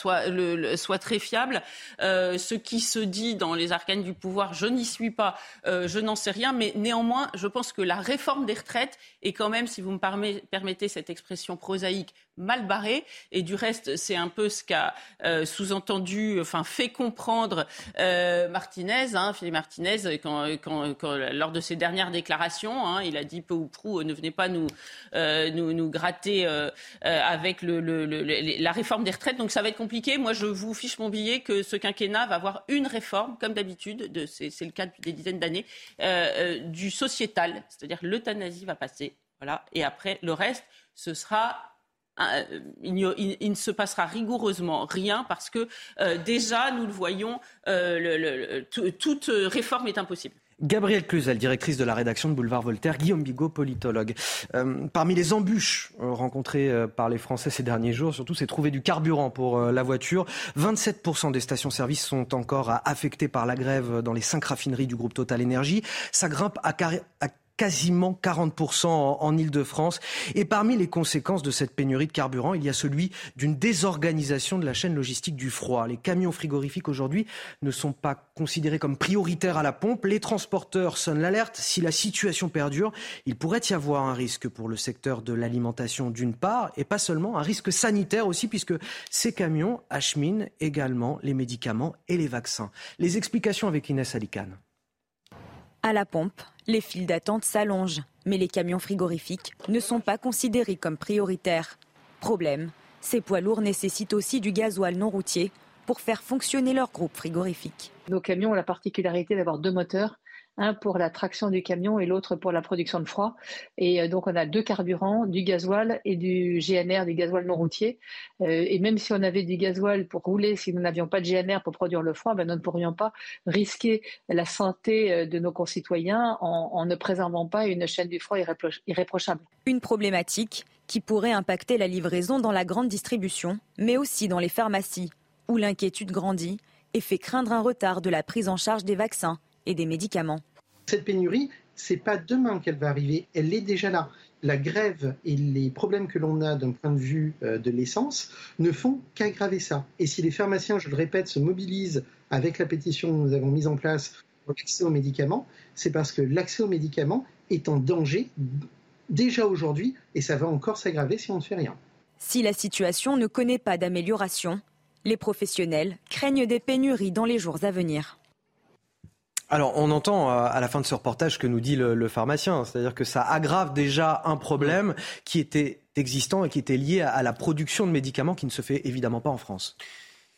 très fiable. Euh, ce qui se dit dans les arcanes du pouvoir, je n'y suis pas, euh, je n'en sais rien. Mais néanmoins, je pense que la réforme des retraites est quand même, si vous me permettez cette expression prosaïque, mal barré. Et du reste, c'est un peu ce qu'a euh, sous-entendu, enfin fait comprendre euh, Martinez, hein, Philippe Martinez, lors de ses dernières déclarations, hein, il a dit peu ou prou, ne venez pas nous, euh, nous, gratter euh, euh, avec le, la réforme des retraites. Donc ça va être compliqué. Moi, je vous fiche mon billet que ce quinquennat va avoir une réforme, comme d'habitude, c'est le cas depuis des dizaines d'années, du sociétal, c'est-à-dire l'euthanasie va passer. Voilà. Et après, le reste, ce sera euh, il, ne se passera rigoureusement rien parce que euh, déjà, nous le voyons, euh, toute réforme est impossible. Gabrielle Cluzel, directrice de la rédaction de Boulevard Voltaire, Guillaume Bigot, politologue. parmi les embûches rencontrées par les Français ces derniers jours, surtout, c'est trouver du carburant pour la voiture. 27% des stations-service sont encore affectées par la grève dans les cinq raffineries du groupe Total Énergie. Ça grimpe à quasiment 40% en, en Ile-de-France. Et parmi les conséquences de cette pénurie de carburant, il y a celui d'une désorganisation de la chaîne logistique du froid. Les camions frigorifiques aujourd'hui ne sont pas considérés comme prioritaires à la pompe. Les transporteurs sonnent l'alerte. Si la situation perdure, il pourrait y avoir un risque pour le secteur de l'alimentation d'une part, et pas seulement, un risque sanitaire aussi, puisque ces camions acheminent également les médicaments et les vaccins. Les explications avec Inès Alicane. À la pompe, les files d'attente s'allongent, mais les camions frigorifiques ne sont pas considérés comme prioritaires. Problème, ces poids lourds nécessitent aussi du gasoil non routier pour faire fonctionner leur groupe frigorifique. Nos camions ont la particularité d'avoir deux moteurs un pour la traction du camion et l'autre pour la production de froid. Et euh, donc on a deux carburants, du gasoil et du GNR, du gasoil non routier. Euh, et même si on avait du gasoil pour rouler, si nous n'avions pas de GNR pour produire le froid, ben nous ne pourrions pas risquer la santé euh, de nos concitoyens en, en ne préservant pas une chaîne du froid irréprochable. Une problématique qui pourrait impacter la livraison dans la grande distribution, mais aussi dans les pharmacies, où l'inquiétude grandit et fait craindre un retard de la prise en charge des vaccins et des médicaments. Cette pénurie, c'est pas demain qu'elle va arriver, elle est déjà là. La grève et les problèmes que l'on a d'un point de vue euh, de l'essence ne font qu'aggraver ça. Et si les pharmaciens, je le répète, se mobilisent avec la pétition que nous avons mise en place pour l'accès aux médicaments, c'est parce que l'accès aux médicaments est en danger déjà aujourd'hui et ça va encore s'aggraver si on ne fait rien. Si la situation ne connaît pas d'amélioration, les professionnels craignent des pénuries dans les jours à venir. Alors, on entend euh, à la fin de ce reportage ce que nous dit le, pharmacien, c'est-à-dire que ça aggrave déjà un problème qui était existant et qui était lié à, la production de médicaments qui ne se fait évidemment pas en France.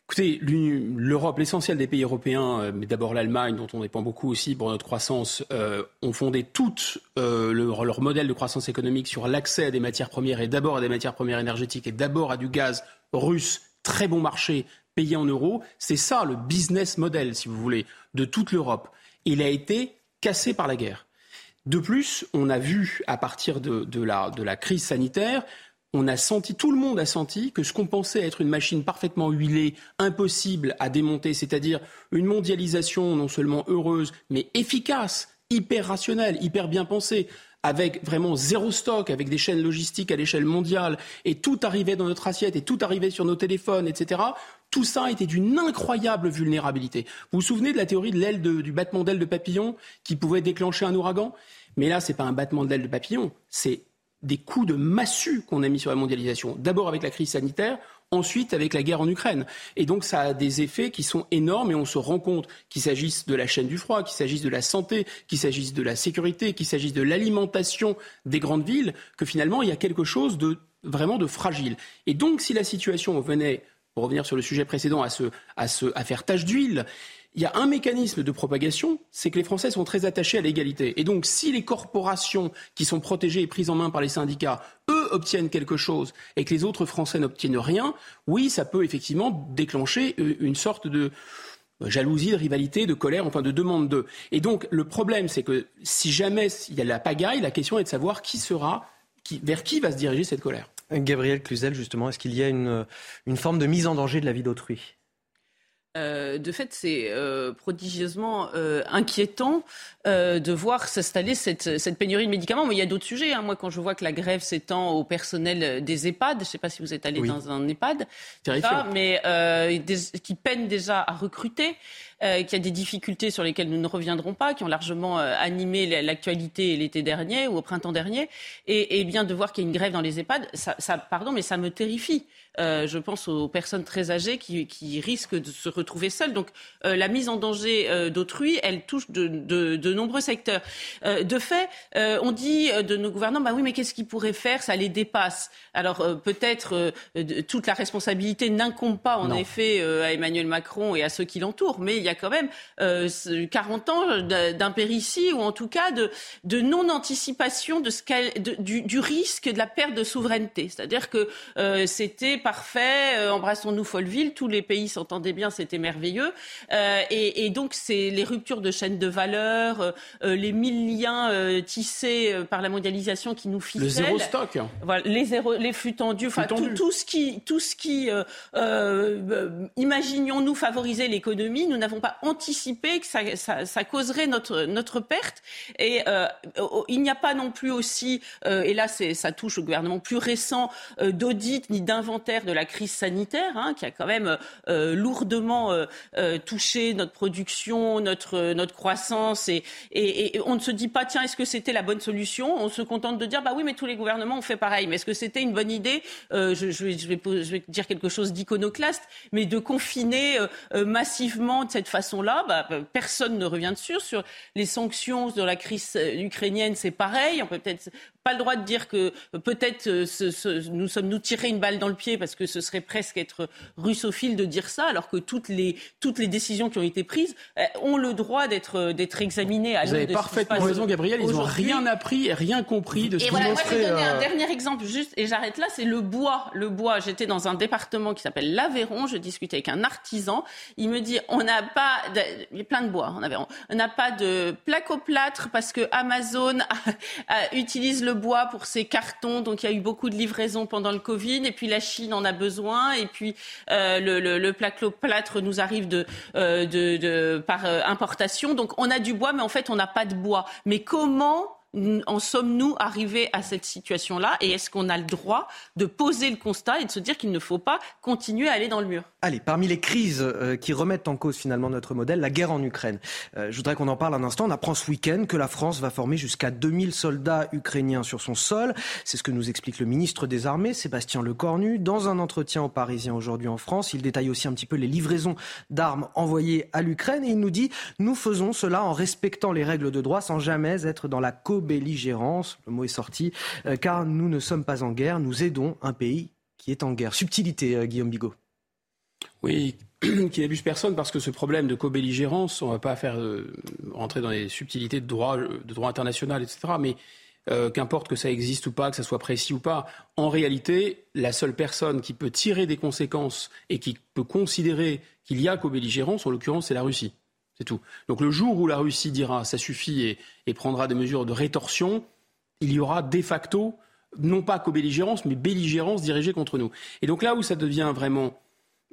Écoutez, l'Europe, l'essentiel des pays européens, euh, mais d'abord l'Allemagne, dont on dépend beaucoup aussi pour notre croissance, euh, ont fondé tout leur, leur, modèle de croissance économique sur l'accès à des matières premières et d'abord à des matières premières énergétiques et d'abord à du gaz russe, très bon marché, payé en euros. C'est ça le business model, si vous voulez, de toute l'Europe il a été cassé par la guerre. De plus, on a vu à partir de, la, crise sanitaire, on a senti, tout le monde a senti que ce qu'on pensait être une machine parfaitement huilée, impossible à démonter, c'est-à-dire une mondialisation non seulement heureuse, mais efficace, hyper rationnelle, hyper bien pensée, avec vraiment zéro stock, avec des chaînes logistiques à l'échelle mondiale, et tout arrivait dans notre assiette, et tout arrivait sur nos téléphones, etc. Tout ça était d'une incroyable vulnérabilité. Vous vous souvenez de la théorie de l'aile du battement d'aile de papillon qui pouvait déclencher un ouragan? Mais là, ce n'est pas un battement d'aile de papillon, c'est des coups de massue qu'on a mis sur la mondialisation. D'abord avec la crise sanitaire, ensuite avec la guerre en Ukraine. Et donc ça a des effets qui sont énormes et on se rend compte qu'il s'agisse de la chaîne du froid, qu'il s'agisse de la santé, qu'il s'agisse de la sécurité, qu'il s'agisse de l'alimentation des grandes villes, que finalement il y a quelque chose de vraiment de fragile. Et donc si la situation venait pour revenir sur le sujet précédent, à, à, faire tache d'huile, il y a un mécanisme de propagation, c'est que les Français sont très attachés à l'égalité. Et donc, si les corporations qui sont protégées et prises en main par les syndicats, eux, obtiennent quelque chose et que les autres Français n'obtiennent rien, oui, ça peut effectivement déclencher euh, une sorte de jalousie, de rivalité, de colère, enfin de demande d'eux. Et donc, le problème, c'est que si jamais il y a la pagaille, la question est de savoir qui sera, vers qui va se diriger cette colère. Gabriel Cluzel, justement, est-ce qu'il y a une, une forme de mise en danger de la vie d'autrui? Euh, de fait, c'est euh, prodigieusement euh, inquiétant de voir s'installer cette, cette, pénurie de médicaments. Mais il y a d'autres sujets. Hein. Moi, quand je vois que la grève s'étend au personnel des EHPAD, je ne sais pas si vous êtes allé dans un EHPAD, mais qui peine déjà à recruter. Euh, qu'il y a des difficultés sur lesquelles nous ne reviendrons pas, qui ont largement euh, animé l'actualité l'été dernier ou au printemps dernier, et, et bien de voir qu'il y a une grève dans les EHPAD, ça, ça, pardon, mais ça me terrifie. Euh, je pense aux personnes très âgées qui, qui risquent de se retrouver seules. Donc euh, la mise en danger d'autrui, elle touche de, de, de nombreux secteurs. De fait, on dit de nos gouvernants, bah oui, mais qu'est-ce qu'ils pourraient faire? Ça les dépasse. Alors peut-être toute la responsabilité n'incombe pas en effet à Emmanuel Macron et à ceux qui l'entourent, mais y a quand même 40 ans d'impéritie ou en tout cas de, de non-anticipation de ce du, du risque de la perte de souveraineté. C'est-à-dire que c'était parfait, euh, embrassons-nous Folleville, tous les pays s'entendaient bien, c'était merveilleux. Euh, et, et, donc, c'est les ruptures de chaînes de valeur, euh, les mille liens tissés par la mondialisation qui nous ficellent. Le zéro stock. Voilà, les, zéro, les flux tendus, enfin, tout, tout, ce qui, tout ce qui imaginions-nous favoriser l'économie, nous n'avons pas anticipé que ça, ça, causerait notre, notre perte. Et il n'y a pas non plus aussi, et là, ça touche au gouvernement plus récent, d'audit ni d'inventaire de la crise sanitaire, hein, qui a quand même euh, lourdement euh, euh, touché notre production, notre, notre croissance, et, et, on ne se dit pas, tiens, est-ce que c'était la bonne solution? On se contente de dire, bah oui, mais tous les gouvernements ont fait pareil. Mais est-ce que c'était une bonne idée? Je, je, vais, je, vais, dire quelque chose d'iconoclaste, mais de confiner massivement cette façon-là, bah, personne ne revient dessus. Sur les sanctions de la crise ukrainienne, c'est pareil. On peut peut-être pas le droit de dire que peut-être nous sommes nous tirés une balle dans le pied parce que ce serait presque être russophile de dire ça, alors que toutes les, toutes les décisions qui ont été prises euh, ont le droit d'être, d'être examinées à Vous avez parfaitement raison, Gabriel. Ils n'ont rien appris et rien compris de ce qui voilà, moi, je vais donner un euh, dernier exemple juste, et j'arrête là, c'est le bois. Le bois, j'étais dans un département qui s'appelle l'Aveyron, je discutais avec un artisan. Il me dit, on n'a pas, de... il y a plein de bois en Aveyron, on n'a pas de plaque au plâtre parce que Amazon utilise le bois pour ces cartons. Donc il y a eu beaucoup de livraisons pendant le Covid. Et puis la Chine en a besoin. Et puis euh, le, plâtre nous arrive euh, par euh, importation. Donc on a du bois, mais en fait on n'a pas de bois. Mais comment en sommes-nous arrivés à cette situation-là? Et est-ce qu'on a le droit de poser le constat et de se dire qu'il ne faut pas continuer à aller dans le mur? Allez, parmi les crises euh, qui remettent en cause finalement notre modèle, la guerre en Ukraine. Euh, je voudrais qu'on en parle un instant. On apprend ce week-end que la France va former jusqu'à 2000 soldats ukrainiens sur son sol. C'est ce que nous explique le ministre des Armées, Sébastien Lecornu. Dans un entretien aux Parisiens aujourd'hui en France, il détaille aussi un petit peu les livraisons d'armes envoyées à l'Ukraine et il nous dit Nous faisons cela en respectant les règles de droit sans jamais être dans la co belligérance, le mot est sorti, euh, car nous ne sommes pas en guerre, nous aidons un pays qui est en guerre. Subtilité, Guillaume Bigot. Oui, qui n'abuse personne parce que ce problème de co-belligérance, on ne va pas faire euh, rentrer dans les subtilités de droit, droit international, etc. Mais qu'importe que ça existe ou pas, que ça soit précis ou pas, en réalité, la seule personne qui peut tirer des conséquences et qui peut considérer qu'il y a co-belligérance, en l'occurrence, c'est la Russie. C'est tout. Donc le jour où la Russie dira ça suffit et, prendra des mesures de rétorsion, il y aura de facto, non pas co-belligérance, mais belligérance dirigée contre nous. Et donc là où ça devient vraiment,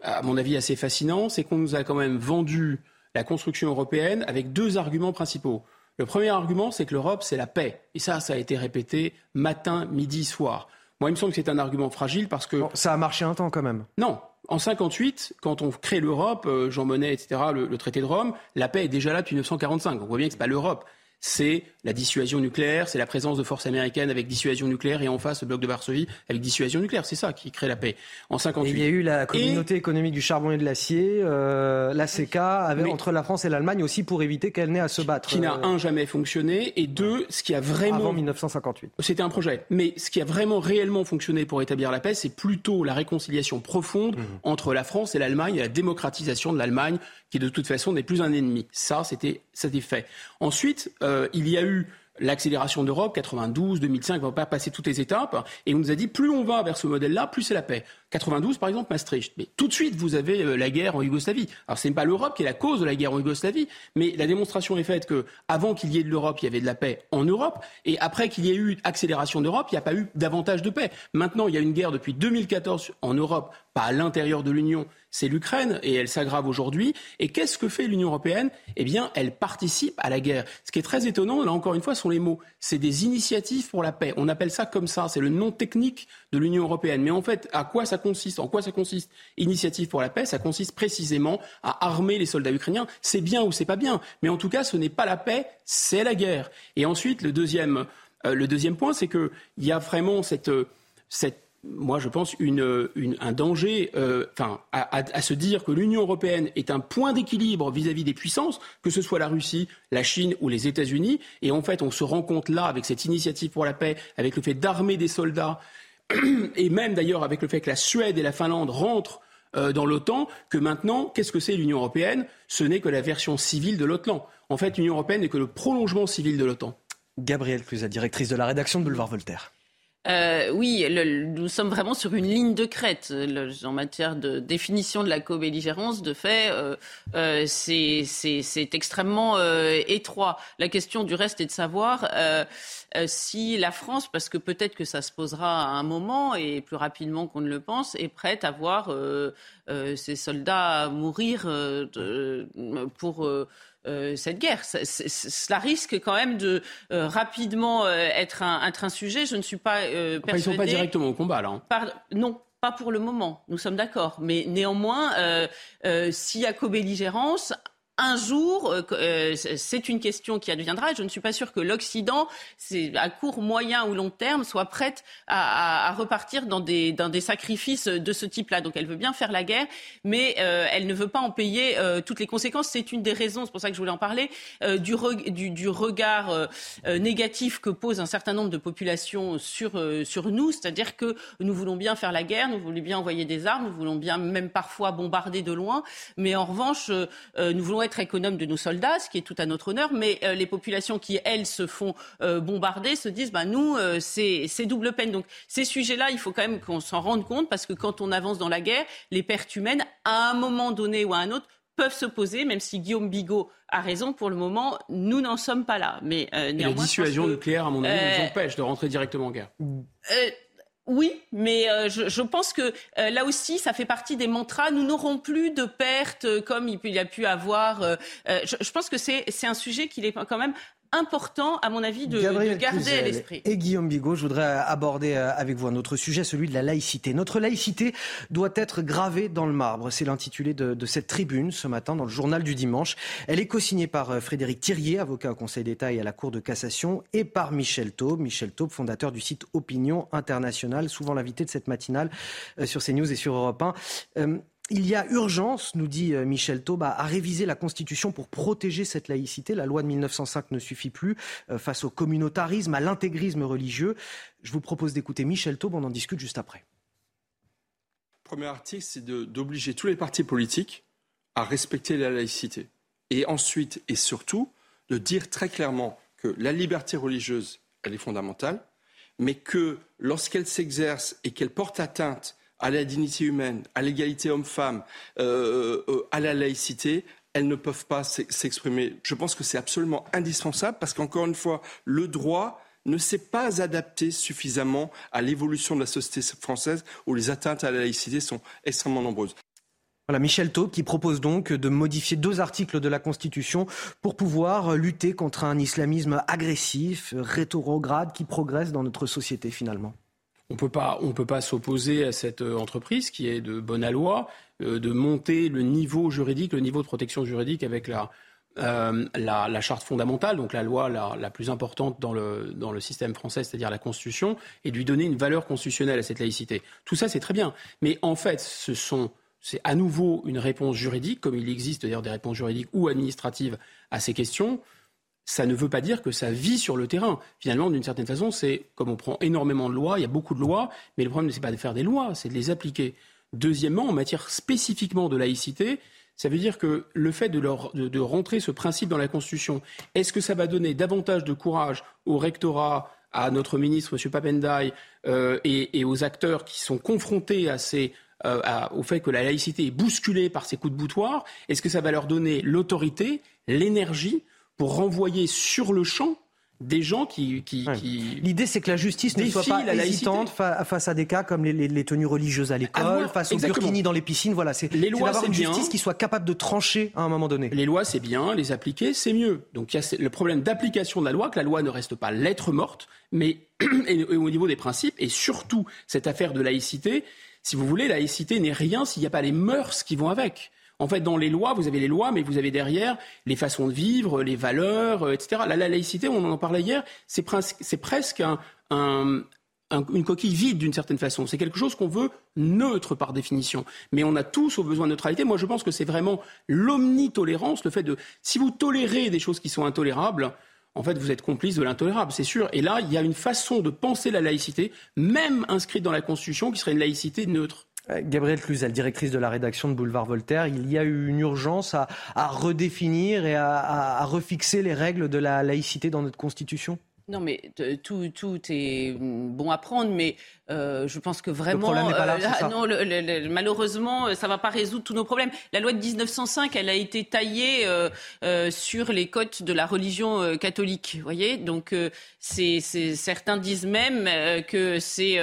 à mon avis, assez fascinant, c'est qu'on nous a quand même vendu la construction européenne avec deux arguments principaux. Le premier argument, c'est que l'Europe, c'est la paix. Et ça, ça a été répété matin, midi, soir. Moi, il me semble que c'est un argument fragile parce que... ça a marché un temps quand même. Non, en 58, quand on crée l'Europe, euh, Jean Monnet, etc., le, le, traité de Rome, la paix est déjà là depuis 1945. On voit bien que ce n'est pas l'Europe c'est la dissuasion nucléaire, c'est la présence de forces américaines avec dissuasion nucléaire et en face le bloc de Varsovie avec dissuasion nucléaire. C'est ça qui crée la paix. En 58. il y a eu la communauté économique du charbon et de l'acier, euh, la CECA, avec, entre la France et l'Allemagne aussi pour éviter qu'elle n'ait à se battre. Qui n'a, euh, un, jamais fonctionné et deux, ce qui a vraiment... Avant 1958. C'était un projet. Mais ce qui a vraiment réellement fonctionné pour établir la paix, c'est plutôt la réconciliation profonde mmh. entre la France et l'Allemagne et la démocratisation de l'Allemagne qui de toute façon n'est plus un ennemi. Ça, c'était fait. Ensuite, euh, il y a eu l'accélération d'Europe, 92, 2005, on va pas passer toutes les étapes, et on nous a dit plus on va vers ce modèle-là, plus c'est la paix. 92, par exemple, Maastricht. Mais tout de suite, vous avez euh, la guerre en Yougoslavie. Alors, ce n'est pas l'Europe qui est la cause de la guerre en Yougoslavie, mais la démonstration est faite que avant qu'il y ait de l'Europe, il y avait de la paix en Europe, et après qu'il y ait eu accélération d'Europe, il n'y a pas eu davantage de paix. Maintenant, il y a une guerre depuis 2014 en Europe, pas à l'intérieur de l'Union, c'est l'Ukraine et elle s'aggrave aujourd'hui. Et qu'est-ce que fait l'Union européenne? Eh bien, elle participe à la guerre. Ce qui est très étonnant, là encore une fois, sont les mots. C'est des initiatives pour la paix. On appelle ça comme ça. C'est le nom technique de l'Union européenne. Mais en fait, à quoi ça consiste? En quoi ça consiste? Initiative pour la paix, ça consiste précisément à armer les soldats ukrainiens. C'est bien ou c'est pas bien. Mais en tout cas, ce n'est pas la paix, c'est la guerre. Et ensuite, le deuxième, euh, le deuxième point, c'est qu'il y a vraiment cette, cette moi, je pense, une, un danger euh, à, se dire que l'Union européenne est un point d'équilibre vis-à-vis des puissances, que ce soit la Russie, la Chine ou les États-Unis. Et en fait, on se rend compte là, avec cette initiative pour la paix, avec le fait d'armer des soldats, et même d'ailleurs avec le fait que la Suède et la Finlande rentrent euh, dans l'OTAN, que maintenant, qu'est-ce que c'est l'Union européenne? Ce n'est que la version civile de l'OTAN. En fait, l'Union européenne n'est que le prolongement civil de l'OTAN. Gabrielle Cluzat, directrice de la rédaction de Boulevard Voltaire. Euh, oui, nous sommes vraiment sur une ligne de crête en matière de définition de la co-belligérance. De fait, euh, euh, c'est extrêmement étroit. La question du reste est de savoir si la France, parce que peut-être que ça se posera à un moment et plus rapidement qu'on ne le pense, est prête à voir ses soldats mourir pour euh, cette guerre. cela risque quand même de euh, rapidement euh, être un, un, sujet. Je ne suis pas persuadée. ils ne sont pas directement au combat, là. Hein. non, pas pour le moment. Nous sommes d'accord. Mais néanmoins, s'il y a co-belligérance, un jour, euh, euh, c'est une question qui adviendra. Je ne suis pas sûre que l'Occident, à court, moyen ou long terme, soit prête à, repartir dans des, sacrifices de ce type-là. Donc elle veut bien faire la guerre, mais euh, elle ne veut pas en payer toutes les conséquences. C'est une des raisons, c'est pour ça que je voulais en parler, du, regard négatif que pose un certain nombre de populations sur nous. C'est-à-dire que nous voulons bien faire la guerre, nous voulons bien envoyer des armes, nous voulons bien même parfois bombarder de loin, mais en revanche, nous voulons être économe de nos soldats, ce qui est tout à notre honneur, mais euh, les populations qui, elles, se font euh, bombarder se disent, bah, nous, euh, c'est double peine. Donc ces sujets-là, il faut quand même qu'on s'en rende compte, parce que quand on avance dans la guerre, les pertes humaines, à un moment donné ou à un autre, peuvent se poser, même si Guillaume Bigot a raison, pour le moment, nous n'en sommes pas là. Mais euh, la dissuasion nucléaire, à mon avis, nous empêche de rentrer directement en guerre. Oui, mais euh, je, pense que euh, là aussi, ça fait partie des mantras. Nous n'aurons plus de pertes euh, comme il, y a pu avoir. Je, je, pense que c'est un sujet qu'il est quand même important, à mon avis, de, garder à l'esprit. Et Guillaume Bigot, je voudrais aborder euh, avec vous un autre sujet, celui de la laïcité. Notre laïcité doit être gravée dans le marbre. C'est l'intitulé de, de, cette tribune ce matin dans le journal du dimanche. Elle est co-signée par euh, Frédéric Thirier, avocat au Conseil d'État et à la Cour de cassation, et par Michel Taube. Michel Taube, fondateur du site Opinion Internationale, souvent l'invité de cette matinale euh, sur CNews et sur Europe 1. Il y a urgence, nous dit euh, Michel Taube, à, réviser la Constitution pour protéger cette laïcité. La loi de 1905 ne suffit plus euh, face au communautarisme, à l'intégrisme religieux. Je vous propose d'écouter Michel Taube, on en discute juste après. Le premier article, c'est d'obliger tous les partis politiques à respecter la laïcité. Et ensuite, et surtout, de dire très clairement que la liberté religieuse, elle est fondamentale, mais que lorsqu'elle s'exerce et qu'elle porte atteinte à la dignité humaine, à l'égalité homme-femme, euh, euh, à la laïcité, elles ne peuvent pas s'exprimer. Je pense que c'est absolument indispensable parce qu'encore une fois, le droit ne s'est pas adapté suffisamment à l'évolution de la société française où les atteintes à la laïcité sont extrêmement nombreuses. Voilà, Michel Taub qui propose donc de modifier deux articles de la Constitution pour pouvoir lutter contre un islamisme agressif, rétrograde qui progresse dans notre société finalement on ne peut pas s'opposer à cette euh, entreprise qui est de bonne loi, euh, de monter le niveau juridique, le niveau de protection juridique avec la, euh, charte fondamentale, donc la loi la, plus importante dans le, dans le système français, c'est-à-dire la Constitution, et de lui donner une valeur constitutionnelle à cette laïcité. Tout ça, c'est très bien. Mais en fait, ce sont, c'est à nouveau une réponse juridique, comme il existe d'ailleurs des réponses juridiques ou administratives à ces questions ça ne veut pas dire que ça vit sur le terrain. Finalement, d'une certaine façon, c'est comme on prend énormément de lois, il y a beaucoup de lois, mais le problème, ce n'est pas de faire des lois, c'est de les appliquer. Deuxièmement, en matière spécifiquement de laïcité, ça veut dire que le fait de, de, rentrer ce principe dans la Constitution, est-ce que ça va donner davantage de courage au rectorat, à notre ministre, M. Papendai, euh, et, aux acteurs qui sont confrontés euh, au fait que la laïcité est bousculée par ces coups de boutoir Est-ce que ça va leur donner l'autorité, l'énergie pour renvoyer sur le champ des gens qui. L'idée, c'est que la justice ne soit pas hésitante face à des cas comme les, tenues religieuses à l'école, face au burkini dans les piscines. Voilà, c'est d'avoir une justice qui soit capable de trancher à un moment donné. Les lois, c'est bien, les appliquer, c'est mieux. Donc il y a le problème d'application de la loi, que la loi ne reste pas lettre morte, mais au niveau des principes, et surtout cette affaire de laïcité. Si vous voulez, la laïcité n'est rien s'il n'y a pas les mœurs qui vont avec. En fait, dans les lois, vous avez les lois, mais vous avez derrière les façons de vivre, les valeurs, euh, etc. La, laïcité, on en parlait hier, c'est presque une coquille vide d'une certaine façon. C'est quelque chose qu'on veut neutre par définition. Mais on a tous au besoin de neutralité. Moi, je pense que c'est vraiment l'omnitolérance, le fait de, si vous tolérez des choses qui sont intolérables, en fait, vous êtes complice de l'intolérable, c'est sûr. Et là, il y a une façon de penser la laïcité, même inscrite dans la Constitution, qui serait une laïcité neutre. Euh, Gabrielle Cluzel, directrice de la rédaction de Boulevard Voltaire, il y a eu une urgence à, redéfinir et à refixer les règles de la laïcité dans notre Constitution? Non, mais tout, tout est bon à prendre, mais euh, je pense que vraiment, le pas là, euh, non, le, malheureusement, ça va pas résoudre tous nos problèmes. La loi de 1905, elle a été taillée euh, euh, sur les côtes de la religion euh, catholique, voyez. Donc, c'est, certains disent même que c'est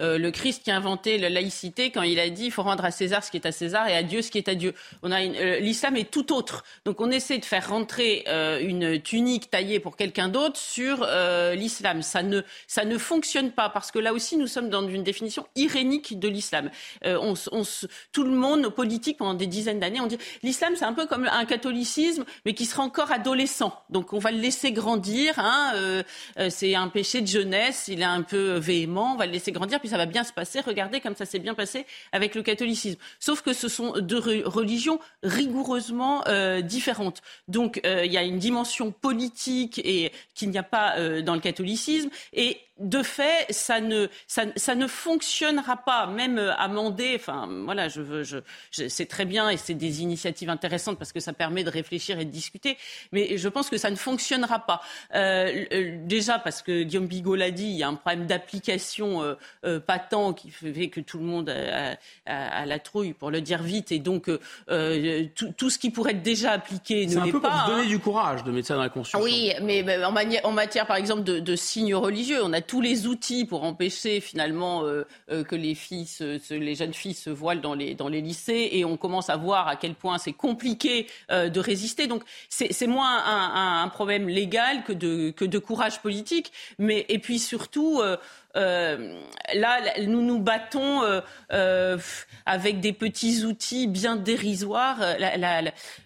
le Christ qui a inventé la laïcité quand il a dit il faut rendre à César ce qui est à César et à Dieu ce qui est à Dieu. On a l'islam est tout autre. Donc, on essaie de faire rentrer une tunique taillée pour quelqu'un d'autre sur euh, l'islam. Ça ne, ça ne fonctionne pas parce que là aussi, nous sommes dans une définition irénique de l'islam. Euh, on, tout le monde, nos politiques, pendant des dizaines d'années, on dit l'islam, c'est un peu comme un catholicisme, mais qui sera encore adolescent. Donc on va le laisser grandir. Hein, euh, c'est un péché de jeunesse, il est un peu véhément, on va le laisser grandir, puis ça va bien se passer. Regardez comme ça s'est bien passé avec le catholicisme. Sauf que ce sont deux religions rigoureusement différentes. Donc il y a une dimension politique et qu'il n'y a pas euh, dans le catholicisme. Et de fait, ça ne, ça, ça, ne fonctionnera pas, même euh, amendé. Enfin, voilà, je veux, je, c'est très bien et c'est des initiatives intéressantes parce que ça permet de réfléchir et de discuter. Mais je pense que ça ne fonctionnera pas. Euh, euh déjà parce que Guillaume Bigot l'a dit, il y a un problème d'application euh, euh patent qui fait que tout le monde a, a, a, la trouille, pour le dire vite, et donc tout, tout, ce qui pourrait être déjà appliqué ne l'est pas. C'est un peu pour donner hein. du courage de ça dans la Constitution. Oui, mais en, en matière, par exemple, de, de signes religieux, on a tous les outils pour empêcher finalement euh, euh, que les filles, les jeunes filles se voilent dans les, dans les lycées et on commence à voir à quel point c'est compliqué euh, de résister. Donc c'est moins un, un, problème légal que de, que de courage politique. Mais, et puis surtout, euh, là, nous nous battons euh, euh, avec des petits outils bien dérisoires.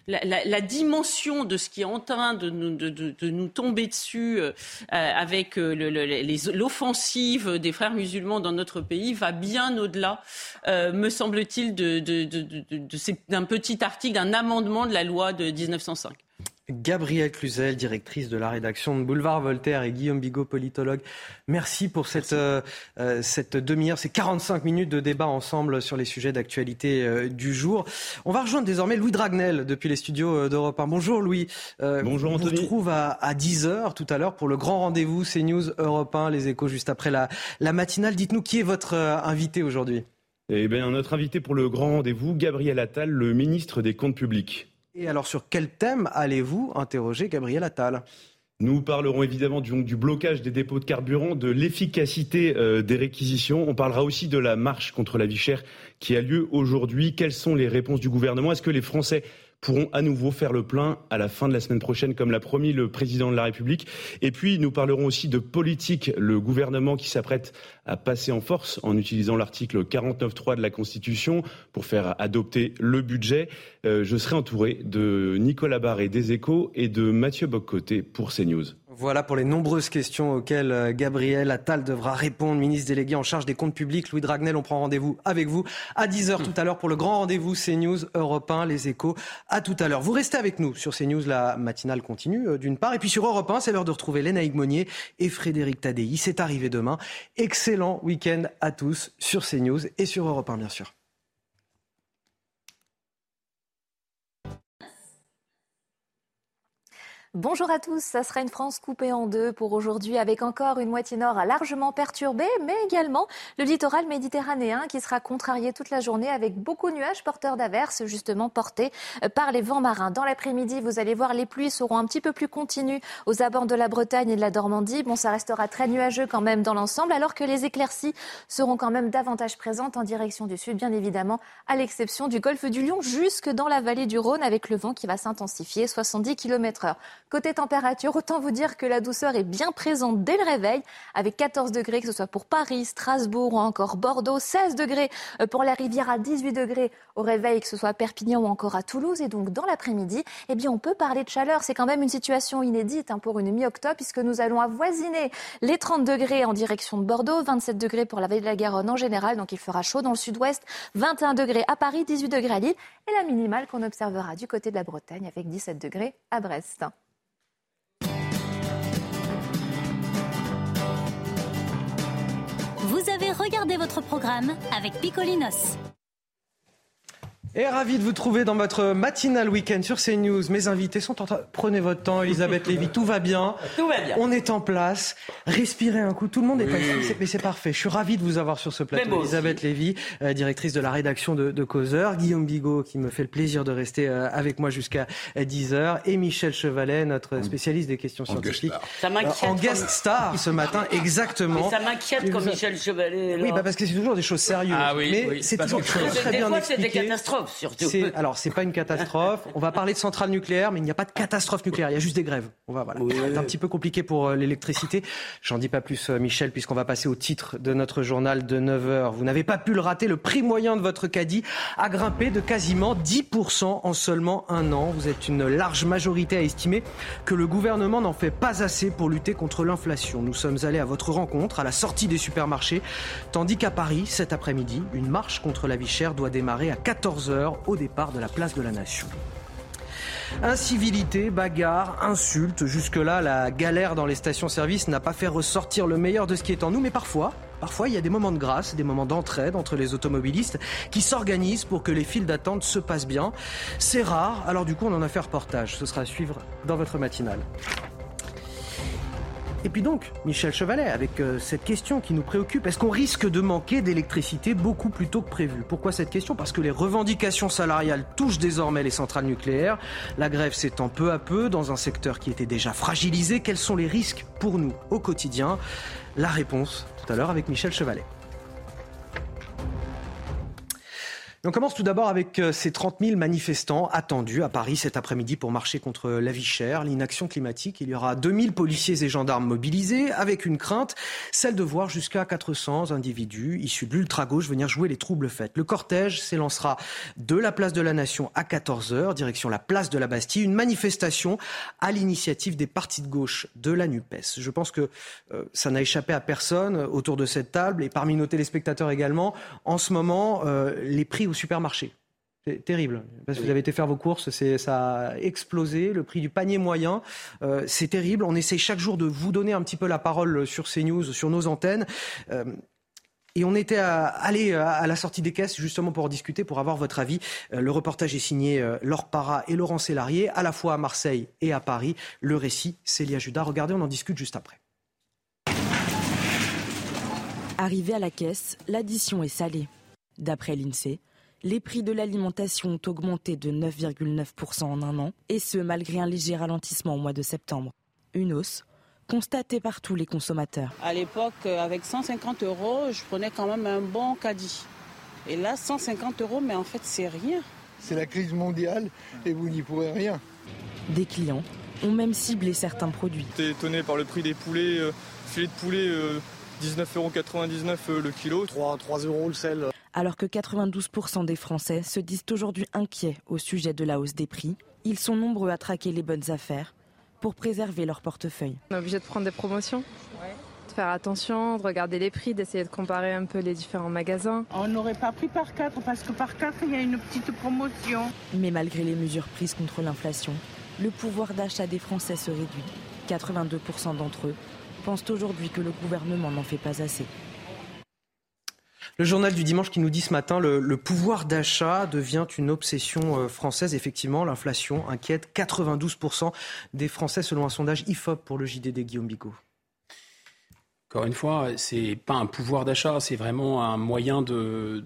La, dimension de ce qui est en train de nous tomber dessus avec l'offensive des frères musulmans dans notre pays va bien au-delà, me semble-t-il, d'un petit article, d'un amendement de la loi de 1905. Gabrielle Cluzel, directrice de la rédaction de Boulevard Voltaire et Guillaume Bigot, politologue. Merci pour cette, euh, euh, cette demi-heure, ces 45 minutes de débat ensemble sur les sujets d'actualité euh, du jour. On va rejoindre désormais Louis Dragnel depuis les studios d'Europe 1. Bonjour Louis. Bonjour Anthony. On vous retrouve à, à 10h tout à l'heure pour le grand rendez-vous CNews Europe 1, les échos juste après la, la matinale. Dites-nous qui est votre invité aujourd'hui? Eh bien, notre invité pour le grand rendez-vous, Gabriel Attal, le ministre des Comptes publics. Et alors, sur quel thème allez-vous interroger Gabriel Attal? Nous parlerons évidemment du, blocage des dépôts de carburant, de l'efficacité euh, des réquisitions. On parlera aussi de la marche contre la vie chère qui a lieu aujourd'hui. Quelles sont les réponses du gouvernement? Est-ce que les Français pourront à nouveau faire le plein à la fin de la semaine prochaine, comme l'a promis le président de la République. Et puis, nous parlerons aussi de politique. Le gouvernement qui s'apprête à passer en force en utilisant l'article 49.3 de la Constitution pour faire adopter le budget. Euh, je serai entouré de Nicolas Barré des Échos et de Mathieu Boccoté pour CNews. Voilà pour les nombreuses questions auxquelles euh, Gabriel Attal devra répondre, ministre délégué en charge des comptes publics. Louis Dragnel, on prend rendez-vous avec vous à 10h tout à l'heure pour le grand rendez-vous CNews Europe 1, les échos. À tout à l'heure. Vous restez avec nous sur CNews, la matinale continue euh, d'une part. Et puis sur Europe 1, c'est l'heure de retrouver Léna Monnier et Frédéric Tadei. C'est arrivé demain. Excellent week-end à tous sur CNews et sur Europe 1, bien sûr. Bonjour à tous, ça sera une France coupée en deux pour aujourd'hui avec encore une moitié nord largement perturbée, mais également le littoral méditerranéen qui sera contrarié toute la journée avec beaucoup de nuages porteurs d'averses justement portés par les vents marins. Dans l'après-midi, vous allez voir, les pluies seront un petit peu plus continues aux abords de la Bretagne et de la Normandie. Bon, ça restera très nuageux quand même dans l'ensemble, alors que les éclaircies seront quand même davantage présentes en direction du sud, bien évidemment, à l'exception du golfe du Lion jusque dans la vallée du Rhône avec le vent qui va s'intensifier 70 km heure. Côté température, autant vous dire que la douceur est bien présente dès le réveil, avec 14 degrés, que ce soit pour Paris, Strasbourg ou encore Bordeaux, 16 degrés euh, pour la Rivière, à 18 degrés au réveil, que ce soit à Perpignan ou encore à Toulouse. Et donc, dans l'après-midi, eh bien, on peut parler de chaleur. C'est quand même une situation inédite hein, pour une mi-octobre, puisque nous allons avoisiner les 30 degrés en direction de Bordeaux, 27 degrés pour la vallée de la Garonne en général, donc il fera chaud dans le sud-ouest, 21 degrés à Paris, 18 degrés à Lille, et la minimale qu'on observera du côté de la Bretagne avec 17 degrés à Brest. Vous avez regardé votre programme avec Picolinos. Et ravi de vous trouver dans votre matinale week-end sur CNews. Mes invités sont en train. Prenez votre temps, Elisabeth Lévy, tout va bien. Tout va bien. On est en place. Respirez un coup. Tout le monde est oui. Mais c'est parfait. Je suis ravi de vous avoir sur ce plateau. Elisabeth Lévy, euh, directrice de la rédaction de, de, Causeur. Guillaume Bigot, qui me fait le plaisir de rester euh, avec moi jusqu'à 10h. Et Michel Chevalet, notre spécialiste des questions scientifiques. Ça m'inquiète. Euh, en guest star ce matin, exactement. Mais ça m'inquiète quand Michel Chevalet. Oui, bah parce que c'est toujours des choses sérieuses. Ah oui, mais c'est toujours très bien expliqué. c'est des catastrophes. Surtout. Alors, c'est pas une catastrophe. On va parler de centrales nucléaires, mais il n'y a pas de catastrophe nucléaire. Il y a juste des grèves. On va, voilà. C'est un petit peu compliqué pour euh, l'électricité. J'en dis pas plus, euh, Michel, puisqu'on va passer au titre de notre journal de 9 heures. Vous n'avez pas pu le rater. Le prix moyen de votre caddie a grimpé de quasiment 10% en seulement un an. Vous êtes une large majorité à estimer que le gouvernement n'en fait pas assez pour lutter contre l'inflation. Nous sommes allés à votre rencontre à la sortie des supermarchés, tandis qu'à Paris, cet après-midi, une marche contre la vie chère doit démarrer à 14 au départ de la place de la Nation. Incivilité, bagarre, insultes. Jusque-là, la galère dans les stations-service n'a pas fait ressortir le meilleur de ce qui est en nous, mais parfois, Parfois, il y a des moments de grâce, des moments d'entraide entre les automobilistes qui s'organisent pour que les files d'attente se passent bien. C'est rare, alors du coup, on en a fait reportage. Ce sera à suivre dans votre matinale. Et puis donc, Michel Chevalet, avec euh, cette question qui nous préoccupe, est-ce qu'on risque de manquer d'électricité beaucoup plus tôt que prévu? Pourquoi cette question? Parce que les revendications salariales touchent désormais les centrales nucléaires. La grève s'étend peu à peu dans un secteur qui était déjà fragilisé. Quels sont les risques pour nous au quotidien? La réponse tout à l'heure avec Michel Chevalet. On commence tout d'abord avec euh, ces 30 000 manifestants attendus à Paris cet après-midi pour marcher contre la vie chère, l'inaction climatique. Il y aura 2000 policiers et gendarmes mobilisés avec une crainte, celle de voir jusqu'à 400 individus issus de l'ultra-gauche venir jouer les troubles faits. Le cortège s'élancera de la place de la Nation à 14h, direction la place de la Bastille, une manifestation à l'initiative des partis de gauche de la NUPES. Je pense que euh, ça n'a échappé à personne autour de cette table et parmi nos téléspectateurs également. En ce moment, euh, les prix supermarché. C'est terrible. Parce que vous avez été faire vos courses, ça a explosé. Le prix du panier moyen, euh, c'est terrible. On essaie chaque jour de vous donner un petit peu la parole sur CNews, sur nos antennes. Euh, et on était allé à la sortie des caisses justement pour en discuter, pour avoir votre avis. Euh, le reportage est signé Laure Parra et Laurent Sélarié, à la fois à Marseille et à Paris. Le récit, Célia Judas. Regardez, on en discute juste après. Arrivé à la caisse, l'addition est salée. D'après l'INSEE, les prix de l'alimentation ont augmenté de 9,9% en un an, et ce malgré un léger ralentissement au mois de septembre. Une hausse constatée par tous les consommateurs. À l'époque, euh, avec 150 euros, je prenais quand même un bon caddie. Et là, 150 euros, mais en fait, c'est rien. C'est la crise mondiale et vous n'y pourrez rien. Des clients ont même ciblé certains produits. J'étais étonné par le prix des poulets, euh, filet de poulet. 19,99€ euh, le kilo. 3, 3 euros le sel alors que 92% des Français se disent aujourd'hui inquiets au sujet de la hausse des prix. Ils sont nombreux à traquer les bonnes affaires pour préserver leur portefeuille. On est obligé de prendre des promotions de faire attention, de regarder les prix, d'essayer de comparer un peu les différents magasins. On n'aurait pas pris par quatre parce que par quatre, il y a une petite promotion. Mais malgré les mesures prises contre l'inflation, le pouvoir d'achat des Français se réduit. 82% d'entre eux pensent aujourd'hui que le gouvernement n'en fait pas assez. Le journal du dimanche qui nous dit ce matin le, pouvoir d'achat devient une obsession euh, française. Effectivement, l'inflation inquiète 92% des Français selon un sondage IFOP pour le JDD Guillaume Bigot. Encore une fois, c'est pas un pouvoir d'achat, c'est vraiment un moyen de,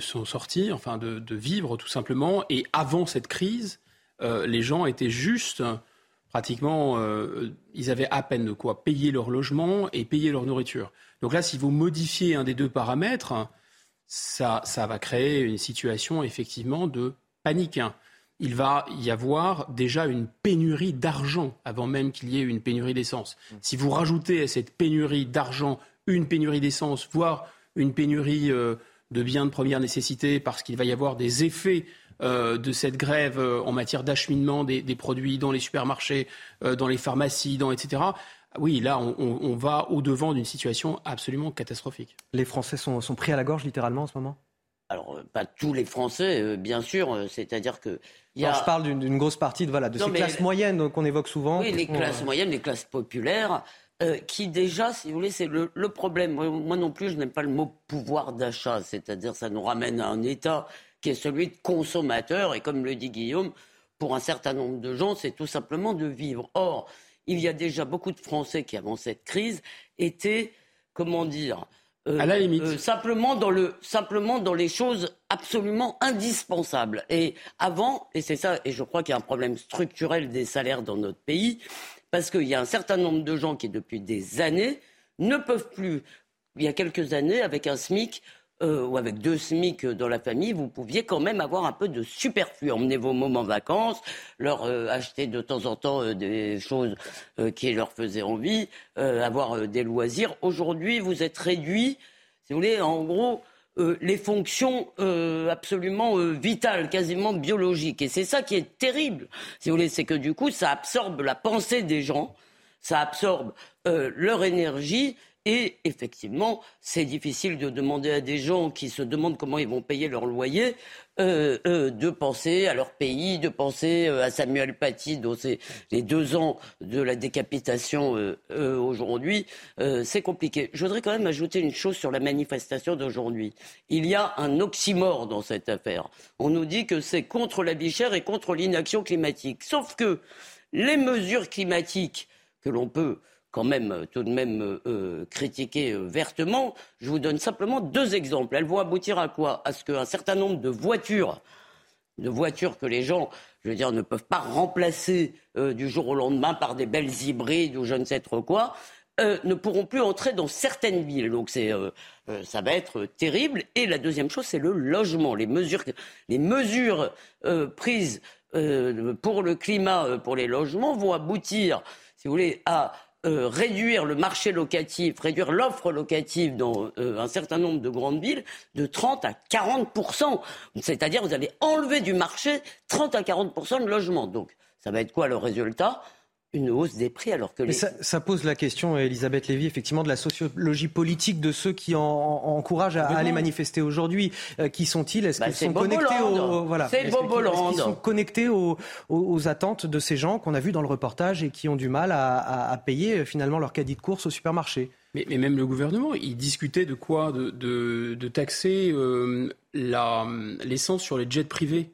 s'en sortir, enfin de, de, vivre tout simplement. Et avant cette crise, euh, les gens étaient juste pratiquement, euh, ils avaient à peine de quoi payer leur logement et payer leur nourriture. Donc là, si vous modifiez un des deux paramètres, ça, ça va créer une situation effectivement de panique. Il va y avoir déjà une pénurie d'argent avant même qu'il y ait une pénurie d'essence. Si vous rajoutez à cette pénurie d'argent une pénurie d'essence, voire une pénurie euh, de biens de première nécessité, parce qu'il va y avoir des effets euh, de cette grève euh, en matière d'acheminement des, produits dans les supermarchés, euh, dans les pharmacies, dans, etc. Oui, là, on, va au-devant d'une situation absolument catastrophique. Les Français sont, pris à la gorge littéralement en ce moment? Alors, pas tous les Français, bien sûr. C'est-à-dire que. je parle d'une grosse partie de, voilà, de ces classes moyennes qu'on évoque souvent. Oui, les classes moyennes, les classes populaires, qui déjà, si vous voulez, c'est le, le, problème. Moi non plus, je n'aime pas le mot pouvoir d'achat. C'est-à-dire, ça nous ramène à un État qui est celui de consommateur. Et comme le dit Guillaume, pour un certain nombre de gens, c'est tout simplement de vivre. Or, il y a déjà beaucoup de Français qui, avant cette crise, étaient, comment dire, euh, à la limite. Euh, simplement, dans le, simplement dans les choses absolument indispensables. Et avant, et c'est ça, et je crois qu'il y a un problème structurel des salaires dans notre pays, parce qu'il y a un certain nombre de gens qui, depuis des années, ne peuvent plus, il y a quelques années, avec un SMIC, euh, ou avec deux SMIC dans la famille, vous pouviez quand même avoir un peu de superflu. Emmener vos moments vacances, leur euh, acheter de temps en temps euh, des choses qui leur faisaient envie, avoir des loisirs. Aujourd'hui, vous êtes réduit, si vous voulez, en gros, les fonctions absolument vitales, quasiment biologiques. Et c'est ça qui est terrible, si vous voulez, c'est que du coup, ça absorbe la pensée des gens, ça absorbe leur énergie Et effectivement, c'est difficile de demander à des gens qui se demandent comment ils vont payer leur loyer euh, euh, de penser à leur pays, de penser euh, à Samuel Paty, dont c'est les deux ans de la décapitation aujourd'hui. c'est compliqué. Je voudrais quand même ajouter une chose sur la manifestation d'aujourd'hui. Il y a un oxymore dans cette affaire. On nous dit que c'est contre la vie chère et contre l'inaction climatique. Sauf que les mesures climatiques que l'on peut quand même euh, tout de même euh, euh, critiquer vertement. Je vous donne simplement deux exemples. Elles vont aboutir à quoi? À ce qu'un certain nombre de voitures, de voitures que les gens, je veux dire, ne peuvent pas remplacer du jour au lendemain par des belles hybrides ou je ne sais trop quoi, ne pourront plus entrer dans certaines villes. Donc c'est, ça va être terrible. Et la deuxième chose, c'est le logement. Les mesures, les mesures prises pour le climat, pour les logements, vont aboutir, si vous voulez, à euh, réduire le marché locatif, réduire l'offre locative dans euh, un certain nombre de grandes villes de 30 à 40% C'est-à-dire vous allez enlever du marché 30 à 40% de logements. Donc ça va être quoi le résultat? Une hausse des prix alors que les... ça, pose la question, Elisabeth Lévy, effectivement, de la sociologie politique de ceux qui en, encouragent à, aller manifester aujourd'hui. Euh, qui sont-ils? Est-ce bah, qu'ils sont connectés aux, voilà. C'est sont connectés aux, attentes de ces gens qu'on a vus dans le reportage et qui ont du mal à, payer euh, finalement leur caddie de course au supermarché? Mais, même le gouvernement, il discutait de quoi? De, taxer euh, l'essence sur les jets privés.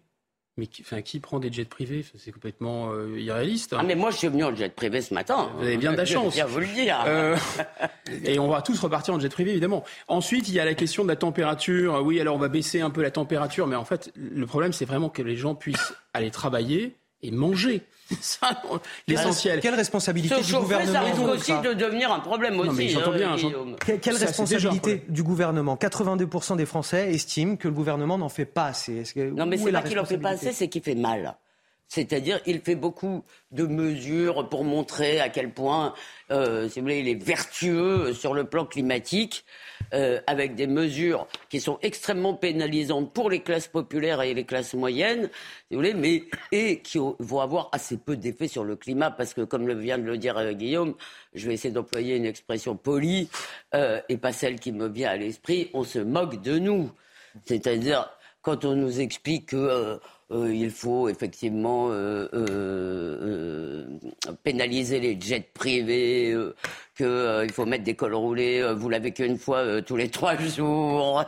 Mais qui, enfin, qui prend des jets privés? C'est complètement euh, irréaliste. Ah, mais moi, je suis venu en jet privé ce matin. Vous avez bien de la chance. Je vous le dire. Euh, et on va tous repartir en jet privé, évidemment. Ensuite, il y a la question de la température. Oui, alors on va baisser un peu la température, mais en fait, le problème, c'est vraiment que les gens puissent aller travailler et manger. ça l'essentiel. Quelle responsabilité du gouvernement Ça risque aussi de devenir un problème aussi. mais hein, bien, Quelle, responsabilité du gouvernement? 82% des Français estiment que le gouvernement n'en fait pas assez. non, mais c'est pas qu'il n'en fait pas assez, c'est qu'il fait mal. C'est-à-dire, il fait beaucoup de mesures pour montrer à quel point, euh, si vous voulez, il est vertueux sur le plan climatique, euh, avec des mesures qui sont extrêmement pénalisantes pour les classes populaires et les classes moyennes, si vous voulez, mais et qui vont avoir assez peu d'effet sur le climat, parce que, comme vient de le dire euh, Guillaume, je vais essayer d'employer une expression polie euh, et pas celle qui me vient à l'esprit. On se moque de nous, c'est-à-dire quand on nous explique que euh, il faut effectivement euh, euh, pénaliser les jets privés, qu'il faut mettre des cols roulés, vous l'avez qu'une fois tous les trois jours,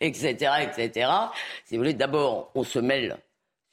etc., etc. Si vous voulez, d'abord, on se mêle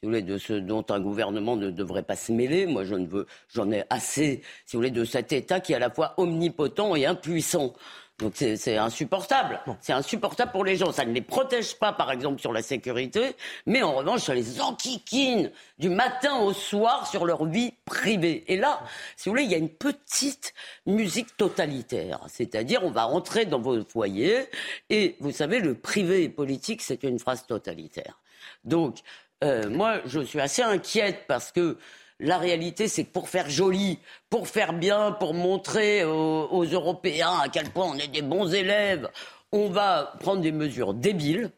si vous voulez, de ce dont un gouvernement ne devrait pas se mêler. Moi, je ne veux, j'en ai assez, si vous voulez, de cet État qui est à la fois omnipotent et impuissant. Donc c'est insupportable. C'est insupportable pour les gens. Ça ne les protège pas, par exemple, sur la sécurité, mais en revanche, ça les enquiquine du matin au soir sur leur vie privée. Et là, si vous voulez, il y a une petite musique totalitaire. C'est-à-dire, on va entrer dans vos foyers et, vous savez, le privé et politique, c'est une phrase totalitaire. Donc, euh, moi, je suis assez inquiète parce que la réalité, c'est que pour faire joli, pour faire bien, pour montrer aux, Européens à quel point on est des bons élèves, on va prendre des mesures débiles,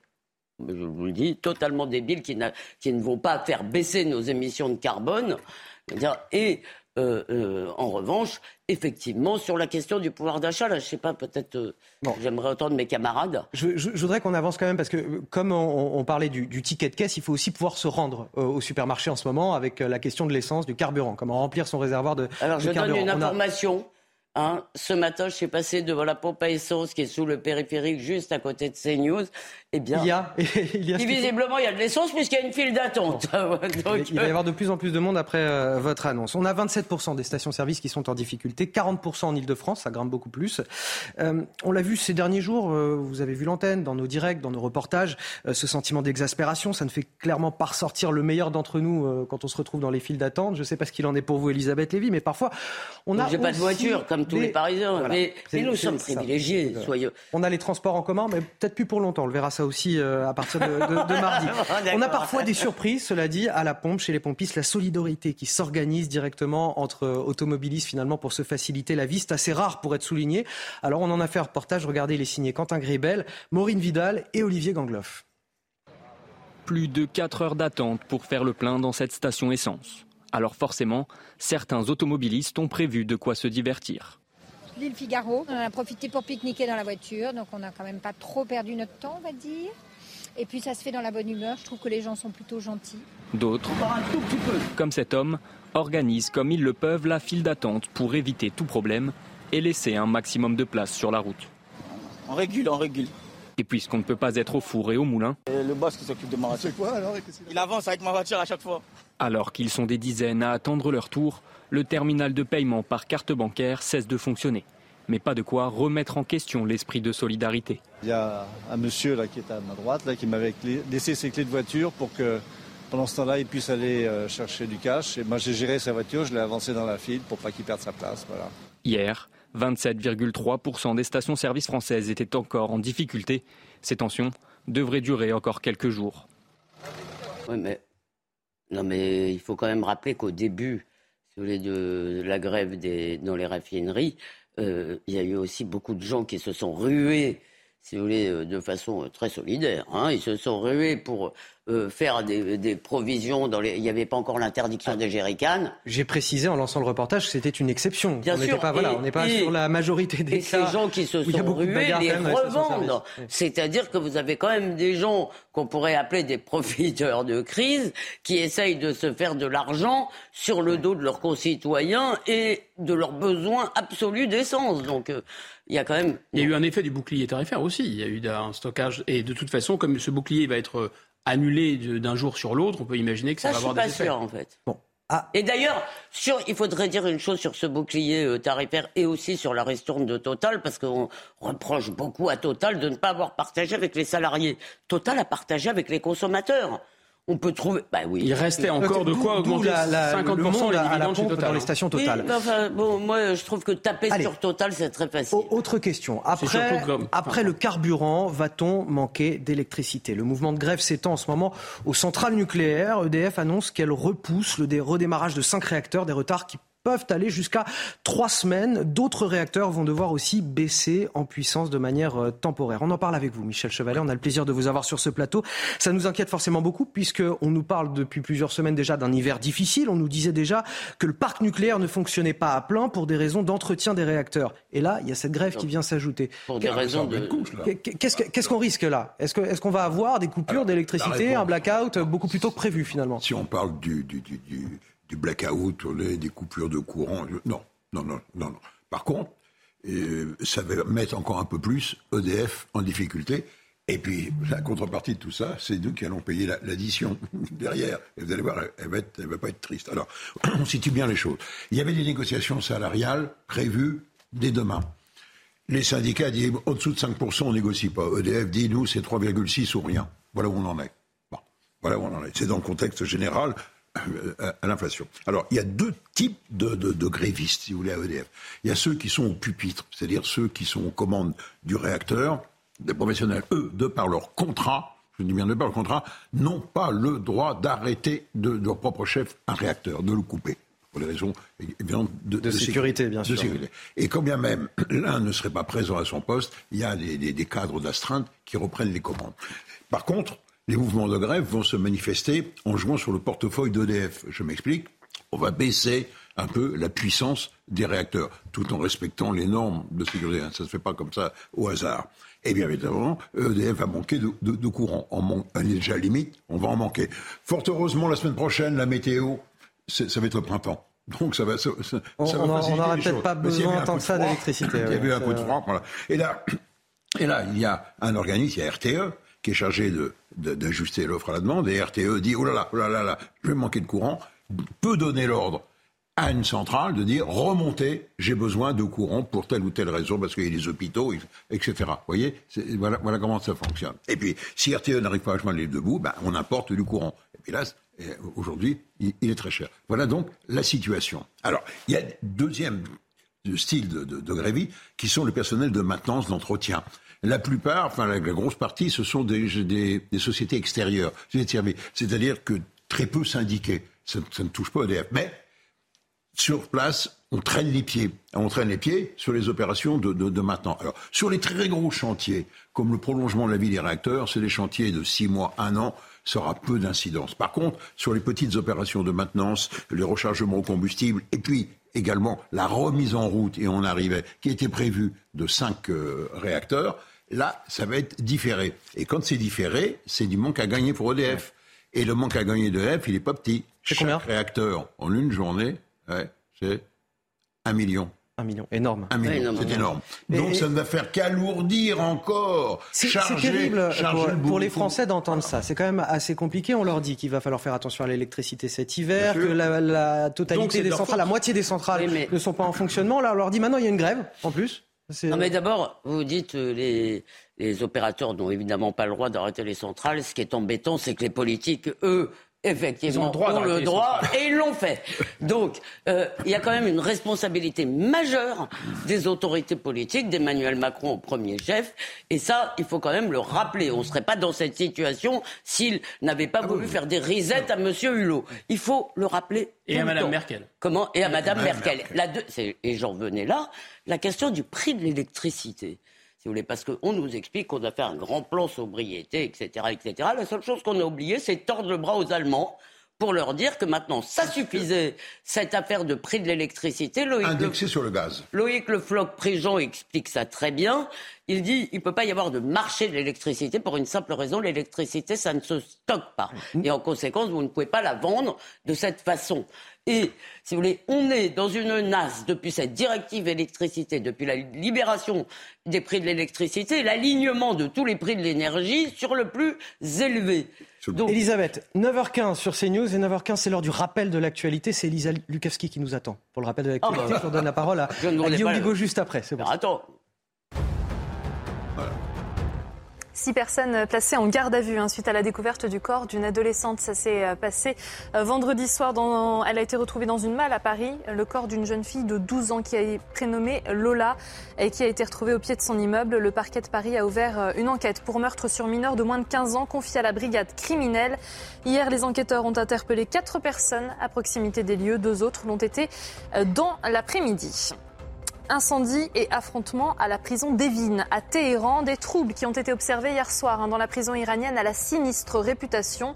je vous le dis, totalement débiles, qui, qui ne vont pas faire baisser nos émissions de carbone. Et euh, euh, en revanche, effectivement, sur la question du pouvoir d'achat, là, je sais pas, peut-être, euh, j'aimerais entendre mes camarades. Je, voudrais qu'on avance quand même parce que, comme on, parlait du, ticket de caisse, il faut aussi pouvoir se rendre au supermarché en ce moment avec la question de l'essence, du carburant, comment remplir son réservoir de. Alors, je donne une information. Hein, ce matin, je suis passé devant la pompe à essence qui est sous le périphérique, juste à côté de CNews. Eh bien, il y a, il y a visiblement, il y a de l'essence puisqu'il y a une file d'attente. il va y avoir de plus en plus de monde après euh, votre annonce. On a 27% des stations-service qui sont en difficulté, 40% en Ile-de-France, ça grimpe beaucoup plus. Euh, on l'a vu ces derniers jours, euh, vous avez vu l'antenne, dans nos directs, dans nos reportages, ce sentiment d'exaspération, ça ne fait clairement pas ressortir le meilleur d'entre nous quand on se retrouve dans les files d'attente. Je ne sais pas ce qu'il en est pour vous, Elisabeth Lévy, mais parfois, on a. J'ai pas de voiture, comme tous les Parisiens. Mais, nous sommes privilégiés, soyeux. On a les transports en commun, mais peut-être plus pour longtemps. On le verra ça aussi euh, à partir de, mardi. on a parfois des surprises, cela dit, à la pompe, chez les pompistes, la solidarité qui s'organise directement entre automobilistes finalement pour se faciliter la vie. C'est assez rare pour être souligné. Alors on en a fait un reportage. Regardez, il est signé Quentin Gribel, Maureen Vidal et Olivier Gangloff. Plus de 4 heures d'attente pour faire le plein dans cette station essence. Alors forcément, certains automobilistes ont prévu de quoi se divertir. l'île Figaro. On en a profité pour pique-niquer dans la voiture, donc on n'a quand même pas trop perdu notre temps, on va dire. Et puis ça se fait dans la bonne humeur. Je trouve que les gens sont plutôt gentils. D'autres, comme cet homme, organisent comme ils le peuvent la file d'attente pour éviter tout problème et laisser un maximum de place sur la route. On régule, on régule. Et puisqu'on ne peut pas être au four et au moulin. le boss qui s'occupe de ma voiture. C'est quoi alors Il avance avec ma voiture à chaque fois. Alors qu'ils sont des dizaines à attendre leur tour, le terminal de paiement par carte bancaire cesse de fonctionner. Mais pas de quoi remettre en question l'esprit de solidarité. Il y a un monsieur là, qui est à ma droite là, qui m'avait laissé ses clés de voiture pour que pendant ce temps-là, il puisse aller euh, chercher du cash. Et moi, j'ai géré sa voiture, je l'ai avancé dans la file pour pas qu'il perde sa place. Voilà. Hier, 27,3% des stations-service françaises étaient encore en difficulté. Ces tensions devraient durer encore quelques jours. Oui, mais, non, mais il faut quand même rappeler qu'au début de la grève dans les raffineries, euh, il y a eu aussi beaucoup de gens qui se sont rués si vous voulez, euh, de façon très solidaire. Hein. Ils se sont rués pour euh, faire des, provisions. Dans les... Il n'y avait pas encore l'interdiction des jerrycans. J'ai précisé en lançant le reportage que c'était une exception. Bien on Pas, voilà, on n'est pas sur la majorité des et ces gens qui se sont rués les revendent. C'est-à-dire que vous avez quand même des gens qu'on pourrait appeler des profiteurs de crise qui essayent de se faire de l'argent sur le dos de leurs concitoyens et de leurs besoins absolus d'essence. Donc euh, il y a quand même. Il y a eu un effet du bouclier tarifaire aussi. Il y a eu un stockage. Et de toute façon, comme ce bouclier va être annulé d'un jour sur l'autre, on peut imaginer que ça, va avoir des effets. Je suis pas sûr en fait. Bon. Ah. Et d'ailleurs, il faudrait dire une chose sur ce bouclier euh, tarifaire et aussi sur la ristourne de Total, parce qu'on reproche beaucoup à Total de ne pas avoir partagé avec les salariés. Total a partagé avec les consommateurs on peut trouver. Bah oui. Il restait encore de quoi augmenter la, 50% les à la pompe dans les stations Total. bon, moi, je trouve que taper sur Total, c'est très facile. Autre question. Après, après le carburant, va-t-on manquer d'électricité? Le mouvement de grève s'étend en ce moment aux centrales nucléaires. EDF annonce qu'elle repousse le redémarrage de cinq réacteurs, des retards qui peuvent aller jusqu'à trois semaines. D'autres réacteurs vont devoir aussi baisser en puissance de manière euh, temporaire. On en parle avec vous, Michel Chevalet. On a le plaisir de vous avoir sur ce plateau. Ça nous inquiète forcément beaucoup puisqu'on nous parle depuis plusieurs semaines déjà d'un hiver difficile. On nous disait déjà que le parc nucléaire ne fonctionnait pas à plein pour des raisons d'entretien des réacteurs. Et là, il y a cette grève qui vient s'ajouter. Pour des raisons de... Qu'est-ce qu'on risque là? Est-ce qu'on est va avoir des coupures d'électricité, un blackout beaucoup plus tôt que prévu finalement? Si on parle du, du, du, du du blackout, des coupures de courant. Non, non, non, non. Par contre, euh, ça va mettre encore un peu plus EDF en difficulté. Et puis, la contrepartie de tout ça, c'est nous qui allons payer l'addition derrière. Et vous allez voir, elle va, va pas être triste. Alors, on situe bien les choses. Il y avait des négociations salariales prévues dès demain. Les syndicats disent au dessous de 5%, on négocie pas. EDF dit, nous, c'est 3,6 ou rien. Voilà où on en est. Voilà où on en est. C'est dans le contexte général à l'inflation. Alors, il y a deux types de, de, grévistes, si vous voulez, à EDF. Il y a ceux qui sont au pupitre, c'est-à-dire ceux qui sont aux commandes du réacteur, des professionnels, eux, de par leur contrat, je dis bien de par leur contrat, n'ont pas le droit d'arrêter de, leur propre chef un réacteur, de le couper pour des raisons évidentes de, sécurité, bien sûr. Et quand bien même l'un ne serait pas présent à son poste, il y a des, des cadres d'astreinte qui reprennent les commandes. Par contre, les mouvements de grève vont se manifester en jouant sur le portefeuille d'EDF. Je m'explique. On va baisser un peu la puissance des réacteurs, tout en respectant les normes de sécurité. Ça ne se fait pas comme ça au hasard. Et bien évidemment, EDF va manquer de, courant. On, manque, est déjà limite, on va en manquer. Fort heureusement, la semaine prochaine, la météo, ça va être le printemps. Donc ça va, ça, on n'aura peut-être pas besoin tant que ça d'électricité. Il y a eu un coup de froid. Voilà. Et là, et là, il y a un organisme, il y a RTE, qui est chargé d'ajuster l'offre à la demande, et RTE dit oh là là, oh là là, là je vais manquer de courant, peut donner l'ordre à une centrale de dire remontez, j'ai besoin de courant pour telle ou telle raison, parce qu'il y a des hôpitaux, etc. Vous voyez voilà, comment ça fonctionne. Et puis, si RTE n'arrive pas à joindre les deux bouts, ben, on importe du courant. Et puis là, aujourd'hui, il, est très cher. Voilà donc la situation. Alors, il y a deuxième style de, de, de qui sont le personnel de maintenance, d'entretien. La plupart, enfin la, grosse partie, ce sont des, des, sociétés extérieures, c'est-à-dire que très peu syndiqués. Ça, ne touche pas EDF. Mais sur place, on traîne les pieds. On traîne les pieds sur les opérations de, de, maintenant. Alors, sur les très gros chantiers, comme le prolongement de la vie des réacteurs, c'est des chantiers de six mois, un an, ça aura peu d'incidence. Par contre, sur les petites opérations de maintenance, les rechargements au combustible, et puis également la remise en route, et on arrivait, qui était prévue de cinq euh, réacteurs, là, ça va être différé. Et quand c'est différé, c'est du manque à gagner pour EDF. Et le manque à gagner d'EDF, il n'est pas petit. Chaque réacteur, en une journée, c'est un million. Un million, énorme. Un million, c'est énorme. Donc ça ne va faire qu'alourdir encore, C'est terrible pour, les Français d'entendre ça. C'est quand même assez compliqué. On leur dit qu'il va falloir faire attention à l'électricité cet hiver, que la, totalité des centrales, la moitié des centrales ne sont pas en fonctionnement. Là, on leur dit maintenant il y a une grève, en plus. Non mais d'abord, vous dites euh, les, les opérateurs n'ont évidemment pas le droit d'arrêter les centrales. Ce qui est embêtant, c'est que les politiques, eux, Effectivement, ils ont, droit le droit et ils l'ont fait. Donc, euh, il y a quand même une responsabilité majeure des autorités politiques, d'Emmanuel Macron au premier chef, et ça, il faut quand même le rappeler. On ne serait pas dans cette situation s'il n'avait pas ah voulu faire des risettes à M. Hulot. Il faut le rappeler. Et à Mme Merkel. Comment? Et à Mme Merkel. Merkel. et j'en venais là, la question du prix de l'électricité si vous voulez, parce qu'on nous explique qu'on a fait un grand plan sobriété, etc., etc. La seule chose qu'on a oublié, c'est tordre le bras aux Allemands pour leur dire que maintenant, ça suffisait, cette affaire de prix de l'électricité. Indexé sur le gaz. Loïc Le Floch-Préjean explique ça très bien. Il dit il ne peut pas y avoir de marché de l'électricité pour une simple raison, l'électricité, ça ne se stocke pas. Mmh. Et en conséquence, vous ne pouvez pas la vendre de cette façon. Et, si vous voulez, on est dans une nasse depuis cette directive électricité, depuis la libération des prix de l'électricité, l'alignement de tous les prix de l'énergie sur le plus élevé. Elisabeth, 9h15 sur CNews et 9h15 c'est l'heure du rappel de l'actualité. C'est Elisa Lukavski qui nous attend pour le rappel de l'actualité. Ah bah. Je donne la parole à, à Guillaume Bigot juste après. Bon. Attends, Six personnes placées en garde à vue hein, suite à la découverte du corps d'une adolescente. Ça s'est euh, passé euh, vendredi soir. Elle a été retrouvée dans une malle à Paris. Le corps d'une jeune fille de 12 ans qui a été prénommée Lola et qui a été retrouvée au pied de son immeuble. Le parquet de Paris a ouvert euh, une enquête pour meurtre sur mineur de moins de 15 ans confiée à la brigade criminelle. Hier, les enquêteurs ont interpellé quatre personnes à proximité des lieux. Deux autres l'ont été dans l'après-midi. Incendie et affrontement à la prison d'Evin, à Téhéran. Des troubles qui ont été observés hier soir hein, dans la prison iranienne à la sinistre réputation.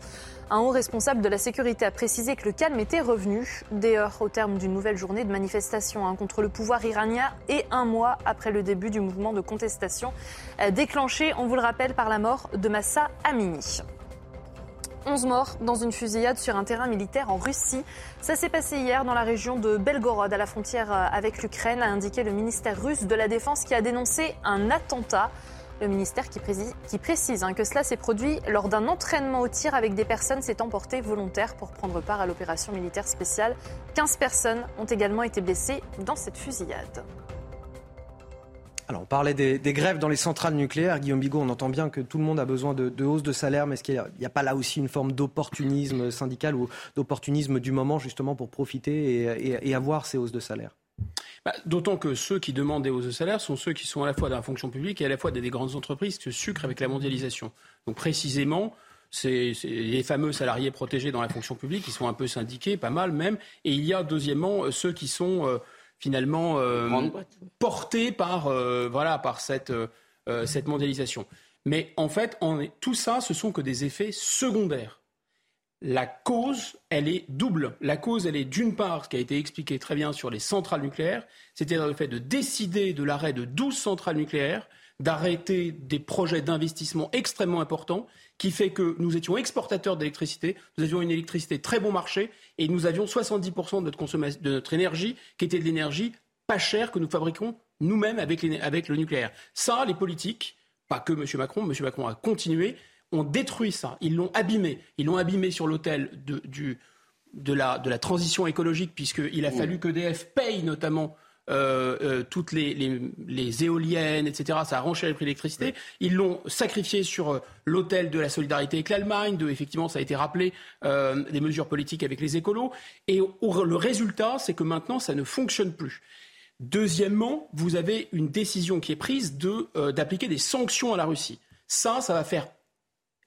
Un haut responsable de la sécurité a précisé que le calme était revenu, des heures au terme d'une nouvelle journée de manifestation hein, contre le pouvoir iranien et un mois après le début du mouvement de contestation euh, déclenché, on vous le rappelle, par la mort de Massa Amini. 11 morts dans une fusillade sur un terrain militaire en Russie. Ça s'est passé hier dans la région de Belgorod, à la frontière euh, avec l'Ukraine, a indiqué le ministère russe de la Défense qui a dénoncé un attentat. Le ministère qui précise, hein, que cela s'est produit lors d'un entraînement au tir avec des personnes s'étant portées volontaires pour prendre part à l'opération militaire spéciale. 15 personnes ont également été blessées dans cette fusillade. Alors, on parlait des, grèves dans les centrales nucléaires. Guillaume Bigot, on entend bien que tout le monde a besoin de, hausse de salaire, mais est-ce qu'il n'y a, pas là aussi une forme d'opportunisme syndical ou d'opportunisme du moment, justement, pour profiter et, avoir ces hausses de salaire? Bah, D'autant que ceux qui demandent des hausses de salaire sont ceux qui sont à la fois dans la fonction publique et à la fois des, grandes entreprises qui se sucrent avec la mondialisation. Donc, précisément, c'est les fameux salariés protégés dans la fonction publique qui sont un peu syndiqués, pas mal même. Et il y a, deuxièmement, ceux qui sont. Finalement euh, porté par, euh, voilà, par cette, euh, cette mondialisation. Mais en fait, tout ça, ce sont que des effets secondaires. La cause, elle est double. La cause, elle est d'une part, ce qui a été expliqué très bien sur les centrales nucléaires, c'est-à-dire le fait de décider de l'arrêt de 12 centrales nucléaires, d'arrêter des projets d'investissement extrêmement importants qui fait que nous étions exportateurs d'électricité, nous avions une électricité très bon marché et nous avions 70% de notre, de notre énergie qui était de l'énergie pas chère que nous fabriquons nous-mêmes avec, avec le nucléaire. Ça, les politiques, pas que M. Macron, M. Macron a continué, ont détruit ça, ils l'ont abîmé. Ils l'ont abîmé sur l'autel de, de, la, de la transition écologique, puisqu'il a fallu qu'EDF paye notamment euh, euh, toutes les, les, éoliennes, etc. Ça a renché le prix de l'électricité. Ils l'ont sacrifié sur euh, l'autel de la solidarité avec l'Allemagne, de effectivement, ça a été rappelé, des mesures politiques avec les écolos. Et le résultat, c'est que maintenant, ça ne fonctionne plus. Deuxièmement, vous avez une décision qui est prise de, d'appliquer des sanctions à la Russie. Ça, ça va faire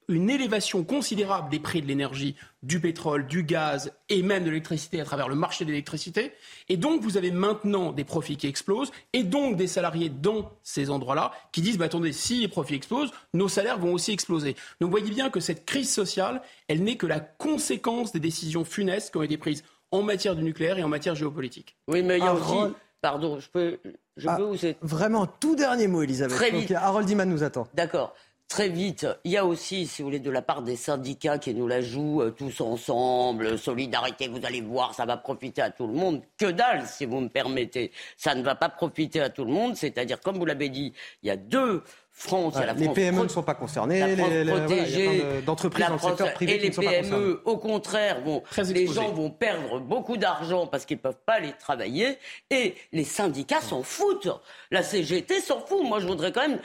une élévation considérable des prix de l'énergie, du pétrole, du gaz et même de l'électricité à travers le marché de l'électricité. Et donc, vous avez maintenant des profits qui explosent et donc des salariés dans ces endroits-là qui disent, bah, attendez, si les profits explosent, nos salaires vont aussi exploser. Donc, vous voyez bien que cette crise sociale, elle n'est que la conséquence des décisions funestes qui ont été prises en matière de nucléaire et en matière géopolitique. Oui, mais il y a aussi... Pardon, je peux, je peux ah, Vraiment, tout dernier mot, Elisabeth. Très vite. Harold Iman nous attend. D'accord très vite. Il y a aussi, si vous voulez, de la part des syndicats qui nous la jouent euh, tous ensemble, solidarité, vous allez voir, ça va profiter à tout le monde. Que dalle, si vous me permettez. Ça ne va pas profiter à tout le monde, c'est-à-dire, comme vous l'avez dit, il y a deux France, la les PME ne sont pas concernées, les, d'entreprises dans le secteur privé et les PME, au contraire, vont, les gens vont perdre beaucoup d'argent parce qu'ils ne peuvent pas aller travailler, et les syndicats s'en foutent. La CGT s'en fout. Moi, je voudrais quand même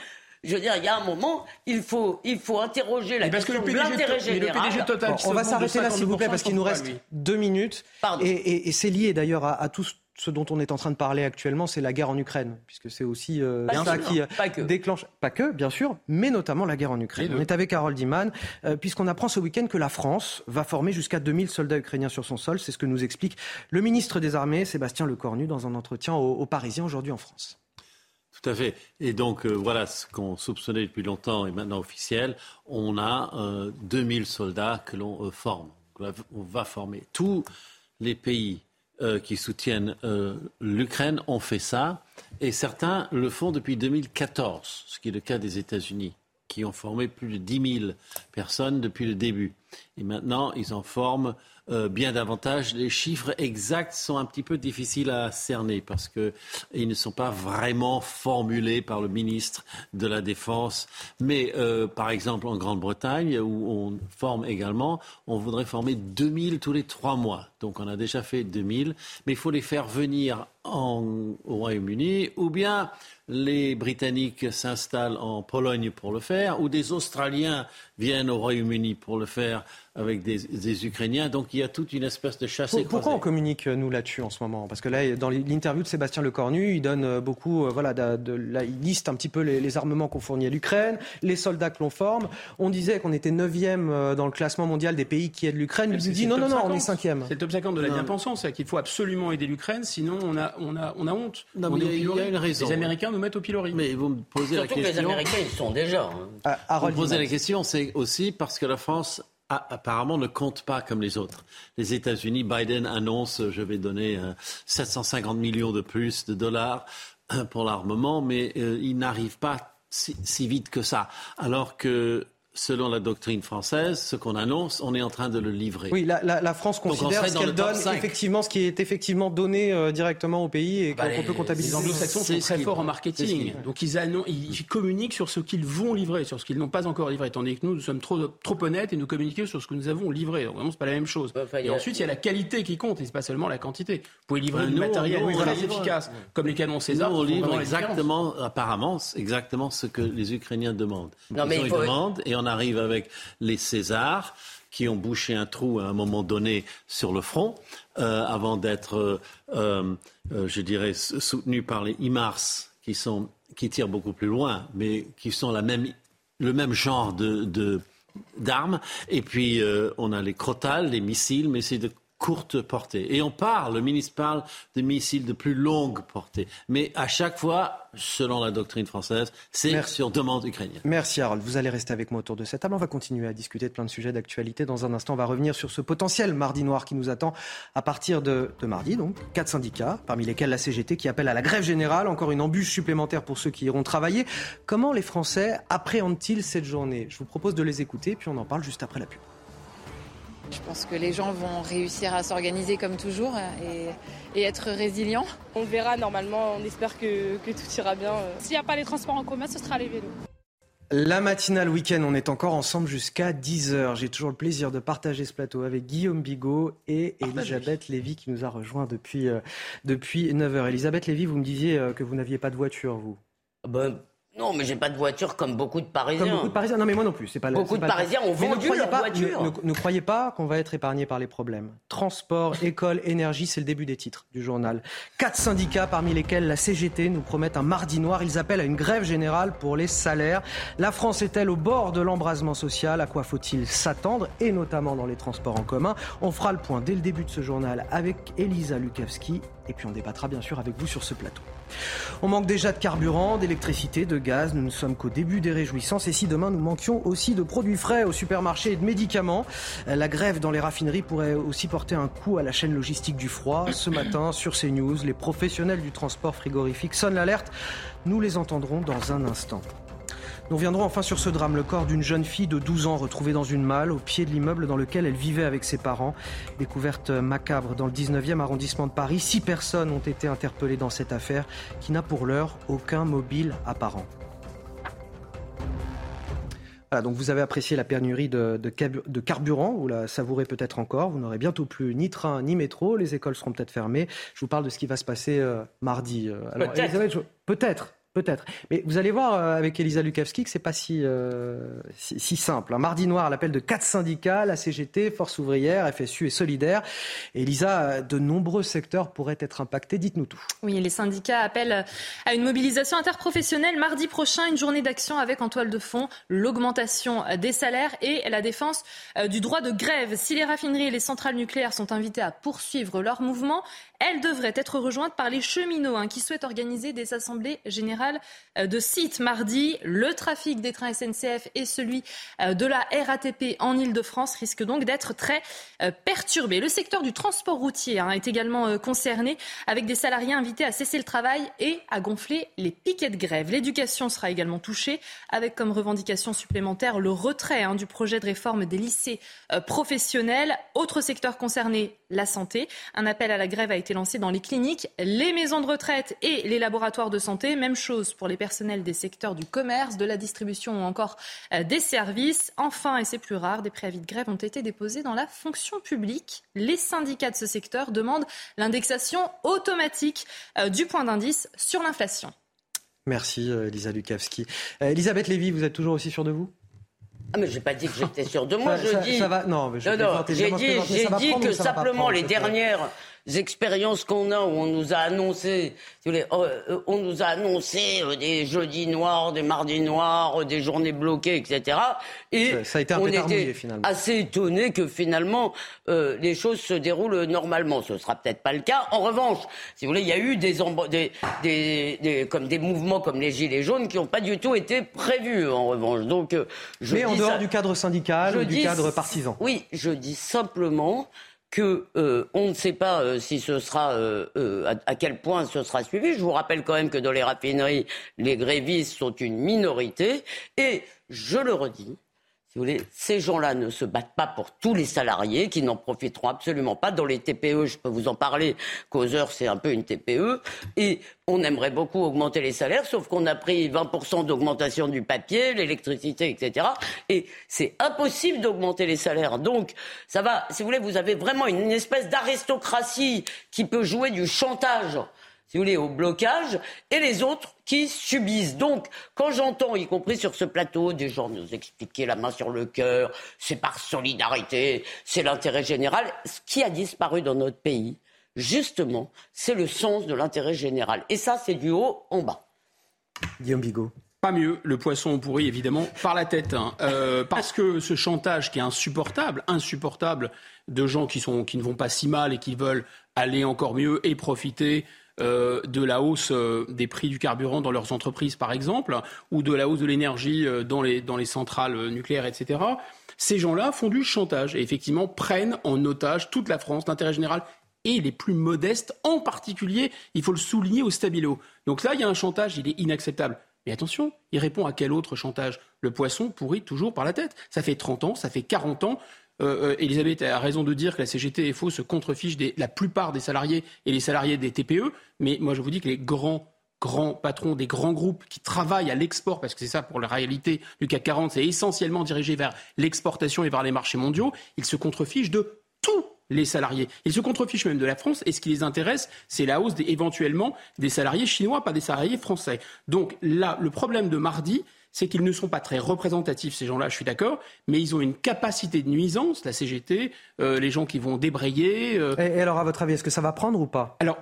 je veux dire, il y a un moment, il faut, il faut interroger la question de l'intérêt général. on va s'arrêter là, s'il vous plaît, parce qu'il nous reste deux minutes. Et, c'est lié d'ailleurs à, tout ce dont on est en train de parler actuellement, c'est la guerre en Ukraine, puisque c'est aussi euh, ça qui euh, déclenche, pas que, bien sûr, mais notamment la guerre en Ukraine. On est avec Harold Iman, euh, puisqu'on apprend ce week-end que la France va former jusqu'à 2000 soldats ukrainiens sur son sol. C'est ce que nous explique le ministre des Armées, Sébastien Lecornu, dans un entretien aux Parisiens aujourd'hui en France. Tout à fait. Et donc, euh, voilà ce qu'on soupçonnait depuis longtemps et maintenant officiel. On a 2000 euh, soldats que l'on euh, forme. On va former. Tous les pays qui soutiennent l'Ukraine ont fait ça. Et certains le font depuis 2014, ce qui est le cas des États-Unis, qui ont formé plus de 10 000 personnes depuis le début. Et maintenant, ils en forment euh, bien davantage. Les chiffres exacts sont un petit peu difficiles à cerner parce qu'ils ne sont pas vraiment formulés par le ministre de la Défense. Mais euh, par exemple en Grande-Bretagne, où on forme également, on voudrait former 2000 tous les trois mois. Donc on a déjà fait 2000, mais il faut les faire venir au Royaume-Uni ou bien les Britanniques s'installent en Pologne pour le faire, ou des Australiens viennent au Royaume-Uni pour le faire avec des, Ukrainiens. Donc il y a toute une espèce de chasse et Pourquoi on communique, nous, là-dessus en ce moment? Parce que là, dans l'interview de Sébastien Lecornu, il donne euh, beaucoup, euh, voilà, de, il liste un petit peu les, armements qu'on fournit à l'Ukraine, les soldats que l'on forme. On disait qu'on était 9e euh, dans le classement mondial des pays qui aident l'Ukraine. Il dit non, non, non, on est 5e. C'est le top 50 de la bien-pensance, c'est qu'il faut absolument aider l'Ukraine, sinon on a, on a, on a honte. Non, il y, a une raison. Les Américains nous mettent au pilori. Mais vous me posez la question. Que les Américains, ils sont déjà. Hein. Ah, vous me posez la question, c'est aussi parce que la France apparemment ne compte pas comme les autres. Les États-Unis, Biden annonce je vais donner 750 euh, millions de plus de dollars euh, pour l'armement, mais euh, il n'arrive pas si, vite que ça. Alors que selon la doctrine française, ce qu'on annonce, on est en train de le livrer. Oui, la, France considère ce qu'elle donne, effectivement, ce qui est effectivement donné euh, directement au pays et qu'on peut comptabiliser. Les anglo-saxons sont très forts en marketing. Donc ils, ils, communiquent sur ce qu'ils vont livrer, sur ce qu'ils n'ont pas encore livré. Tandis que nous, nous sommes trop, trop honnêtes et nous communiquons sur ce que nous avons livré. Donc vraiment, c'est pas la même chose. et ensuite, il y a la qualité qui compte, et c'est pas seulement la quantité. Vous pouvez livrer du matériel très efficace, comme les canons César. Nous, on livre exactement, apparemment, exactement ce que les Ukrainiens demandent. Non, mais ils demandent et on arrive avec les Césars qui ont bouché un trou à un moment donné sur le front, euh, avant d'être, euh, euh, je dirais, soutenus par les IMARS, qui, sont, qui tirent beaucoup plus loin, mais qui sont la même, le même genre de, d'armes. Et puis, on a les crotales, les missiles, mais c'est de courte portée. Et on parle, le ministre parle de missiles de plus longue portée. Mais à chaque fois, selon la doctrine française, c'est sur demande ukrainienne. Merci Harold. Vous allez rester avec moi autour de cette table. On va continuer à discuter de plein de sujets d'actualité. Dans un instant, on va revenir sur ce potentiel mardi noir qui nous attend à partir de, de mardi. Donc, quatre syndicats, parmi lesquels la CGT qui appelle à la grève générale. Encore une embûche supplémentaire pour ceux qui iront travailler. Comment les Français appréhendent-ils cette journée? Je vous propose de les écouter, puis on en parle juste après la pub. Je pense que les gens vont réussir à s'organiser comme toujours et, être résilients. On verra normalement, on espère que, tout ira bien. S'il n'y a pas les transports en commun, ce sera les vélos. La matinale week-end, on est encore ensemble jusqu'à 10h. J'ai toujours le plaisir de partager ce plateau avec Guillaume Bigot et Elisabeth Lévy qui nous a rejoint depuis, euh, depuis 9h. Elisabeth Lévy, vous me disiez euh, que vous n'aviez pas de voiture, vous ben, non, mais j'ai pas de voiture comme beaucoup de Parisiens. Comme beaucoup de Parisiens. Non, mais moi non plus. C'est pas beaucoup de Parisiens ont vendu leur pas, voiture. Ne, croyez pas qu'on va être épargné par les problèmes. Transport, école, énergie, c'est le début des titres du journal. Quatre syndicats, parmi lesquels la CGT, nous promettent un mardi noir. Ils appellent à une grève générale pour les salaires. La France est-elle au bord de l'embrasement social? À quoi faut-il s'attendre? Et notamment dans les transports en commun. On fera le point dès le début de ce journal avec Elisa Lukavski Et puis on débattra bien sûr avec vous sur ce plateau. On manque déjà de carburant, d'électricité, de gaz. Nous ne sommes qu'au début des réjouissances. Et si demain nous manquions aussi de produits frais au supermarché et de médicaments, la grève dans les raffineries pourrait aussi porter un coup à la chaîne logistique du froid. Ce matin, sur CNews, les professionnels du transport frigorifique sonnent l'alerte. Nous les entendrons dans un instant. Nous reviendrons enfin sur ce drame, le corps d'une jeune fille de 12 ans retrouvée dans une malle au pied de l'immeuble dans lequel elle vivait avec ses parents. Découverte macabre dans le 19e arrondissement de Paris. Six personnes ont été interpellées dans cette affaire qui n'a pour l'heure aucun mobile apparent. Voilà, donc vous avez apprécié la pénurie de, de, carburant, vous la savourez peut-être encore. Vous n'aurez bientôt plus ni train ni métro. Les écoles seront peut-être fermées. Je vous parle de ce qui va se passer euh, mardi. Euh, peut-être. Peut-être. Peut-être. Mais vous allez voir euh, avec Elisa Lukavski que c'est pas si, euh, si, simple. Un mardi noir l'appel de quatre syndicats, la CGT, Force ouvrière, FSU et Solidaire. Elisa, euh, de nombreux secteurs pourraient être impactés. Dites-nous tout. Oui, les syndicats appellent à une mobilisation interprofessionnelle mardi prochain, une journée d'action avec en toile de fond l'augmentation des salaires et la défense du droit de grève. Si les raffineries et les centrales nucléaires sont invitées à poursuivre leur mouvement, elles devraient être rejointes par les cheminots hein, qui souhaitent organiser des assemblées générales euh, de site mardi. Le trafic des trains SNCF et celui euh, de la RATP en Ile-de-France risquent donc d'être très euh, perturbés. Le secteur du transport routier hein, est également concerné avec des salariés invités à cesser le travail et à gonfler les piquets de grève. L'éducation sera également touchée avec comme revendication supplémentaire le retrait hein, du projet de réforme des lycées professionnels. Autre secteur concerné, la santé. Un appel à la grève a été lancé dans les cliniques, les maisons de retraite et les laboratoires de santé. Même chose pour les personnels des secteurs du commerce, de la distribution ou encore euh, des services. Enfin, et c'est plus rare, des préavis de grève ont été déposés dans la fonction publique. Les syndicats de ce secteur demandent l'indexation automatique euh, du point d'indice sur l'inflation. Merci euh, Elisa Lukavski. Elisabeth Lévy, vous êtes toujours aussi sûre de vous? Ah mais j'ai pas dit que j'étais sûr de moi, je dis. Ça va, non, mais je non, non j'ai dit, j'ai dit que simplement les dernières expériences qu'on a où on nous a annoncé, si vous voulez, oh, euh, on nous a annoncé euh, des jeudis noirs, des mardis noirs, euh, des journées bloquées, etc. Et ça, a été un on était finalement. assez étonné que finalement les choses se déroulent normalement. Ce sera peut-être pas le cas. En revanche, si vous voulez, il y a eu des, des, des, des, comme des mouvements comme les gilets jaunes qui n'ont pas du tout été prévus. En revanche, donc je mais en dehors du cadre syndical, ou du cadre partisan. Oui, je dis simplement que euh, on ne sait pas euh, si ce sera euh, à, quel point ce sera suivi. Je vous rappelle quand même que dans les raffineries, les grévistes sont une minorité et je le redis, ces gens-là ne se battent pas pour tous les salariés qui n'en profiteront absolument pas. Dans les TPE, je peux vous en parler, Causeur, c'est un peu une TPE. Et on aimerait beaucoup augmenter les salaires, sauf qu'on a pris 20% d'augmentation du papier, l'électricité, etc. Et c'est impossible d'augmenter les salaires. Donc, ça va, si vous voulez, vous avez vraiment une espèce d'aristocratie qui peut jouer du chantage si vous voulez, au blocage, et les autres qui subissent. Donc, quand j'entends, y compris sur ce plateau, des gens nous expliquer la main sur le cœur, c'est par solidarité, c'est l'intérêt général, ce qui a disparu dans notre pays, justement, c'est le sens de l'intérêt général. Et ça, c'est du haut en bas. Guillaume Bigot. Pas mieux, le poisson pourri évidemment par la tête, hein. euh, parce que ce chantage qui est insupportable, insupportable, de gens qui, sont, qui ne vont pas si mal et qui veulent aller encore mieux et profiter euh, de la hausse euh, des prix du carburant dans leurs entreprises, par exemple, ou de la hausse de l'énergie euh, dans les, dans les centrales nucléaires, etc. Ces gens-là font du chantage et effectivement prennent en otage toute la France, d'intérêt général et les plus modestes, en particulier, il faut le souligner, au stabilo. Donc là, il y a un chantage, il est inacceptable. Mais attention, il répond à quel autre chantage? Le poisson pourrit toujours par la tête. Ça fait 30 ans, ça fait 40 ans euh, euh, Elisabeth a raison de dire que la CGT FO se contrefiche de la plupart des salariés et les salariés des TPE, mais moi je vous dis que les grands grands patrons des grands groupes qui travaillent à l'export, parce que c'est ça pour la réalité du CAC 40, c'est essentiellement dirigé vers l'exportation et vers les marchés mondiaux, ils se contrefichent de tous les salariés. Ils se contrefichent même de la France et ce qui les intéresse, c'est la hausse éventuellement des salariés chinois, pas des salariés français. Donc là, le problème de mardi, c'est qu'ils ne sont pas très représentatifs, ces gens-là, je suis d'accord, mais ils ont une capacité de nuisance, la CGT, euh, les gens qui vont débrayer. Euh. Et, alors, à votre avis, est-ce que ça va prendre ou pas? Alors,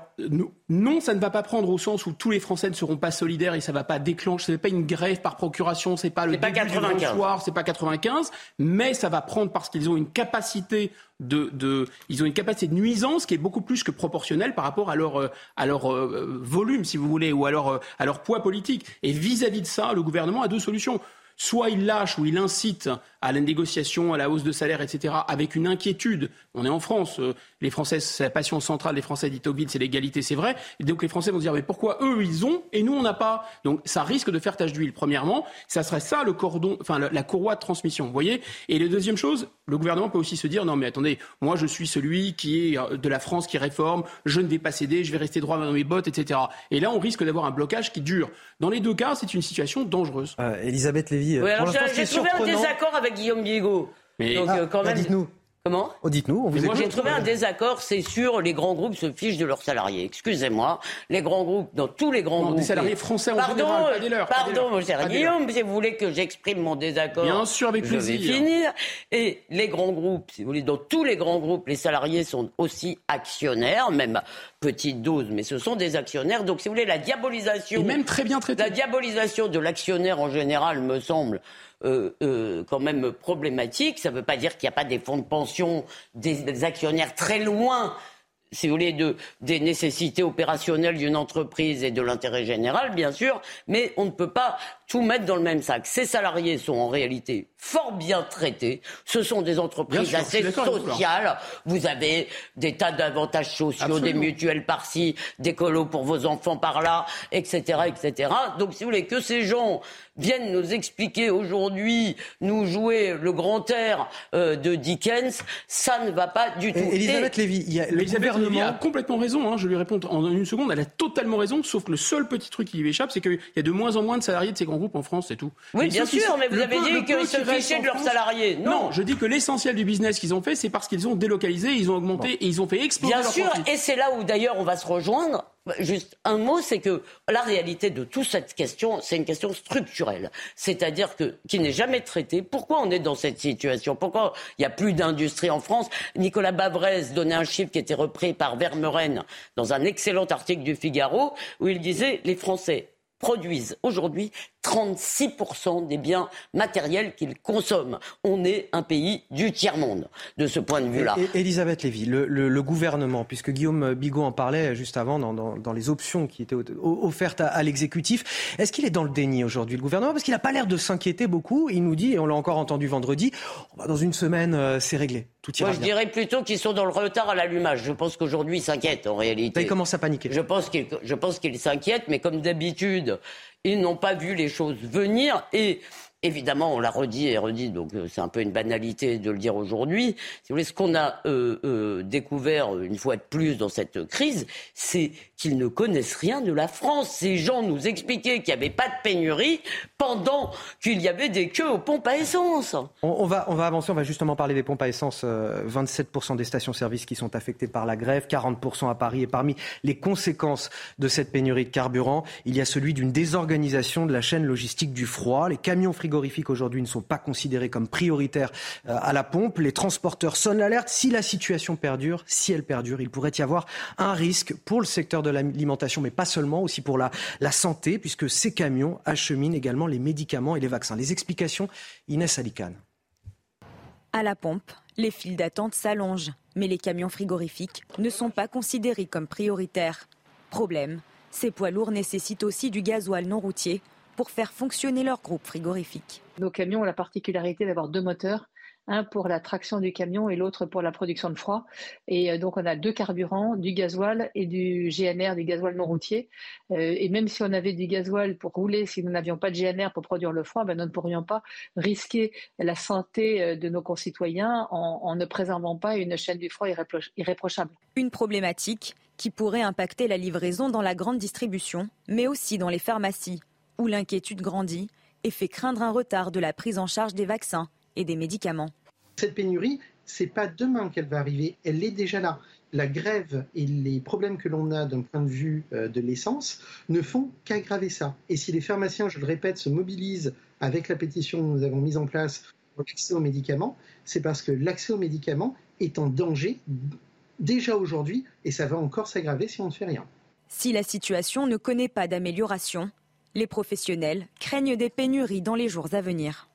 non, ça ne va pas prendre au sens où tous les Français ne seront pas solidaires et ça ne va pas déclencher, ce n'est pas une grève par procuration, c'est pas le début pas 95. soir, c'est pas 95, mais ça va prendre parce qu'ils ont une capacité de, ils ont une capacité de nuisance qui est beaucoup plus que proportionnelle par rapport à leur, euh, à leur euh, volume, si vous voulez, ou à leur, à leur poids politique. Et vis-à-vis -vis de ça, le gouvernement a deux solutions soit il lâche ou il incite à la négociation, à la hausse de salaire, etc., avec une inquiétude. On est en France, euh, les Français, c'est la passion centrale des Français, dit Tocqueville, c'est l'égalité, c'est vrai. Et donc les Français vont se dire, mais pourquoi eux, ils ont et nous, on n'a pas? Donc ça risque de faire tache d'huile, premièrement. Ça serait ça le cordon, enfin la, courroie de transmission, vous voyez? Et la deuxième chose, le gouvernement peut aussi se dire, non mais attendez, moi je suis celui qui est euh, de la France qui réforme, je ne vais pas céder, je vais rester droit dans mes bottes, etc. Et là, on risque d'avoir un blocage qui dure. Dans les deux cas, c'est une situation dangereuse. Euh, Elisabeth Lévy, oui, j'ai trouvé un désaccord avec Guillaume Bigot. Mais... Donc, euh, quand bah, même... dites-nous. Comment oh, Dites-nous. Moi, j'ai trouvé un désaccord, c'est sûr, les grands groupes se fichent de leurs salariés. Excusez-moi, les grands groupes, dans tous les grands groupes. Des salariés français en pardon, général, pas des leurs. Pardon, mon cher Guillaume, si vous voulez que j'exprime mon désaccord. Bien sûr, avec plaisir. Je vais finir. Et les grands groupes, si vous voulez, dans tous les grands groupes, les salariés sont aussi actionnaires, même petite dose, mais ce sont des actionnaires. Donc, si vous voulez, la diabolisation. Et même très bien traité. La diabolisation de l'actionnaire en général me semble quand même problématique. Ça ne veut pas dire qu'il n'y a pas des fonds de pension, des, actionnaires très loin si vous voulez, de, des nécessités opérationnelles d'une entreprise et de l'intérêt général, bien sûr, mais on ne peut pas tout mettre dans le même sac. Ces salariés sont en réalité fort bien traités. Ce sont des entreprises assez sociales. Vous avez des tas d'avantages sociaux, des mutuelles par-ci, des colos pour vos enfants par-là, etc., etc. Donc, si vous voulez que ces gens viennent nous expliquer aujourd'hui, nous jouer le grand air euh, de Dickens, ça ne va pas du tout. Elisabeth Lévy, il y a le gouvernement... a complètement raison, hein, je lui réponds en une seconde, elle a totalement raison, sauf que le seul petit truc qui lui échappe, c'est qu'il y a de moins en moins de salariés de ces grands groupes en France, c'est tout. Oui, bien sûr, mais vous avez dit qu'ils se de leurs salariés. Non. je dis que l'essentiel du business qu'ils ont fait, c'est parce qu'ils ont délocalisé, ils ont augmenté et ils ont fait exploser Bien sûr, et c'est là où d'ailleurs on va se rejoindre. Juste un mot, c'est que la réalité de toute cette question, c'est une question structurelle, c'est-à-dire que qui n'est jamais traitée. Pourquoi on est dans cette situation? Pourquoi il n'y a plus d'industrie en France? Nicolas Bavrez donnait un chiffre qui était repris par Vermeuren dans un excellent article du Figaro où il disait les Français produisent aujourd'hui 36% des biens matériels qu'ils consomment. On est un pays du tiers-monde de ce point de vue-là. Elisabeth Lévy, le, gouvernement, puisque Guillaume Bigot en parlait juste avant dans, les options qui étaient offertes à, l'exécutif, est-ce qu'il est dans le déni aujourd'hui, le gouvernement? Parce qu'il n'a pas l'air de s'inquiéter beaucoup. Il nous dit, et on l'a encore entendu vendredi, dans une semaine, euh, c'est réglé. Tout ira Moi, je dirais plutôt qu'ils sont dans le retard à l'allumage. Je pense qu'aujourd'hui, ils s'inquiètent en réalité. Ils commencent à paniquer? Je pense qu'ils s'inquiètent, mais comme d'habitude, ils n'ont pas vu les choses venir et Évidemment, on l'a redit et redit, donc euh, c'est un peu une banalité de le dire aujourd'hui. Si vous voulez, ce qu'on a euh, euh, découvert une fois de plus dans cette crise, c'est qu'ils ne connaissent rien de la France. Ces gens nous expliquaient qu'il n'y avait pas de pénurie pendant qu'il y avait des queues aux pompes à essence. On, va, avancer, on va justement parler des pompes à essence. 27% des stations-service qui sont affectées par la grève, 40% à Paris. Et parmi les conséquences de cette pénurie de carburant, il y a celui d'une désorganisation de la chaîne logistique du froid. Les camions frigorifiques aujourd'hui ne sont pas considérés comme prioritaires euh, à la pompe. Les transporteurs sonnent l'alerte. Si la situation perdure, si elle perdure, il pourrait y avoir un risque pour le secteur de l'alimentation, mais pas seulement, aussi pour la, la santé, puisque ces camions acheminent également les médicaments et les vaccins. Les explications, Inès Alicane. À la pompe, les files d'attente s'allongent, mais les camions frigorifiques ne sont pas considérés comme prioritaires. Problème, ces poids lourds nécessitent aussi du gasoil non routier pour faire fonctionner leur groupe frigorifique. Nos camions ont la particularité d'avoir deux moteurs, un pour la traction du camion et l'autre pour la production de froid. Et euh, donc on a deux carburants, du gasoil et du GNR, du gasoil non routier. Euh, et même si on avait du gasoil pour rouler, si nous n'avions pas de GNR pour produire le froid, ben nous ne pourrions pas risquer la santé euh, de nos concitoyens en, en ne préservant pas une chaîne du froid irréprochable. Une problématique qui pourrait impacter la livraison dans la grande distribution, mais aussi dans les pharmacies où l'inquiétude grandit et fait craindre un retard de la prise en charge des vaccins et des médicaments. Cette pénurie, c'est pas demain qu'elle va arriver, elle est déjà là. La grève et les problèmes que l'on a d'un point de vue euh, de l'essence ne font qu'aggraver ça. Et si les pharmaciens, je le répète, se mobilisent avec la pétition que nous avons mise en place pour l'accès aux médicaments, c'est parce que l'accès aux médicaments est en danger déjà aujourd'hui et ça va encore s'aggraver si on ne fait rien. Si la situation ne connaît pas d'amélioration, les professionnels craignent des pénuries dans les jours à venir.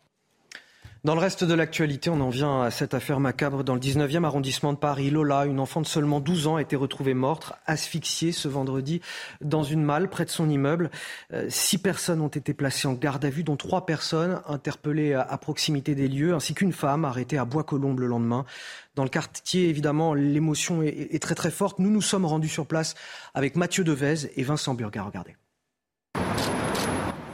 Dans le reste de l'actualité, on en vient à cette affaire macabre dans le 19e arrondissement de Paris. Lola, une enfant de seulement 12 ans, a été retrouvée morte, asphyxiée ce vendredi dans une malle près de son immeuble. Euh, six personnes ont été placées en garde à vue, dont trois personnes interpellées à proximité des lieux, ainsi qu'une femme arrêtée à Bois-Colombes le lendemain. Dans le quartier, évidemment, l'émotion est très très forte. Nous nous sommes rendus sur place avec Mathieu Devez et Vincent Burga. Regardez.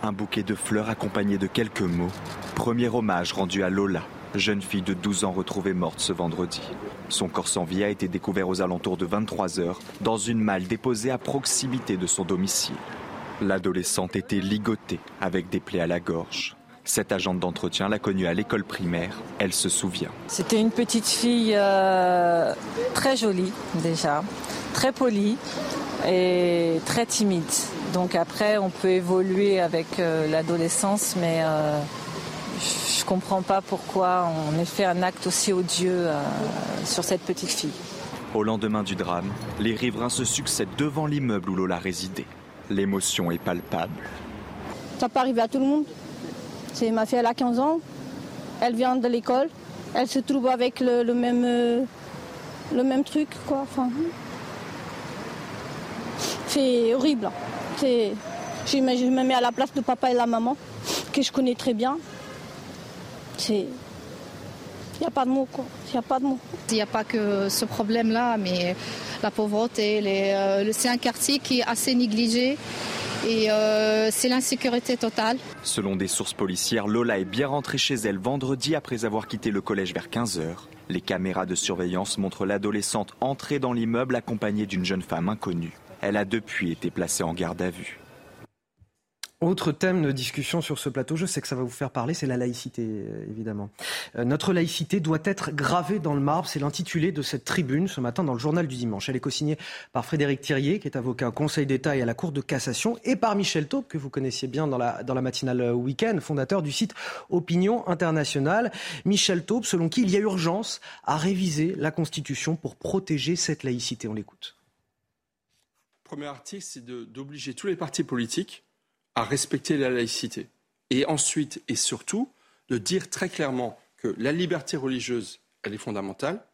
Un bouquet de fleurs accompagné de quelques mots. Premier hommage rendu à Lola, jeune fille de 12 ans retrouvée morte ce vendredi. Son corps sans vie a été découvert aux alentours de 23 heures dans une malle déposée à proximité de son domicile. L'adolescente était ligotée avec des plaies à la gorge. Cette agente d'entretien l'a connue à l'école primaire. Elle se souvient. C'était une petite fille euh, très jolie déjà, très polie et très timide. Donc après, on peut évoluer avec euh, l'adolescence, mais euh, je ne comprends pas pourquoi on ait fait un acte aussi odieux euh, sur cette petite fille. Au lendemain du drame, les riverains se succèdent devant l'immeuble où Lola résidait. L'émotion est palpable. Ça peut arriver à tout le monde. C'est ma fille, elle a 15 ans. Elle vient de l'école. Elle se trouve avec le, même, le même truc, quoi. Enfin, c'est horrible. Je me mets à la place de papa et la maman, que je connais très bien. Il n'y a pas de mots, quoi. Il n'y a pas de mots. Il n'y a pas que ce problème-là, mais la pauvreté, euh, c'est un quartier qui est assez négligé. Et euh, c'est l'insécurité totale. Selon des sources policières, Lola est bien rentrée chez elle vendredi après avoir quitté le collège vers 15h. Les caméras de surveillance montrent l'adolescente entrer dans l'immeuble accompagnée d'une jeune femme inconnue. Elle a depuis été placée en garde à vue. Autre thème de discussion sur ce plateau, je sais que ça va vous faire parler, c'est la laïcité, euh, évidemment. Euh, notre laïcité doit être gravée dans le marbre, c'est l'intitulé de cette tribune ce matin dans le journal du dimanche. Elle est co-signée par Frédéric Thirier, qui est avocat au Conseil d'État et à la Cour de cassation, et par Michel Taube, que vous connaissiez bien dans la, matinale week-end, fondateur du site Opinion Internationale. Michel Taube, selon qui il y a urgence à réviser la Constitution pour protéger cette laïcité. On l'écoute premier article, c'est d'obliger tous les partis politiques à respecter la laïcité. Et ensuite, et surtout, de dire très clairement que la liberté religieuse, elle est fondamentale,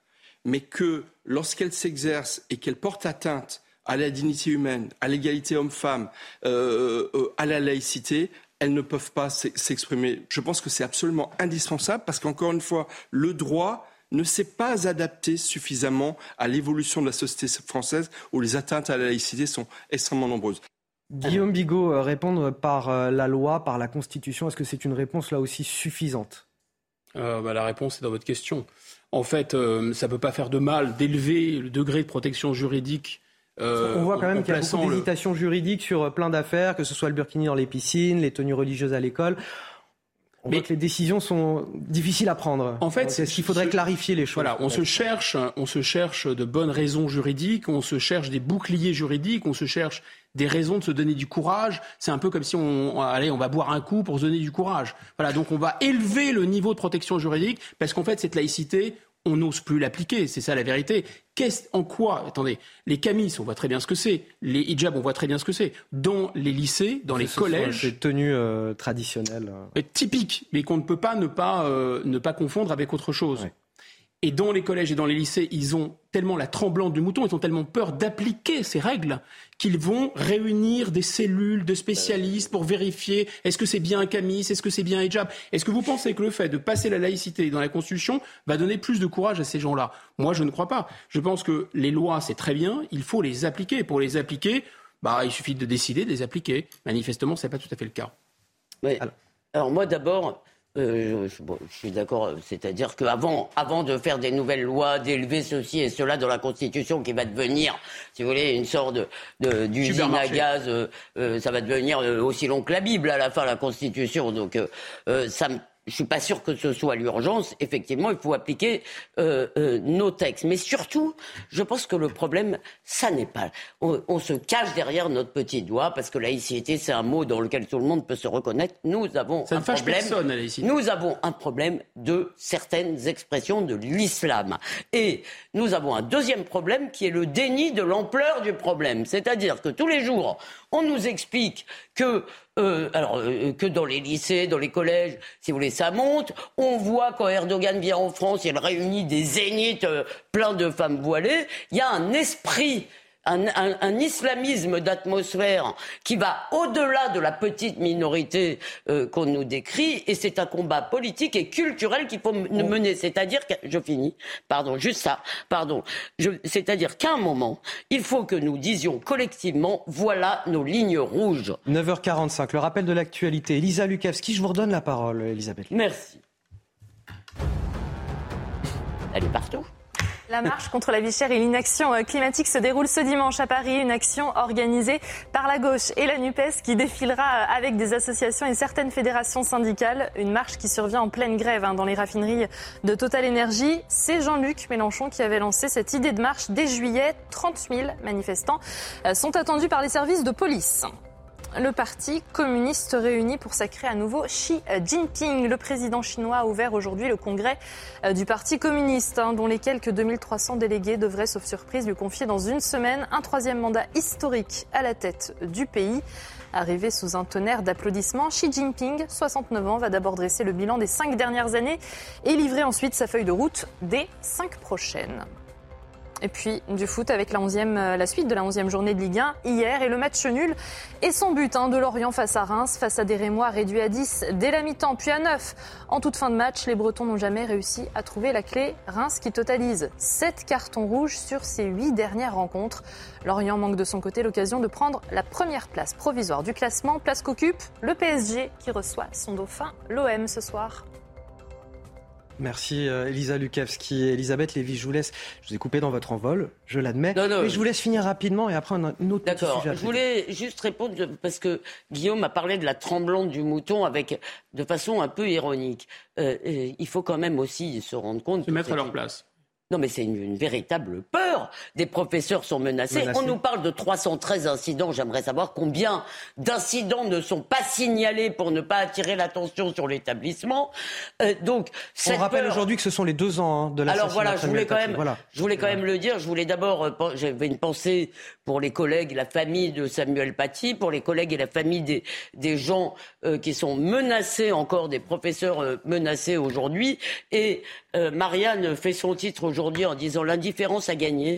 mais que lorsqu'elle s'exerce et qu'elle porte atteinte à la dignité humaine, à l'égalité homme-femme, euh, euh, à la laïcité, elles ne peuvent pas s'exprimer. Je pense que c'est absolument indispensable parce qu'encore une fois, le droit, ne s'est pas adapté suffisamment à l'évolution de la société française où les atteintes à la laïcité sont extrêmement nombreuses. Guillaume Bigot, euh, répondre par euh, la loi, par la Constitution, est-ce que c'est une réponse là aussi suffisante? Euh, bah, La réponse est dans votre question. En fait, ça ne peut pas faire de mal d'élever le degré de protection juridique on voit quand même qu'il y a beaucoup d'hésitations juridiques sur plein d'affaires, que ce soit le burkini dans les piscines, les tenues religieuses à l'école. On mais que les décisions sont difficiles à prendre. En fait, est-ce qu'il faudrait clarifier les choses Voilà, on se cherche, on se cherche de bonnes raisons juridiques, on se cherche des boucliers juridiques, on se cherche des raisons de se donner du courage. C'est un peu comme si on, allez, on va boire un coup pour se donner du courage. Voilà, donc on va élever le niveau de protection juridique parce qu'en fait, cette laïcité, on n'ose plus l'appliquer. C'est ça la vérité. en quoi Attendez, les camis, on voit très bien ce que c'est. Les hijabs, on voit très bien ce que c'est. Dans les lycées, dans les collèges. Des tenues euh, traditionnelles. Euh. Typiques, mais qu'on ne peut pas ne pas, euh, ne pas confondre avec autre chose. Et dans les collèges et dans les lycées, ils ont tellement la tremblante du mouton, ils ont tellement peur d'appliquer ces règles qu'ils vont réunir des cellules de spécialistes pour vérifier est-ce que c'est bien un camis, est-ce que c'est bien un hijab? Est-ce que vous pensez que le fait de passer la laïcité dans la Constitution va donner plus de courage à ces gens-là? Moi, je ne crois pas. Je pense que les lois, c'est très bien, il faut les appliquer. Pour les appliquer, bah, il suffit de décider de les appliquer. Manifestement, ce n'est pas tout à fait le cas. alors, alors moi, d'abord, euh, je, suis d'accord, c'est-à-dire qu'avant avant de faire des nouvelles lois, d'élever ceci et cela dans la Constitution qui va devenir, si vous voulez, une sorte de, d'usine à gaz, euh, euh, ça va devenir aussi long que la Bible à la fin, la Constitution. Donc ça me je suis pas sûr que ce soit l'urgence. Effectivement, il faut appliquer euh, euh, nos textes. Mais surtout, je pense que le problème, ça n'est pas. On, se cache derrière notre petit doigt parce que laïcité, c'est un mot dans lequel tout le monde peut se reconnaître. Nous avons un problème. nous avons un problème de certaines expressions de l'islam. Et nous avons un deuxième problème qui est le déni de l'ampleur du problème. C'est-à-dire que tous les jours, on nous explique que euh, alors euh, que dans les lycées, dans les collèges, si vous voulez, ça monte. On voit quand Erdogan vient en France, il réunit des zéniths plein de femmes voilées. Il y a un esprit un, islamisme d'atmosphère qui va au-delà de la petite minorité euh, qu'on nous décrit, et c'est un combat politique et culturel qu'il faut mener. C'est-à-dire que, je finis, pardon, juste ça, pardon, c'est-à-dire qu'à un moment, il faut que nous disions collectivement, voilà nos lignes rouges. 9h45, le rappel de l'actualité. Elisa Lukavski, je vous redonne la parole, Elisabeth. Merci. Elle est partout. La marche contre la vie chère et l'inaction euh, climatique se déroule ce dimanche à Paris, une action organisée par la gauche et la NUPES qui défilera euh, avec des associations et certaines fédérations syndicales. Une marche qui survient en pleine grève hein, dans les raffineries de Total Energy. C'est Jean-Luc Mélenchon qui avait lancé cette idée de marche dès juillet. 30 000 manifestants euh, sont attendus par les services de police le parti communiste réuni pour sacrer à nouveau Xi Jinping. Le président chinois a ouvert aujourd'hui le congrès euh, du parti communiste, hein, dont les quelques 2300 délégués devraient, sauf surprise, lui confier dans une semaine un troisième mandat historique à la tête du pays. Arrivé sous un tonnerre d'applaudissements, Xi Jinping, 69 ans, va d'abord dresser le bilan des cinq dernières années et livrer ensuite sa feuille de route des cinq prochaines. Et puis du foot avec la, 11e, euh, la suite de la 11e journée de Ligue 1 hier et le match nul et son but hein, de Lorient face à Reims, face à des Rémois réduits à 10 dès la mi-temps, puis à 9. En toute fin de match, les Bretons n'ont jamais réussi à trouver la clé. Reims qui totalise 7 cartons rouges sur ses 8 dernières rencontres. Lorient manque de son côté l'occasion de prendre la première place provisoire du classement, place qu'occupe le PSG qui reçoit son dauphin, l'OM ce soir. Merci euh, Elisa Lukavski et Elisabeth Lévy. Je vous laisse. Je vous ai coupé dans votre envol, je l'admets. Mais je vous laisse finir rapidement et après un autre D'accord. Je voulais juste répondre parce que Guillaume a parlé de la tremblante du mouton avec de façon un peu ironique. Euh, il faut quand même aussi se rendre compte. Se mettre à leur place. Non, mais c'est une, véritable peur. Des professeurs sont menacés. On nous parle de 313 incidents. J'aimerais savoir combien d'incidents ne sont pas signalés pour ne pas attirer l'attention sur l'établissement. Euh, donc, on rappelle aujourd'hui que ce sont les deux ans hein, de la. Alors voilà, je voulais quand même, je voulais quand même le dire. Je voulais d'abord, euh, j'avais une pensée pour les collègues, la famille de Samuel Paty, pour les collègues et la famille des, des gens euh, qui sont menacés encore, des professeurs euh, menacés aujourd'hui. Et Marianne fait son titre aujourd'hui en disant l'indifférence a gagné.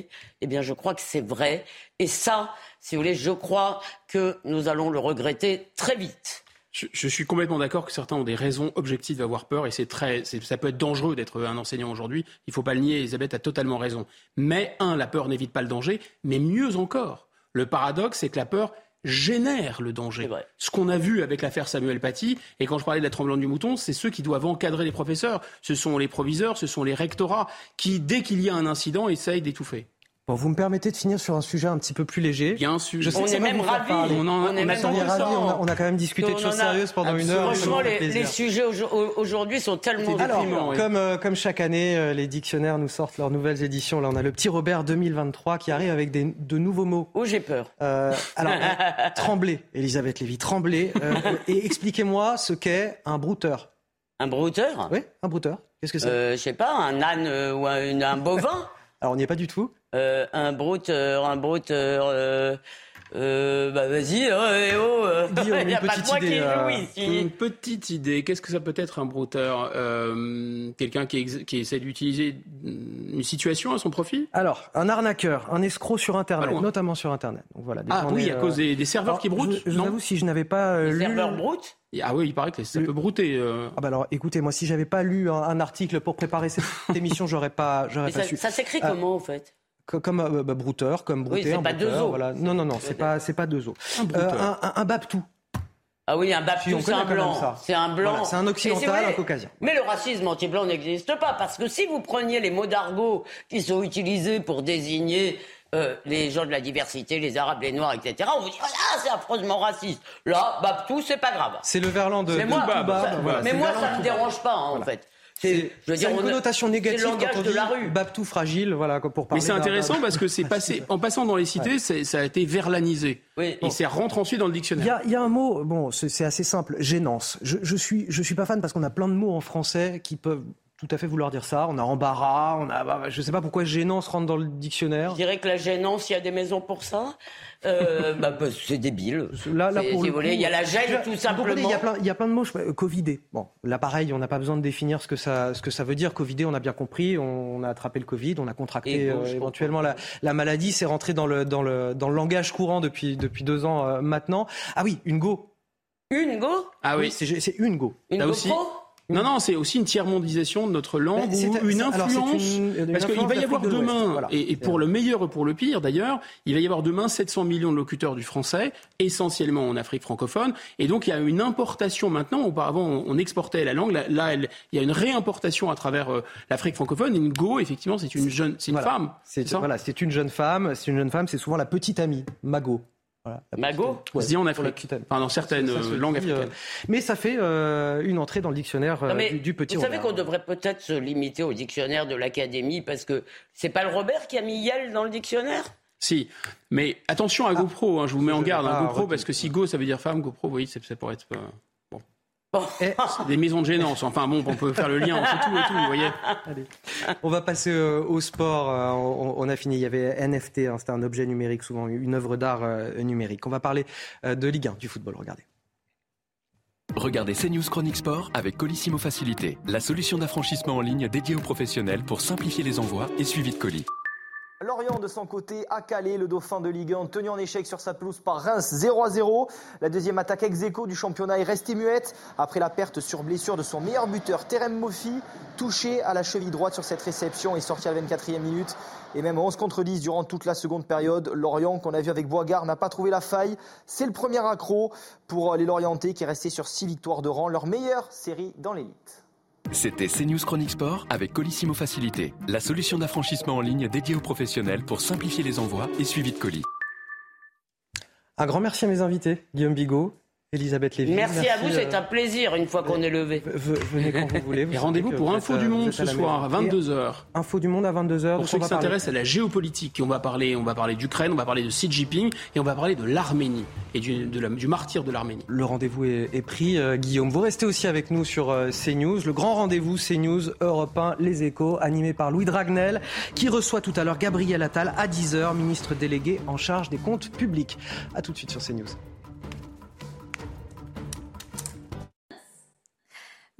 Eh bien, je crois que c'est vrai. Et ça, si vous voulez, je crois que nous allons le regretter très vite. Je, suis complètement d'accord que certains ont des raisons objectives d'avoir peur et c'est très, ça peut être dangereux d'être un enseignant aujourd'hui. Il ne faut pas le nier. Elisabeth a totalement raison. Mais un, la peur n'évite pas le danger. Mais mieux encore, le paradoxe, c'est que la peur génère le danger. Ce qu'on a vu avec l'affaire Samuel Paty, et quand je parlais de la tremblante du mouton, c'est ceux qui doivent encadrer les professeurs. Ce sont les proviseurs, ce sont les rectorats qui, dès qu'il y a un incident, essayent d'étouffer vous me permettez de finir sur un sujet un petit peu plus léger. Bien sûr. Je sais on est même ravis. On, on, est même ravis. On a, quand même discuté de choses sérieuses pendant une heure. Franchement, les, sujets aujourd'hui sont tellement Alors, comme, euh, comme chaque année, euh, les dictionnaires nous sortent leurs nouvelles éditions. Là, on a le petit Robert 2023 qui arrive avec des, de nouveaux mots. Oh, j'ai peur. Euh, alors, tremblez, Elisabeth Lévy, tremblez. et expliquez-moi ce qu'est un brouteur. Un brouteur? Oui, un brouteur. Qu'est-ce que c'est? Je sais pas, un âne ou un, un bovin? Alors, on n'y est pas du tout. Euh, un brouteur, un brouteur. Euh, euh, bah vas-y, oh, eh, oh, euh. il n'y a pas de moi qui joue ici. Une petite idée, qu'est-ce que ça peut être un brouteur euh, Quelqu'un qui, qui, essaie d'utiliser une situation à son profit? Alors, un arnaqueur, un escroc sur Internet, notamment sur Internet. Donc, voilà, ah oui, à cause des, serveurs qui broutent Je, vous avoue, si je n'avais pas les lu... serveurs broutent? Ah oui, il paraît que ça peut brouter. Ah bah alors, écoutez, moi, si j'avais pas lu un, article pour préparer cette émission, j'aurais pas, j'aurais pas ça, su. Ça s'écrit comment, en fait? comme euh, bah, brouteur, comme brouter. Oui, c'est pas deux os. Voilà. Non, non, non, c'est pas, c'est pas deux os. Un, euh, un, un, baptou. Ah oui, un baptou, c'est un blanc. C'est un blanc. c'est un occidental, un caucasien. Mais le racisme anti-blanc n'existe pas, parce que si vous preniez les mots d'argot qui sont utilisés pour désigner euh, les gens de la diversité, les arabes, les noirs, etc. On vous dit, ah, c'est affreusement raciste. Là, Baptou, c'est pas grave. C'est le verlan de, mais moi, mais moi, ça me dérange pas, hein, en fait. C'est une connotation négative quand on de la rue. Baptou fragile, voilà, pour parler. Mais c'est intéressant parce que c'est passé, en passant dans les cités, ça a été verlanisé. Et c'est rentre ensuite dans le dictionnaire. Il y, a un mot, bon, c'est assez simple, gênance. Je, je suis, je suis pas fan parce qu'on a plein de mots en français qui peuvent tout à fait vouloir dire ça. On a embarras, on a, bah, je ne sais pas pourquoi gênance rentre dans le dictionnaire. Je dirais que la gênance, il y a des maisons pour ça. Euh, bah, bah, c'est débile. Là, là pour le coup, il y a la gêne, tout simplement. Il y, a plein, il y a plein de mots. Euh, Covidé. Bon, là, pareil, on n'a pas besoin de définir ce que ça, ce que ça veut dire. Covidé, on a bien compris. On a attrapé le Covid, on a contracté euh, éventuellement la, la, maladie. C'est rentré dans le, dans, le, dans le langage courant depuis, depuis deux ans maintenant. Ah oui, une go. Une go? Ah oui, c'est une go. Une go aussi non, non, c'est aussi une tiers-mondisation de notre langue ou une influence. parce qu'il va y avoir demain, et, pour le meilleur et pour le pire d'ailleurs, il va y avoir demain 700 millions de locuteurs du français, essentiellement en Afrique francophone. Et donc il y a une importation maintenant. Auparavant, on, exportait la langue. Là, il y a une réimportation à travers euh, l'Afrique francophone. Une go, effectivement, c'est une jeune, c'est une femme. C'est voilà, c'est une jeune femme. C'est une jeune femme. C'est souvent la petite amie, Mago. Voilà, Mago On se dit en Afrique, enfin, dans certaines langues africaines. Euh, mais ça fait euh, une entrée dans le dictionnaire euh, du, petit Vous savez qu'on devrait peut-être se limiter au dictionnaire de l'Académie parce que c'est pas le Robert qui a mis Yale dans le dictionnaire? Si, mais attention à ah. GoPro, hein, je vous mets en garde, hein, GoPro, parce que si Go ça veut dire femme, GoPro, vous voyez, ça pourrait être. Des maisons de gênance. Enfin bon, on peut faire le lien entre tout et tout, vous voyez. On va passer euh, au sport. Euh, on, a fini. Il y avait NFT, hein, c'était un objet numérique, souvent une œuvre d'art euh, numérique. On va parler de Ligue 1, du football. Regardez. Regardez CNews Chronique Sport avec Colissimo Facilité, la solution d'affranchissement en ligne dédiée aux professionnels pour simplifier les envois et suivi de colis. Lorient, de son côté, a calé le dauphin de Ligue 1, tenu en échec sur sa pelouse par Reims 0 à 0. La deuxième attaque ex aequo du championnat est restée muette après la perte sur blessure de son meilleur buteur, Terem Mofi, touché à la cheville droite sur cette réception et sorti à la 24e minute. Et même 11 contre 10 durant toute la seconde période. Lorient, qu'on a vu avec Boisgard, n'a pas trouvé la faille. C'est le premier accro pour les Lorientais qui est resté sur 6 victoires de rang, leur meilleure série dans l'élite. C'était CNews Chronique Sport avec Colissimo Facilité, la solution d'affranchissement en ligne dédiée aux professionnels pour simplifier les envois et suivi de colis. Un grand merci à mes invités, Guillaume Bigot, Elisabeth Lévy. Merci, à vous, c'est euh, un plaisir une fois qu'on est levé. Venez quand vous voulez. et rendez-vous pour Info du Monde ce soir à 22h. Info du Monde à 22h. Pour ceux qui s'intéressent à la géopolitique, on va parler, on va parler d'Ukraine, on va parler de Xi Jinping et on va parler de l'Arménie et du, du, martyr de l'Arménie. Le rendez-vous est, pris. Euh, Guillaume, vous restez aussi avec nous sur euh, CNews. Le grand rendez-vous CNews Europe 1, Les Échos, animé par Louis Dragnel, qui reçoit tout à l'heure Gabriel Attal à 10h, ministre délégué en charge des comptes publics. A tout de suite sur CNews.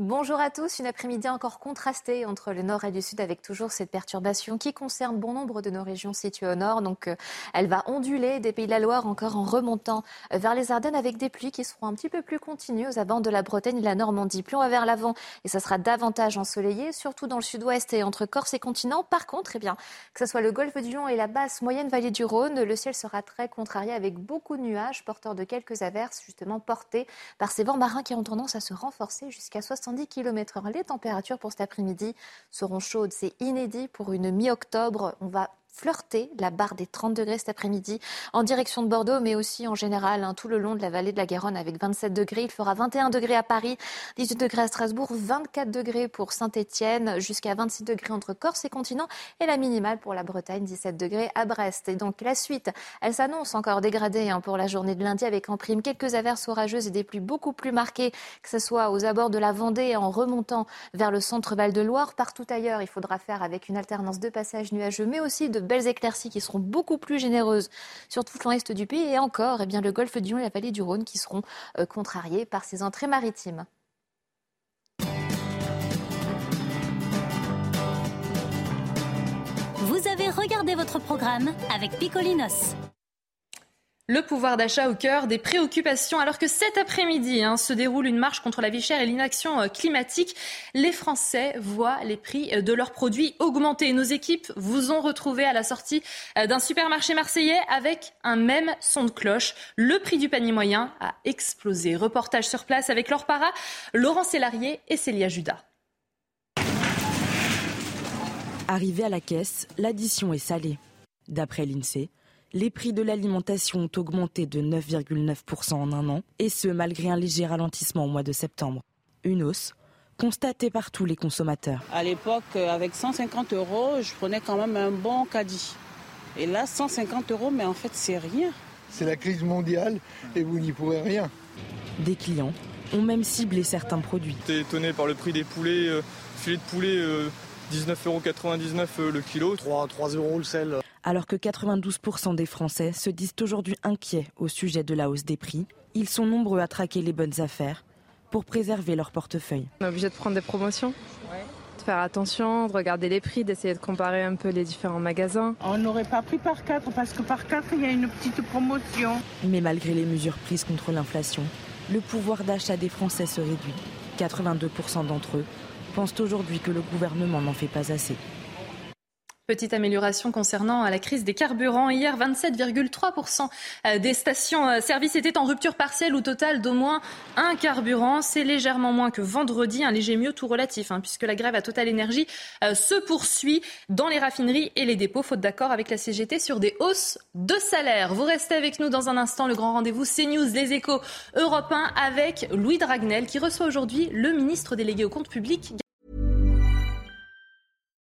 Bonjour à tous, une après-midi encore contrastée entre le nord et le sud avec toujours cette perturbation qui concerne bon nombre de nos régions situées au nord. Donc euh, elle va onduler des pays de la Loire encore en remontant vers les Ardennes avec des pluies qui seront un petit peu plus continues aux abords de la Bretagne et de la Normandie. Plus on va vers l'avant et ça sera davantage ensoleillé, surtout dans le sud-ouest et entre Corse et continent. Par contre, eh bien, que ce soit le golfe du Lion et la basse moyenne vallée du Rhône, le ciel sera très contrarié avec beaucoup de nuages porteurs de quelques averses justement portés par ces vents marins qui ont tendance à se renforcer jusqu'à 60 10 km/h. Les températures pour cet après-midi seront chaudes. C'est inédit pour une mi-octobre. On va flirter la barre des 30 degrés cet après-midi en direction de Bordeaux, mais aussi en général hein, tout le long de la vallée de la Garonne avec 27 degrés. Il fera 21 degrés à Paris, 18 degrés à Strasbourg, 24 degrés pour Saint-Étienne, jusqu'à 26 degrés entre Corse et continent, et la minimale pour la Bretagne, 17 degrés à Brest. Et donc la suite, elle s'annonce encore dégradée hein, pour la journée de lundi avec en prime quelques averses orageuses et des pluies beaucoup plus marquées, que ce soit aux abords de la Vendée en remontant vers le centre Val-de-Loire. Partout ailleurs, il faudra faire avec une alternance de passages nuageux, mais aussi de belles éclaircies qui seront beaucoup plus généreuses sur tout l'ouest du pays et encore eh bien, le golfe du Lion et la vallée du Rhône qui seront euh, contrariés par ces entrées maritimes. Vous avez regardé votre programme avec Picolinos. Le pouvoir d'achat au cœur des préoccupations, alors que cet après-midi hein, se déroule une marche contre la vie chère et l'inaction euh, climatique. Les Français voient les prix euh, de leurs produits augmenter. Nos équipes vous ont retrouvé à la sortie euh, d'un supermarché marseillais avec un même son de cloche. Le prix du panier moyen a explosé. Reportage sur place avec Laure Para, Laurent Sélarié et Célia Judas. Arrivé à la caisse, l'addition est salée. D'après l'INSEE, les prix de l'alimentation ont augmenté de 9,9% en un an, et ce malgré un léger ralentissement au mois de septembre. Une hausse constatée par tous les consommateurs. À l'époque, avec 150 euros, je prenais quand même un bon caddie. Et là, 150 euros, mais en fait, c'est rien. C'est la crise mondiale et vous n'y pourrez rien. Des clients ont même ciblé certains produits. J'étais étonné par le prix des poulets, euh, filet de poulet 19,99 euros euh, le kilo. 3, 3 euros le sel. Alors que 92% des Français se disent aujourd'hui inquiets au sujet de la hausse des prix, ils sont nombreux à traquer les bonnes affaires pour préserver leur portefeuille. On est obligé de prendre des promotions de faire attention, de regarder les prix, d'essayer de comparer un peu les différents magasins. On n'aurait pas pris par quatre parce que par quatre, il y a une petite promotion. Mais malgré les mesures prises contre l'inflation, le pouvoir d'achat des Français se réduit. 82% d'entre eux pensent aujourd'hui que le gouvernement n'en fait pas assez. Petite amélioration concernant la crise des carburants. Hier, 27,3% euh, des stations-service euh, étaient en rupture partielle ou totale d'au moins un carburant. C'est légèrement moins que vendredi, un léger mieux tout relatif, hein, puisque la grève à Total Energy euh, se poursuit dans les raffineries et les dépôts, faute d'accord avec la CGT sur des hausses de salaire. Vous restez avec nous dans un instant. Le grand rendez-vous CNews, les échos européens avec Louis Dragnel, qui reçoit aujourd'hui le ministre délégué au compte public.